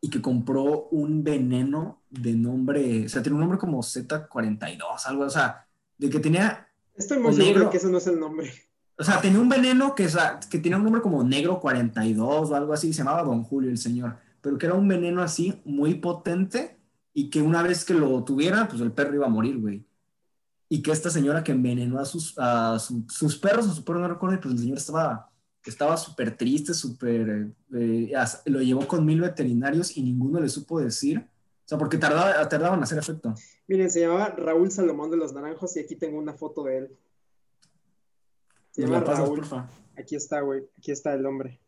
B: y que compró un veneno de nombre, o sea, tiene un nombre como Z42, algo, o sea, de que tenía
E: Estoy muy seguro
B: negro.
E: de que ese no es el nombre.
B: o sea, tenía un veneno que, o sea, que tenía un nombre como Negro 42 o algo así, se llamaba Don Julio el señor, pero que era un veneno así muy potente y que una vez que lo tuviera, pues el perro iba a morir, güey. Y que esta señora que envenenó a sus, a su- sus perros, o su perro, no recuerdo, pues el señor estaba estaba súper triste, súper... eh, lo llevó con mil veterinarios y ninguno le supo decir, o sea, porque tardaba, tardaban en hacer efecto.
E: Miren, se llamaba Raúl Salomón de los Naranjos y aquí tengo una foto de él. Se
B: Me
E: llama
B: la pasas,
E: Raúl.
B: porfa.
E: Aquí está, güey. Aquí está el hombre.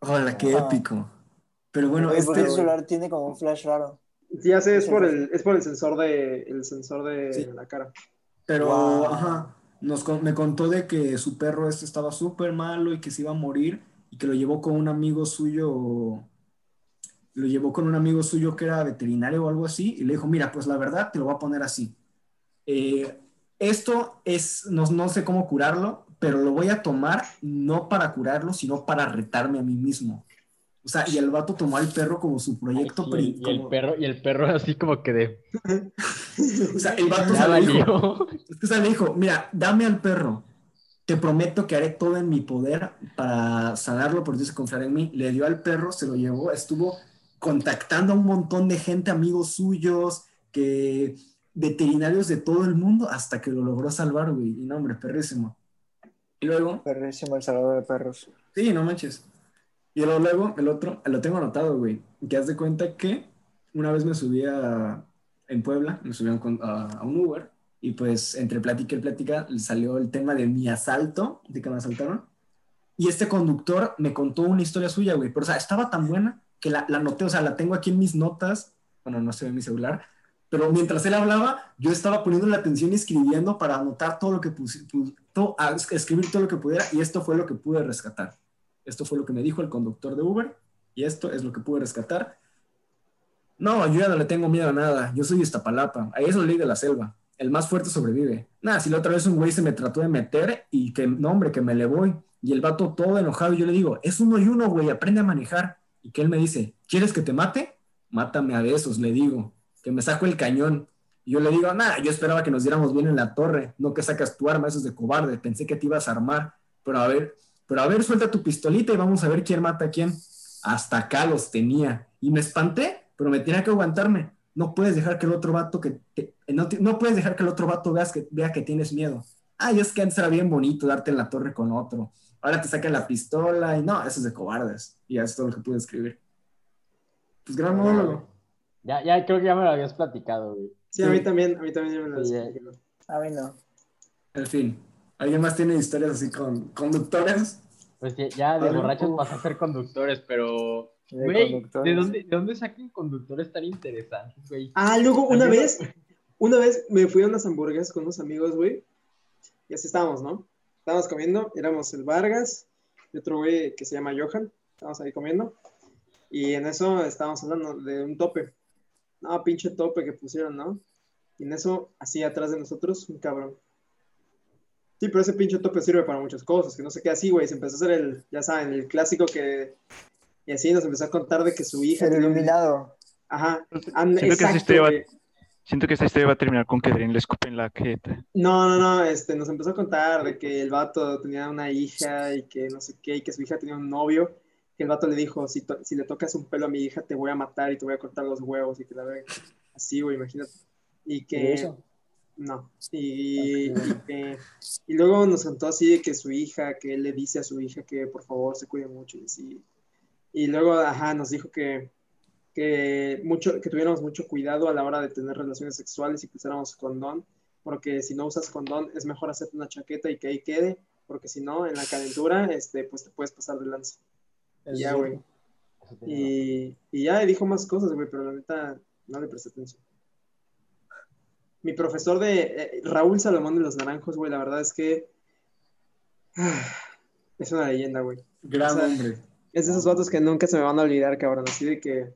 B: Hola, qué
C: Ah.
B: épico. Pero bueno,
C: Oye, porque
B: este...
C: el celular tiene como un flash raro.
E: Ya sé, es
C: Sí,
E: por
C: sí.
E: el, es por el sensor de, el sensor de
B: Sí.
E: la cara.
B: Pero,
C: Wow.
B: ajá, nos, me contó de que su perro este estaba súper malo y que se iba a morir y que lo llevó con un amigo suyo, lo llevó con un amigo suyo que era veterinario o algo así y le dijo, mira, pues la verdad te lo voy a poner así. Eh, esto es, no, no sé cómo curarlo, pero lo voy a tomar no para curarlo, sino para retarme a mí mismo. O sea, y el vato tomó al perro como su proyecto.
A: Sí,
B: pri-
A: y, el
B: como-
A: perro, y el perro así como que de...
B: o sea, el vato se lo dijo, le dijo, mira, dame al perro. Te prometo que haré todo en mi poder para sanarlo, porque Dios confiar en mí. Le dio al perro, se lo llevó, estuvo contactando a un montón de gente, amigos suyos, que veterinarios de todo el mundo hasta que lo logró salvar, güey. Y no, hombre, perrísimo. Y luego.
C: Perrísimo el salvador de perros.
B: Sí, no manches. Y luego, el otro, lo tengo anotado, güey. Que haz de cuenta que una vez me subí a, en Puebla, me subí a un, a un Uber. Y pues entre plática y plática salió el tema de mi asalto, de que me asaltaron. Y este conductor me contó una historia suya, güey. Pero, o sea, estaba tan buena que la, la noté, o sea, la tengo aquí en mis notas. Bueno, no se ve en mi celular, pero mientras él hablaba, yo estaba poniendo la atención y escribiendo para anotar todo lo que puse, todo, escribir todo lo que pudiera, y esto fue lo que pude rescatar. Esto fue lo que me dijo el conductor de Uber, y esto es lo que pude rescatar. No, yo ya no le tengo miedo a nada, yo soy Iztapalapa, ahí es la ley de la selva, el más fuerte sobrevive. Nada, si la otra vez un güey se me trató de meter y que, no hombre, que me le voy, y el vato todo enojado, y yo le digo, es uno y uno, güey, aprende a manejar. Y que él me dice, ¿quieres que te mate? Mátame a besos, le digo que me saco el cañón. Y yo le digo, nada, yo esperaba que nos diéramos bien en la torre, no que sacas tu arma, eso es de cobarde, pensé que te ibas a armar, pero a ver, pero a ver, suelta tu pistolita y vamos a ver quién mata a quién. Hasta acá los tenía. Y me espanté, pero me tenía que aguantarme. No puedes dejar que el otro vato que no, puedes dejar que el otro vato veas que, vea que tienes miedo. Ay, es que antes era bien bonito darte en la torre con otro. Ahora te sacan la pistola y no, eso es de cobardes. Y eso es todo lo que pude escribir. Pues gran monólogo.
A: Ya, ya creo que ya me lo habías platicado, güey.
E: Sí, a mí también, a mí también me lo habías platicado.
C: A mí no.
B: En fin, ¿alguien más tiene historias así con conductores?
A: Pues ya, de borrachos vas a ser conductores, pero... Güey, ¿de dónde, ¿de dónde sacan conductores tan interesantes, güey?
E: Ah, luego una vez, una vez me fui a unas hamburguesas con unos amigos, güey, y así estábamos, ¿no? Estábamos comiendo, éramos el Vargas y otro güey que se llama Johan, estábamos ahí comiendo, y en eso estábamos hablando de un tope, no, pinche tope que pusieron, ¿no? Y en eso, así atrás de nosotros, un cabrón. Sí, pero ese pinche tope sirve para muchas cosas, que no sé qué así, güey. Se empezó a hacer el, ya saben, el clásico que. Y así nos empezó a contar de que su hija.
C: El iluminado.
E: Ajá.
D: siento, que esta historia va, siento que esta historia va a terminar con que Dren le escupen la jeta.
E: No, no, no. Este, nos empezó a contar de que el vato tenía una hija y que no sé qué, y que su hija tenía un novio que el vato le dijo, si, si le tocas un pelo a mi hija, te voy a matar y te voy a cortar los huevos y que la ve así, güey, imagínate. Y que... eso? No. Y, y, luego nos contó así de que su hija, que él le dice a su hija que por favor se cuide mucho y así. Y luego, ajá, nos dijo que, que, mucho, que tuviéramos mucho cuidado a la hora de tener relaciones sexuales y que usáramos condón, porque si no usas condón es mejor hacerte una chaqueta y que ahí quede, porque si no, en la calentura, este, pues te puedes pasar de lanza ya, güey. Y, y, ya dijo más cosas, güey, pero la neta no le presté atención. Mi profesor de eh, Raúl Salomón de los Naranjos, güey, la verdad es que es una leyenda, güey.
B: Gran hombre.
E: Es de esos vatos que nunca se me van a olvidar, cabrón. Así de que,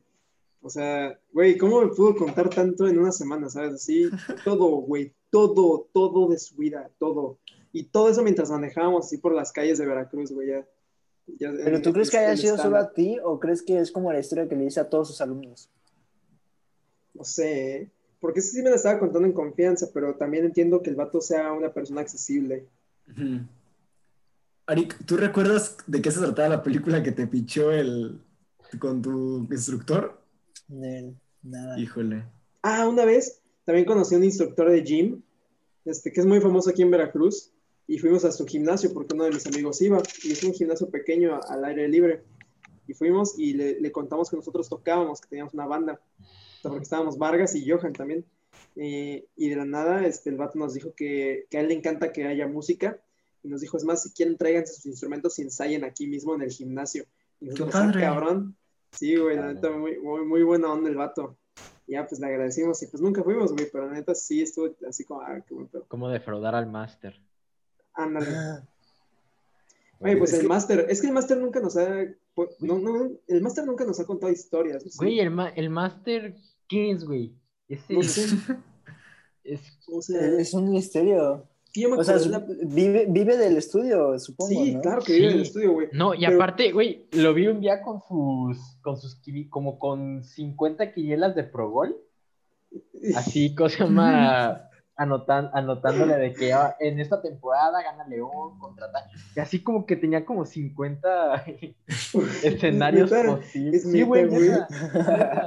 E: o sea, güey, ¿cómo me pudo contar tanto en una semana, sabes? Así, todo, güey, todo, todo de su vida, todo. Y todo eso mientras manejábamos así por las calles de Veracruz, güey, ya
C: ¿Pero tú crees que haya sido solo a ti o crees que es como la historia que le dice a todos sus alumnos?
E: No sé, ¿eh? Porque sí me la estaba contando en confianza, pero también entiendo que el vato sea una persona accesible.
B: Arik, ¿tú recuerdas de qué se trataba la película que te pichó el con tu instructor?
C: No, nada.
B: Híjole.
E: Ah, una vez también conocí a un instructor de gym, este, que es muy famoso aquí en Veracruz, y fuimos a su gimnasio porque uno de mis amigos iba y es un gimnasio pequeño al aire libre y fuimos y le, contamos que nosotros tocábamos, que teníamos una banda, porque estábamos Vargas y Johan también. y de la nada, este, el vato nos dijo que, que, a él le encanta que haya música. Y nos dijo, es más, si quieren, tráiganse sus instrumentos y ensayen aquí mismo en el gimnasio. Y nosotros, ah, cabrón. Sí, güey, la neta, muy, muy, muy, buena onda el vato. ya, pues le agradecimos y pues nunca fuimos, güey, pero la neta sí estuvo así como, ah, qué
A: Como defraudar al máster.
E: Ándale. Oye, pues el máster, es que el máster nunca nos ha, no, no, el máster nunca nos ha contado historias.
A: Güey, el, el máster, ¿qué es, güey?
C: Es, es, un misterio. o sea, vive, vive del estudio, supongo.
E: Sí, claro que vive del estudio, güey.
A: No, y aparte, güey, lo vi un día con sus, con sus, como con 50 quinielas de Progol. Así, cosa más anotan, anotándole de que ah, en esta temporada gana León contra tal. Y así como que tenía como 50 escenarios posibles.
E: es
A: Sí, güey.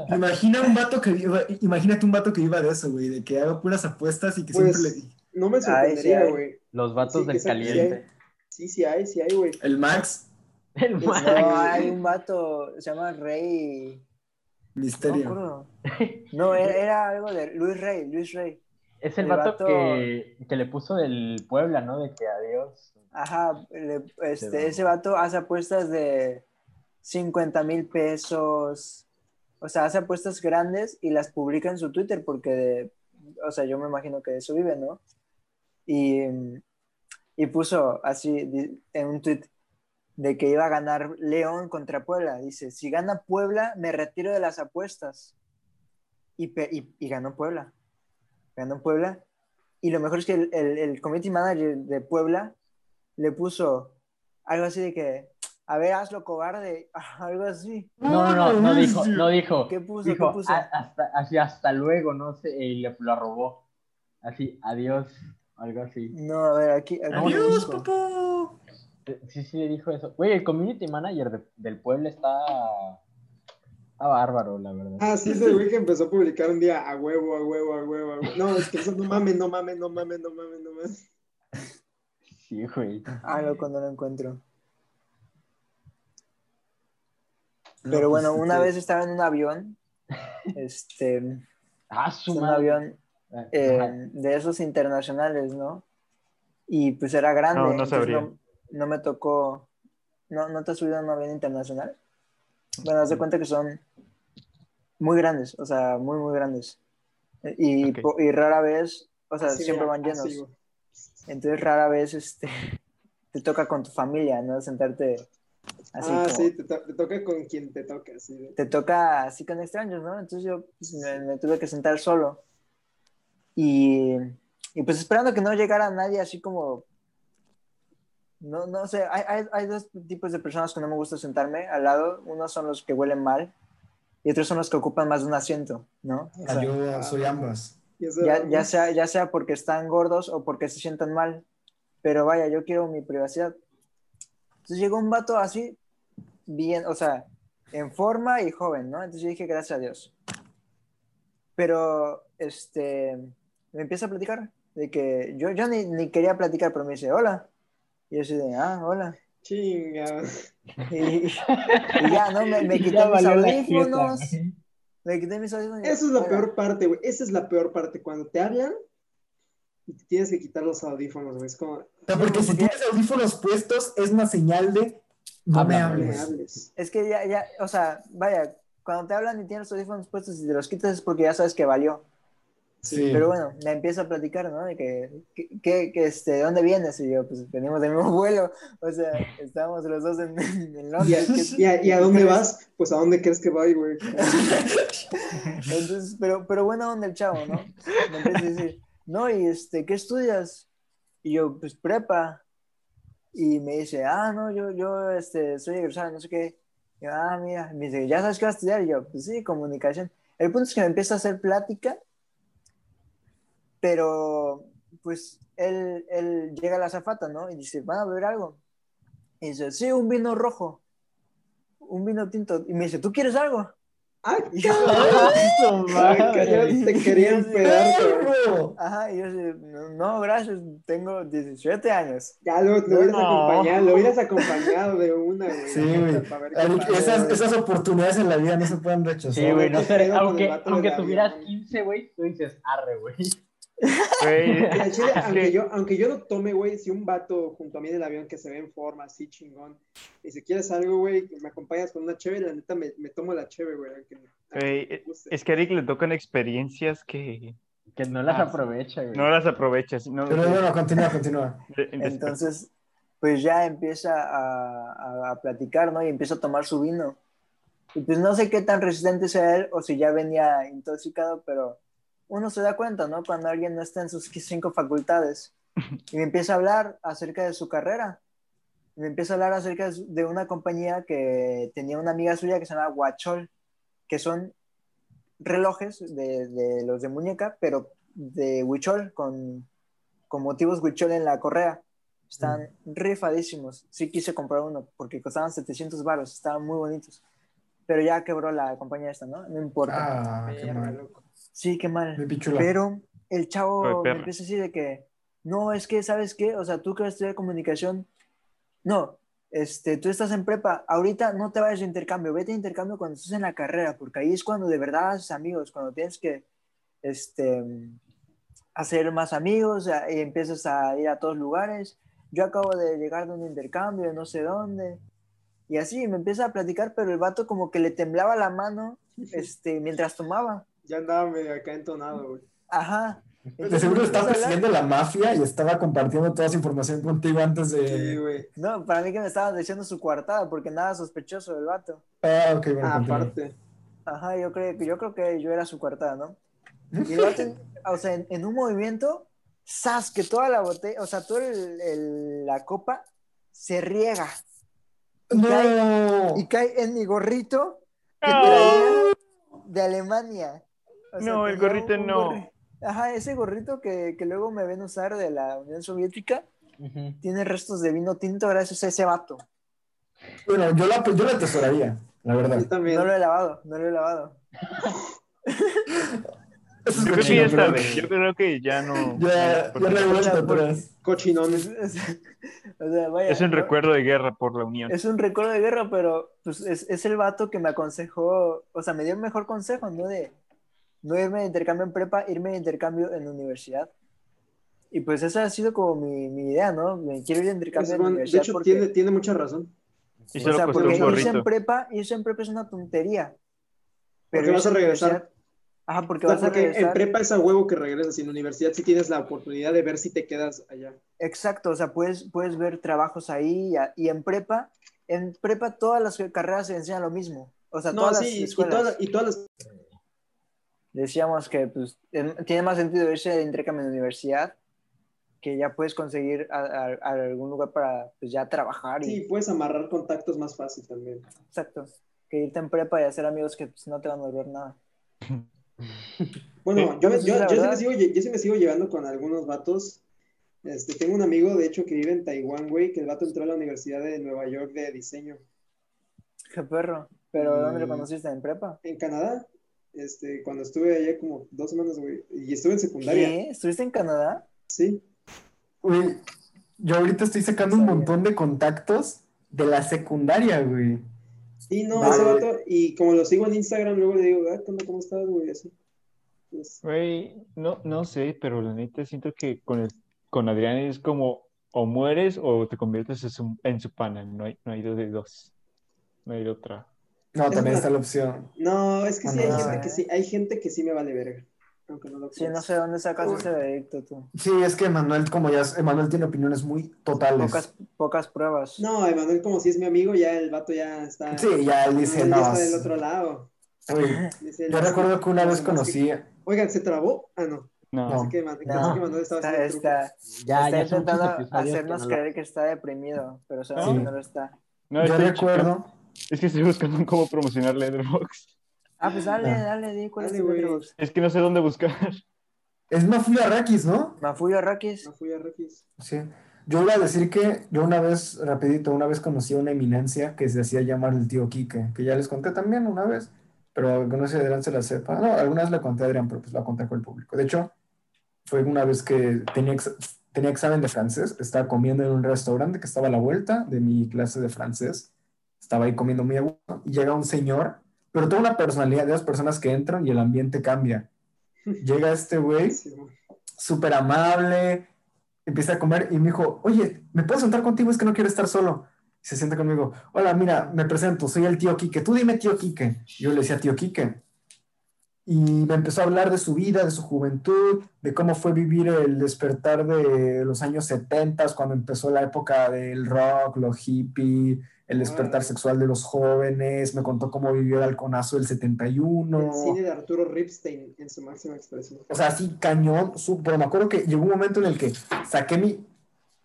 B: Imagina un vato que viva, imagínate un vato que viva de eso, güey, de que haga puras apuestas y que
E: Pues,
B: siempre le...
E: No me sorprendería, güey.
A: Los vatos
E: Sí,
A: del caliente.
E: Sí, sí hay, sí hay, güey.
B: El Max,
A: El
E: No,
A: Max.
C: No, hay un vato, se llama Rey.
B: Misterio.
C: No, era, era algo de Luis Rey, Luis Rey.
A: Es el
C: El
A: vato,
C: vato-
A: Que, que le puso del Puebla, ¿no? De que adiós.
C: Ajá, le- este, ese vato hace apuestas de 50 mil pesos. O sea, hace apuestas grandes y las publica en su Twitter porque, o sea, yo me imagino que de eso vive, ¿no? Y, y puso así en un tweet de que iba a ganar León contra Puebla. Dice, si gana Puebla, me retiro de las apuestas. Y, pe- y, y ganó Puebla. Ganó Puebla. Y lo mejor es que el, el, el community manager de Puebla le puso algo así de que, a ver, hazlo cobarde, algo así.
A: No, no, no, no dijo, no dijo.
C: ¿Qué puso?
A: Dijo,
C: ¿Qué puso?
A: "Ah, hasta, así hasta luego, no sé, y le lo robó. Así, adiós, algo así.
C: No, a ver, aquí. aquí
B: Adiós, papá.
A: Sí, sí, dijo eso. Güey, el community manager de- del pueblo está, está bárbaro, la verdad.
E: Ah, sí, ese güey que empezó a publicar un día a huevo, a huevo, a huevo, a huevo. No, es que eso no mames, no mames, no mames, no mames, no mames.
A: Sí, güey.
C: Ah, no lo encuentro.
B: No,
C: Pero
B: pues,
C: bueno, una vez estaba en un avión, este,
A: Ah, su
C: un
A: madre.
C: avión
A: Ah,
C: eh, de esos internacionales, ¿no? Y pues era grande.
D: No, no
C: entonces
D: sabría.
C: No, no me tocó. ¿No, ¿No te has subido a un avión internacional? Bueno, haz de cuenta que son muy grandes, o sea, muy, muy grandes. Y,
D: Ok.
C: po- y rara vez, o sea,
E: Así,
C: siempre
E: mira,
C: van llenos.
E: así.
C: Entonces rara vez este, te toca con tu familia, ¿no? Sentarte así.
E: ah,
C: como-
E: sí, te, to- te toca con quien te toca, sí.
C: Te toca así con extraños, ¿no? Entonces yo pues, me, me tuve que sentar solo. Y, y pues esperando que no llegara nadie así como... No, no sé, hay, hay, hay dos tipos de personas que no me gusta sentarme al lado. Unos son los que huelen mal y otros son los que ocupan más de un asiento, ¿no? O sea,
B: Ah, yo soy ambas.
E: Y eso
C: ya, ya, sea, ya sea porque están gordos o porque se sientan mal. Pero vaya, yo quiero mi privacidad. Entonces llegó un vato así, bien, o sea, en forma y joven, ¿no? Entonces yo dije, gracias a Dios. Pero, este, me empieza a platicar de que yo, yo ni, ni quería platicar, pero me dice, hola. Y yo así de, ah, hola.
E: Chinga.
C: Y, y ya, ¿no? Me, me quité mis audífonos. Me quité mis audífonos.
E: Eso es la
C: hola.
E: peor parte, güey. Esa es la peor parte. Cuando te hablan y te tienes que quitar los audífonos, güey. Es como,
B: O sea, porque si tienes audífonos puestos, es una señal de no me
A: Háblame.
E: no me
B: hables.
E: hables.
C: Es que ya, ya, o sea, vaya, cuando te hablan y tienes los audífonos puestos y te los quitas es porque ya sabes que valió.
B: Sí.
C: Pero bueno, me empieza a platicar, ¿no? De que, que, que- que, este, ¿de dónde vienes? Y yo, pues venimos del mismo vuelo. O sea, estábamos los dos en, en
E: ¿Y a,
C: Londres.
E: y a- y a dónde vas? Pues a dónde crees que voy, güey.
C: Entonces, pero, pero buena onda el chavo, ¿no? Me empieza a decir, no, y este, ¿qué estudias? Y yo, pues prepa. Y me dice, ah, no, yo, yo, este, soy egresado, no sé qué. Y yo, ah, mira, me dice, ¿ya sabes qué vas a estudiar? Y yo, pues sí, comunicación. El punto es que me empieza a hacer plática, pero, pues, él, él llega a la zafata, ¿no? Y dice, ¿van a beber algo? Y dice, sí, un vino rojo, un vino tinto. Y me dice, ¿tú quieres algo?
E: ¡Ah, te querían pedar.
C: Ajá, y yo así, no, gracias, tengo 17 años.
E: Ya lo, lo hubieras
A: No.
E: acompañado, lo hubieras acompañado de una, güey.
B: Sí, güey. Esas, esas oportunidades en la vida no se pueden rechazar.
A: Sí, güey, no
E: qué
A: sé, aunque, aunque tuvieras
E: avión.
A: 15, güey, tú dices, arre, güey.
D: Güey,
E: chile, aunque,
D: que-
E: yo, aunque yo no tome, güey, si un vato junto a mí en el avión que se ve en forma así chingón, y si quieres algo, güey, que me acompañas con una chévere, la neta me, me tomo la chévere, güey. aunque- aunque
D: Güey, es que a Eric le tocan experiencias que
A: Que no las
D: Ah,
A: aprovecha, güey.
D: no las aprovechas. No,
B: Pero bueno, continúa, continúa.
D: de-
C: Entonces, pues ya empieza a, a- a platicar, ¿no? Y empieza a tomar su vino. Y pues no sé qué tan resistente sea él o si ya venía intoxicado, pero uno se da cuenta, ¿no? Cuando alguien no está en sus cinco facultades. Y me empieza a hablar acerca de su carrera. Me empieza a hablar acerca de una compañía que tenía una amiga suya que se llama Huachol, que son relojes de, de los de muñeca, pero de Huichol, con, con motivos Huichol en la correa. Están rifadísimos. Sí quise comprar uno porque costaban 700 baros, estaban muy bonitos. Pero ya quebró la compañía esta, ¿no? No importa.
B: Ah, qué
E: Verga,
B: mal.
E: loco.
C: Sí, qué mal. Pero el chavo me empieza a decir de que, no, es que, ¿sabes qué? O sea, tú que vas a estudiar comunicación, no, este, tú estás en prepa, ahorita no te vayas de intercambio, vete de intercambio cuando estés en la carrera, porque ahí es cuando de verdad haces amigos, cuando tienes que, este, hacer más amigos y empiezas a ir a todos lugares. Yo acabo de llegar de un intercambio, de no sé dónde, y así me empieza a platicar, pero el vato como que le temblaba la mano, este, mientras tomaba.
E: Ya andaba medio acá entonado, güey.
C: Ajá.
B: De seguro estaba
C: hablar-
B: persiguiendo la mafia y estaba compartiendo toda esa información contigo antes
E: Sí,
B: de.
E: güey.
C: No, para mí que me estaba diciendo su coartada, porque nada sospechoso del vato.
B: Ah, ok, bueno.
E: Ah, aparte.
C: Ajá, yo creo, yo creo que yo era su coartada, ¿no? Y el vato, en- o sea, en, en un movimiento, ¡zas! Que toda la botella, o sea, toda el- el- la copa se riega
B: ¡No!
C: y cae en mi gorrito que traía de Alemania. O
D: No, el gorrito
C: un
D: no.
C: gorri- Ajá, ese gorrito que, que luego me ven usar de la Unión Soviética tiene restos de vino tinto gracias a ese vato.
B: Bueno, yo la, yo la atesoraría, la verdad.
E: Yo también.
C: No lo he lavado, no lo he lavado.
B: Eso es
D: Yo creo que ya. Yo creo que ya no.
B: Ya, ya no hay vuelta atrás.
E: Cochinones.
C: O sea, vaya,
D: Es un
C: ¿no?
D: recuerdo de guerra por la Unión.
C: Es un recuerdo de guerra, pero pues es, es el vato que me aconsejó, o sea, me dio el mejor consejo, ¿no? De no irme de intercambio en prepa, irme de intercambio en universidad. Y pues esa ha sido como mi, mi idea, ¿no? Me quiero ir de intercambio
E: Pues,
C: en
E: bueno, de
C: universidad
E: hecho,
C: porque,
E: tiene, tiene mucha razón.
D: Y
C: o
D: solo
C: sea, porque irse en prepa, irse en prepa es una tontería.
E: Porque vas a
C: en
E: regresar.
C: universidad- Ajá, porque
E: O sea,
C: vas a
E: porque en
C: regresar.
E: prepa es a huevo que regresas y en universidad sí tienes la oportunidad de ver si te quedas allá.
C: Exacto, o sea, puedes, puedes ver trabajos ahí y, a- y en prepa, en prepa todas las carreras se enseñan lo mismo. O sea,
E: No,
C: todas
E: sí,
C: las
E: y, y
C: escuelas.
E: todas, y todas las...
C: Decíamos que pues, tiene más sentido irse de intercambio en la universidad que ya puedes conseguir a, a- a algún lugar para pues, ya trabajar y
E: Sí, puedes amarrar contactos más fácil también.
C: exacto que irte en prepa y hacer amigos que pues, no te van a volver nada.
E: Bueno, yo, yo,
C: la
E: yo sí me sigo, yo sí me sigo llevando con algunos vatos. Este, tengo un amigo, de hecho, que vive en Taiwán, güey, que el vato entró a la Universidad de Nueva York de diseño.
C: Qué perro. Pero ¿dónde lo
E: Mm.
C: conociste? ¿En prepa?
E: En Canadá, este, cuando estuve allá como dos semanas, güey, y estuve en secundaria.
C: ¿Qué? ¿Estuviste en Canadá?
E: Sí,
B: Güey, yo ahorita estoy sacando un montón de contactos de la secundaria, güey.
E: sí, no,
B: Vale.
E: ese vato, y como lo sigo en Instagram, luego le digo, ah. ¿Cómo estás, güey? Así. Pues,
D: Güey, no, no sé, pero la neta siento que con el, con Adrián es como o mueres o te conviertes en su, en su pana. No hay, no hay dos de dos. No hay otra.
B: No,
E: Es
B: también
E: una-
B: está la opción.
E: no, es que sí, hay
B: Ah.
E: gente que sí, hay gente que sí me vale verga. Aunque no lo
C: Sí, no sé dónde sacas ese veredicto tú.
B: Sí, es que Manuel, como ya, Emanuel tiene opiniones muy totales.
C: Pocas, pocas pruebas.
E: No, Emanuel, como si es mi amigo, ya el vato ya está.
B: Sí, ya él dice,
E: Emanuel
B: no.
E: ya está del otro lado. Dice,
B: yo
E: no,
B: recuerdo que una
E: no,
B: vez
E: no, que-
B: conocí.
E: Oigan, ¿se trabó? Ah, no.
D: No.
B: No.
E: Así que, Man-
C: No,
E: así que Manuel estaba
C: está, está,
A: Ya,
C: está
A: ya
C: intentando
A: que
C: hacernos
A: no lo-
C: creer que está deprimido, pero sabemos
B: Sí.
C: que no lo está.
D: No,
B: Yo recuerdo.
D: Es que estoy buscando cómo promocionar Letterboxd.
C: Ah, pues dale,
B: Ah.
C: dale, di cuál
E: Dale,
C: es. Letterboxd.
D: Es que no sé dónde buscar.
B: Es Mafuya Rakis, ¿no?
C: Mafuyo Arrakis.
E: No fui a Requis.
B: Sí. Yo iba a decir que yo una vez, rapidito, una vez conocí a una eminencia que se hacía llamar el tío Quique, que ya les conté también una vez, pero que no sé si Adrián se la sepa. No, alguna vez le conté a Adrián, pero pues la conté con el público. De hecho, fue una vez que tenía, ex- tenía examen de francés, estaba comiendo en un restaurante que estaba a la vuelta de mi clase de francés, estaba ahí comiendo muy a gusto, y llega un señor, pero toda una personalidad de las personas que entran y el ambiente cambia. Llega este güey súper amable, empieza a comer y me dijo, oye, ¿me puedo sentar contigo? Es que no quiero estar solo. Y se sienta conmigo, hola, mira, me presento, soy el tío Quique, tú dime tío Quique. Yo le decía tío Quique. Y me empezó a hablar de su vida, de su juventud, de cómo fue vivir el despertar de los años 70, cuando empezó la época del rock, lo hippie, el despertar
E: Ah.
B: sexual de los jóvenes, me contó cómo vivió el halconazo del 71.
E: El cine de Arturo Ripstein en su máxima expresión.
B: O sea, así cañón, su- pero me acuerdo que llegó un momento en el que saqué mi...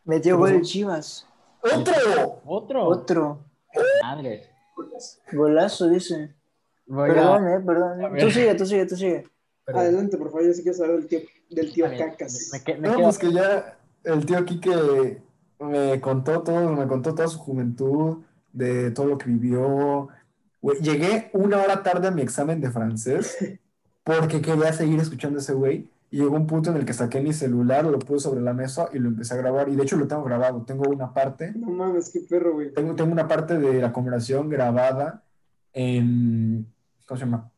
C: Metió
B: ¿Cómo
C: gol
B: se-
C: el Chivas.
B: ¡Otro!
A: Otro.
C: Otro.
A: Madre.
C: Golazo, dice.
A: Voy a-
C: Perdón, eh, perdón.
A: a.
C: Tú sigue, tú sigue, tú sigue.
A: Perdón.
E: Adelante, por favor, yo sí quiero saber del tiempo. del tío Cacas.
A: Me, que- me
B: No,
A: quedo-
B: pues que ya el tío aquí que me contó todo, me contó toda su juventud, de todo lo que vivió. Llegué una hora tarde a mi examen de francés porque quería seguir escuchando a ese güey. Y llegó un punto en el que saqué mi celular, lo puse sobre la mesa y lo empecé a grabar. Y de hecho lo tengo grabado. Tengo una parte,
E: No mames, qué perro, güey.
B: tengo, tengo una parte de la conversación grabada en, ¿cómo se llama?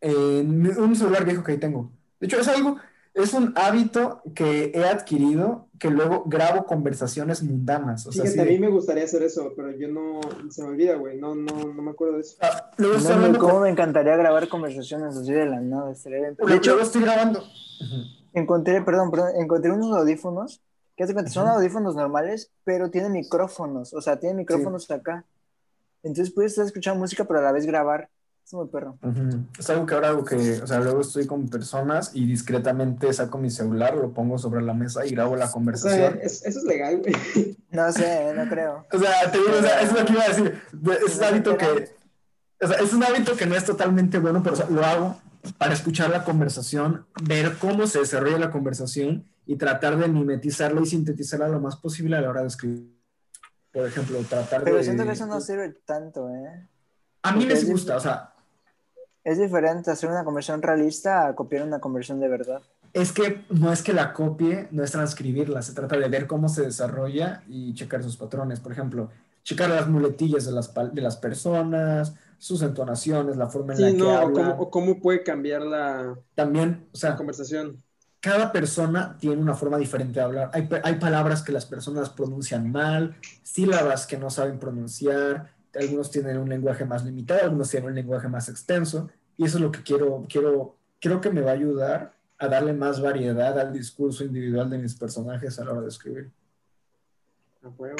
B: En un celular viejo que ahí tengo. De hecho, es algo, es un hábito que he adquirido que luego grabo conversaciones mundanas. O sea,
E: Fíjate, a mí me gustaría hacer eso, pero yo no, se me olvida, güey. No, no, no me acuerdo de eso.
B: Ah, luego estoy
C: No, ¿Cómo me encantaría grabar conversaciones así de la nada? estaría bien. De hecho,
B: estoy grabando.
C: encontré, perdón, perdón, encontré unos audífonos que hace cuenta, son audífonos normales, pero tienen micrófonos, o sea, tienen micrófonos acá. Entonces puedes estar escuchando música, pero a la vez grabar. Es muy perro.
B: Ujú. Es algo que ahora hago que, o sea, luego estoy con personas y discretamente saco mi celular, lo pongo sobre la mesa y grabo la
E: O sea,
B: conversación.
E: es- eso es legal, güey.
C: No sé, no creo.
B: O sea, te digo, o sea, es lo que iba a decir. Es un hábito que, o sea, es un hábito que no es totalmente bueno, pero o sea, lo hago para escuchar la conversación, ver cómo se desarrolla la conversación y tratar de mimetizarla y sintetizarla lo más posible a la hora de escribir. Por ejemplo, tratar
C: Pero
B: de...
C: siento que eso no sirve tanto, ¿eh?
B: A mí me
C: porque es
B: gusta, o sea,
C: Es diferente hacer una conversión realista a copiar una conversión de verdad.
B: es que no es que la copie, no es transcribirla, se trata de ver cómo se desarrolla y checar sus patrones. Por ejemplo, checar las muletillas de las, de las personas, sus entonaciones, la forma en la
E: Sí,
B: que
E: no, o
B: hablan.
E: cómo, o cómo puede cambiar la,
B: También, o
E: la
B: sea,
E: conversación.
B: cada persona tiene una forma diferente de hablar. Hay, hay palabras que las personas pronuncian mal, sílabas que no saben pronunciar, algunos tienen un lenguaje más limitado, algunos tienen un lenguaje más extenso, y eso es lo que quiero, quiero, creo que me va a ayudar a darle más variedad al discurso individual de mis personajes a la hora de escribir.
E: A huevo.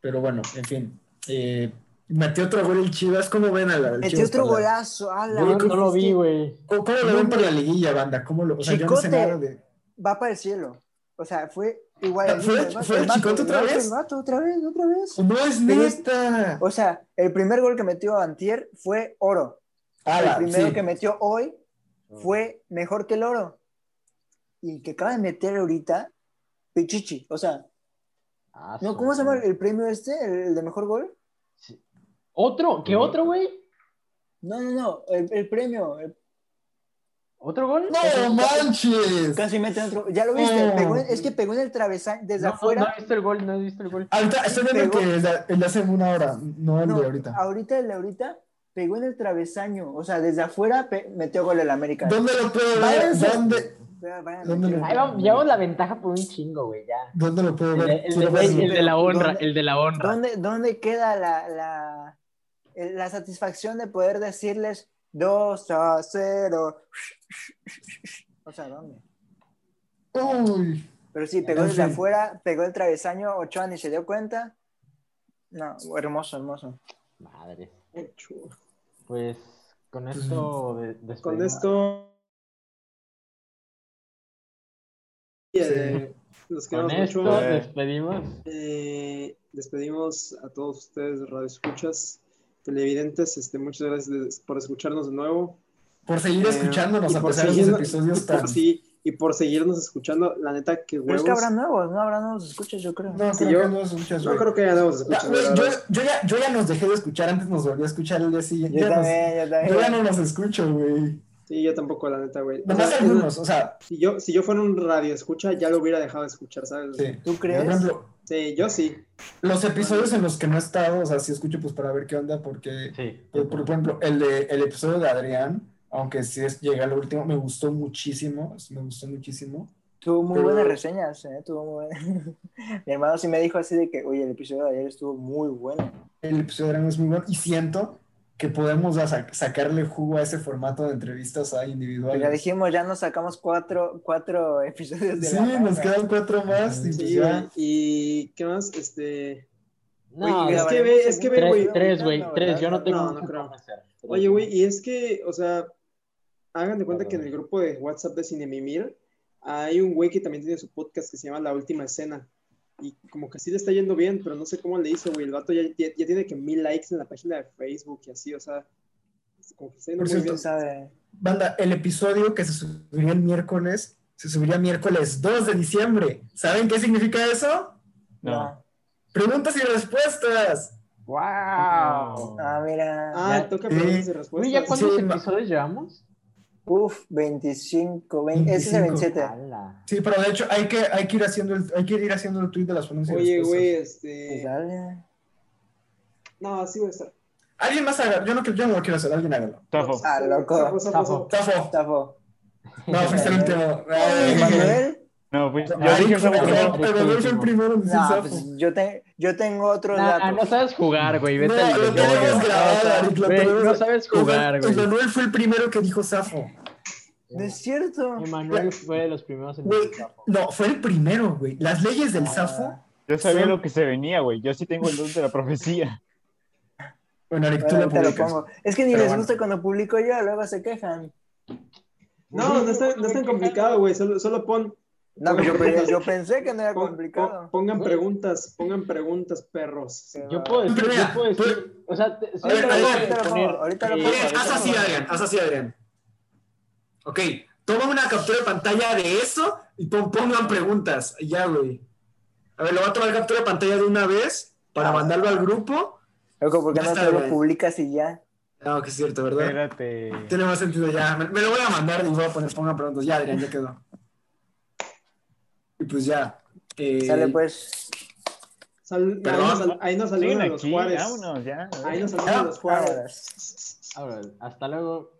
B: Pero bueno, en fin. Eh, metió otro gol el Chivas, ¿cómo ven a la del
C: Metió
B: Chivas
C: otro
B: la-
C: golazo. ala,
A: No, no lo vi, güey.
B: ¿Cómo, lo ven para la liguilla, banda? ¿Cómo lo, o sea, yo no sé
C: Chicote.
B: nada de...
C: Va para el cielo. O sea, fue igual.
B: ¿Fue-
C: el
B: fue el Chicote otra vez?
C: el vato, otra vez, otra vez.
B: No es neta.
C: O sea, el primer gol que metió Antier fue oro.
B: Ah,
C: el primero
B: sí.
C: que metió hoy fue mejor que el oro. Y el que acaba de meter ahorita, Pichichi. O sea,
A: Ah,
C: ¿no? ¿cómo se llama el premio este? ¿El, el de mejor gol?
A: Sí. ¿Otro? ¿Qué otro, güey?
C: No, no, no. El, el premio. el-
A: ¿Otro gol?
B: ¡No manches!
C: casi mete otro. ¿Ya lo viste?
B: Oh.
C: Pegó es que pegó en el travesaño desde
A: No, no,
C: afuera.
A: no he visto el gol, no he visto el gol.
B: Ahorita estoy viendo
C: Pegó.
B: que el de, el de hace una hora, no el
C: No,
B: de ahorita.
C: ahorita el de ahorita pegó en el travesaño. O sea, desde afuera pe- metió gol el América.
B: ¿Dónde lo puedo ver? ¿Dónde, ¿Dónde lo-
A: Ahí vamos, llevamos la ventaja por un chingo, güey, ya.
B: ¿Dónde lo puedo
A: El,
B: ver?
A: el de,
B: verlo.
A: el de la honra,
C: ¿Dónde-
A: el de la honra.
C: ¿Dónde, dónde queda la, la, el- la satisfacción de poder decirles 2 a 0? O sea, ¿dónde?
B: Uy,
C: Pero sí, pegó desde afuera, pegó el travesaño, Ochoa ni se dio cuenta. No, hermoso, hermoso.
A: Madre. Pues con esto de,
E: Con esto. Eh, Los
A: Con
E: queremos
A: esto
E: mucho.
A: despedimos.
E: Eh, despedimos a todos ustedes, Radio Escuchas, televidentes. Este, muchas gracias por escucharnos de nuevo.
B: por seguir
E: Eh,
B: escuchándonos a
E: por
B: pesar de
E: seguirnos-
B: episodios
E: y por-
B: tan...
E: sí, y por seguirnos escuchando. La neta, que
C: Pero
E: huevos.
C: es que habrá nuevos, no habrá nuevos escuchas, yo creo.
B: No,
E: Sí,
B: creo
E: yo-
B: que no escuchas,
E: No creo que ya no
B: yo, yo ya, yo ya nos dejé de escuchar, antes nos volví a escuchar el día siguiente.
C: Yo
B: Ya nos-
C: también, yo también.
B: yo ya no los escucho, güey.
E: Sí, yo tampoco, la neta, güey. O
B: Nomás
E: sea,
B: algunos, o sea,
E: si, yo, si yo fuera un radio escucha, ya lo hubiera dejado de escuchar, ¿sabes?
B: sí.
C: ¿Tú crees?
B: Por ejemplo,
E: Sí, yo sí.
B: los episodios en los que no he estado, o sea, sí escucho pues para ver qué onda, porque,
A: Sí.
B: por, por ejemplo, el, de, el episodio de Adrián, aunque sí es, llega al último, me gustó muchísimo, me gustó muchísimo.
C: Tuvo muy
B: Pero-
C: buenas reseñas, ¿eh? Tuvo muy buenas. Mi hermano sí me dijo así de que, oye, el episodio de ayer estuvo muy bueno.
B: El episodio de Adrián es muy bueno y siento que podemos sa- sacarle jugo a ese formato de entrevistas a
C: Pues
B: individuales.
C: ya dijimos, ya nos sacamos cuatro, cuatro episodios de
B: Sí,
C: la
B: nos quedan cuatro más y pues
E: Sí,
B: ya.
E: ¿Y qué más? Este.
A: No,
E: es que ve, es que ve,
A: tres,
E: güey.
A: tres, güey, tres. Yo no tengo
E: No, no creo. Oye, güey, y es que, o sea, hagan de cuenta que en el grupo de WhatsApp de Cinemimir hay un güey que también tiene su podcast que se llama La Última Escena. Y como que sí le está yendo bien, pero no sé cómo le hizo, güey. El vato ya, ya, ya tiene que mil likes en la página de Facebook y así, o sea, como que está yendo
B: Por
E: muy
B: cierto,
E: bien.
C: ¿Sabe?
B: Banda, el episodio que se subió el miércoles se subiría miércoles 2 de diciembre. ¿Saben qué significa eso?
D: No.
B: Preguntas y respuestas.
A: ¡Wow!
C: Ah, mira.
E: Ah, toca preguntas y respuestas.
A: ¿ya cuántos
B: Sí,
A: episodios llevamos?
C: Uf, 25, 20, ese es el
B: 25.
C: 27.
A: ¡Hala!
B: Sí, pero de hecho hay que, hay que ir haciendo el, hay que ir haciendo el tweet de las y
E: Oye, güey,
C: Pues
E: este.
C: dale.
E: No, así voy a estar.
B: Alguien más haga, yo no, yo no lo quiero hacer, alguien hágalo.
D: Tafo.
C: Ah, loco.
E: Zafo.
B: Tafo.
C: Tafo.
B: No, fuiste el último. Ay,
C: ¿Manuel?
D: No, pues yo
B: Ay,
D: dije
B: ¿cómo
D: Tafo
B: que
D: primero.
B: no? Pero no fue el primero en decir
C: No,
B: Zafo.
C: pues yo, te- yo, te- yo tengo otros
A: Nah,
C: datos.
A: no sabes jugar, güey. Vete
B: No, lo tenemos grabado,
A: No, no sabes jugar, güey.
B: Emanuel fue el primero que dijo Zafo.
C: No es cierto.
A: Emanuel fue de los primeros en decir Zafo.
B: no, fue el primero, güey. Las leyes del
C: Ah.
B: Zafo.
D: Yo sabía
B: Son-
D: lo que se venía, güey. Yo sí tengo el don de la profecía.
B: Bueno, Eric, tú
C: Bueno,
B: lo
C: pongo. Es que ni
B: Pero
C: les
B: bueno.
C: gusta cuando publico yo, luego se quejan.
E: No, no está, no es tan complicado, güey. Solo, solo pon.
C: No,
E: Pongan
C: yo, pensé que no era complicado.
E: pon- pongan preguntas, pongan preguntas, perros.
A: Yo puedo decir,
B: Pero mira,
A: yo puedo decir, o sea, te-
B: A ver, a
C: ahorita lo pongo,
A: poner,
C: ahorita lo
A: eh,
C: pongo. Ahorita
B: haz así. Adrián, haz así, Adrián. Ok, toma una captura de pantalla de eso y pon- pongan preguntas. Ya, güey. A ver, lo voy a tomar captura de pantalla de una vez para
C: Ah.
B: mandarlo al grupo.
C: Loco, ¿por qué
B: Ya
C: no te lo publicas y ya?
B: No, que es cierto, ¿verdad?
D: Espérate.
B: Tiene más sentido ya. Me, me lo voy a mandar y voy a poner, pongan preguntas. Ya, Adrián, ya quedó. Y pues ya. eh,
C: Sale pues.
E: Sal- ahí, nos, sal- ahí nos
D: Siguen
E: saludan los
D: aquí,
E: Juárez.
D: vámonos ya.
E: Ahí nos saludan los Juárez.
C: vámonos.
A: Ahora, hasta luego.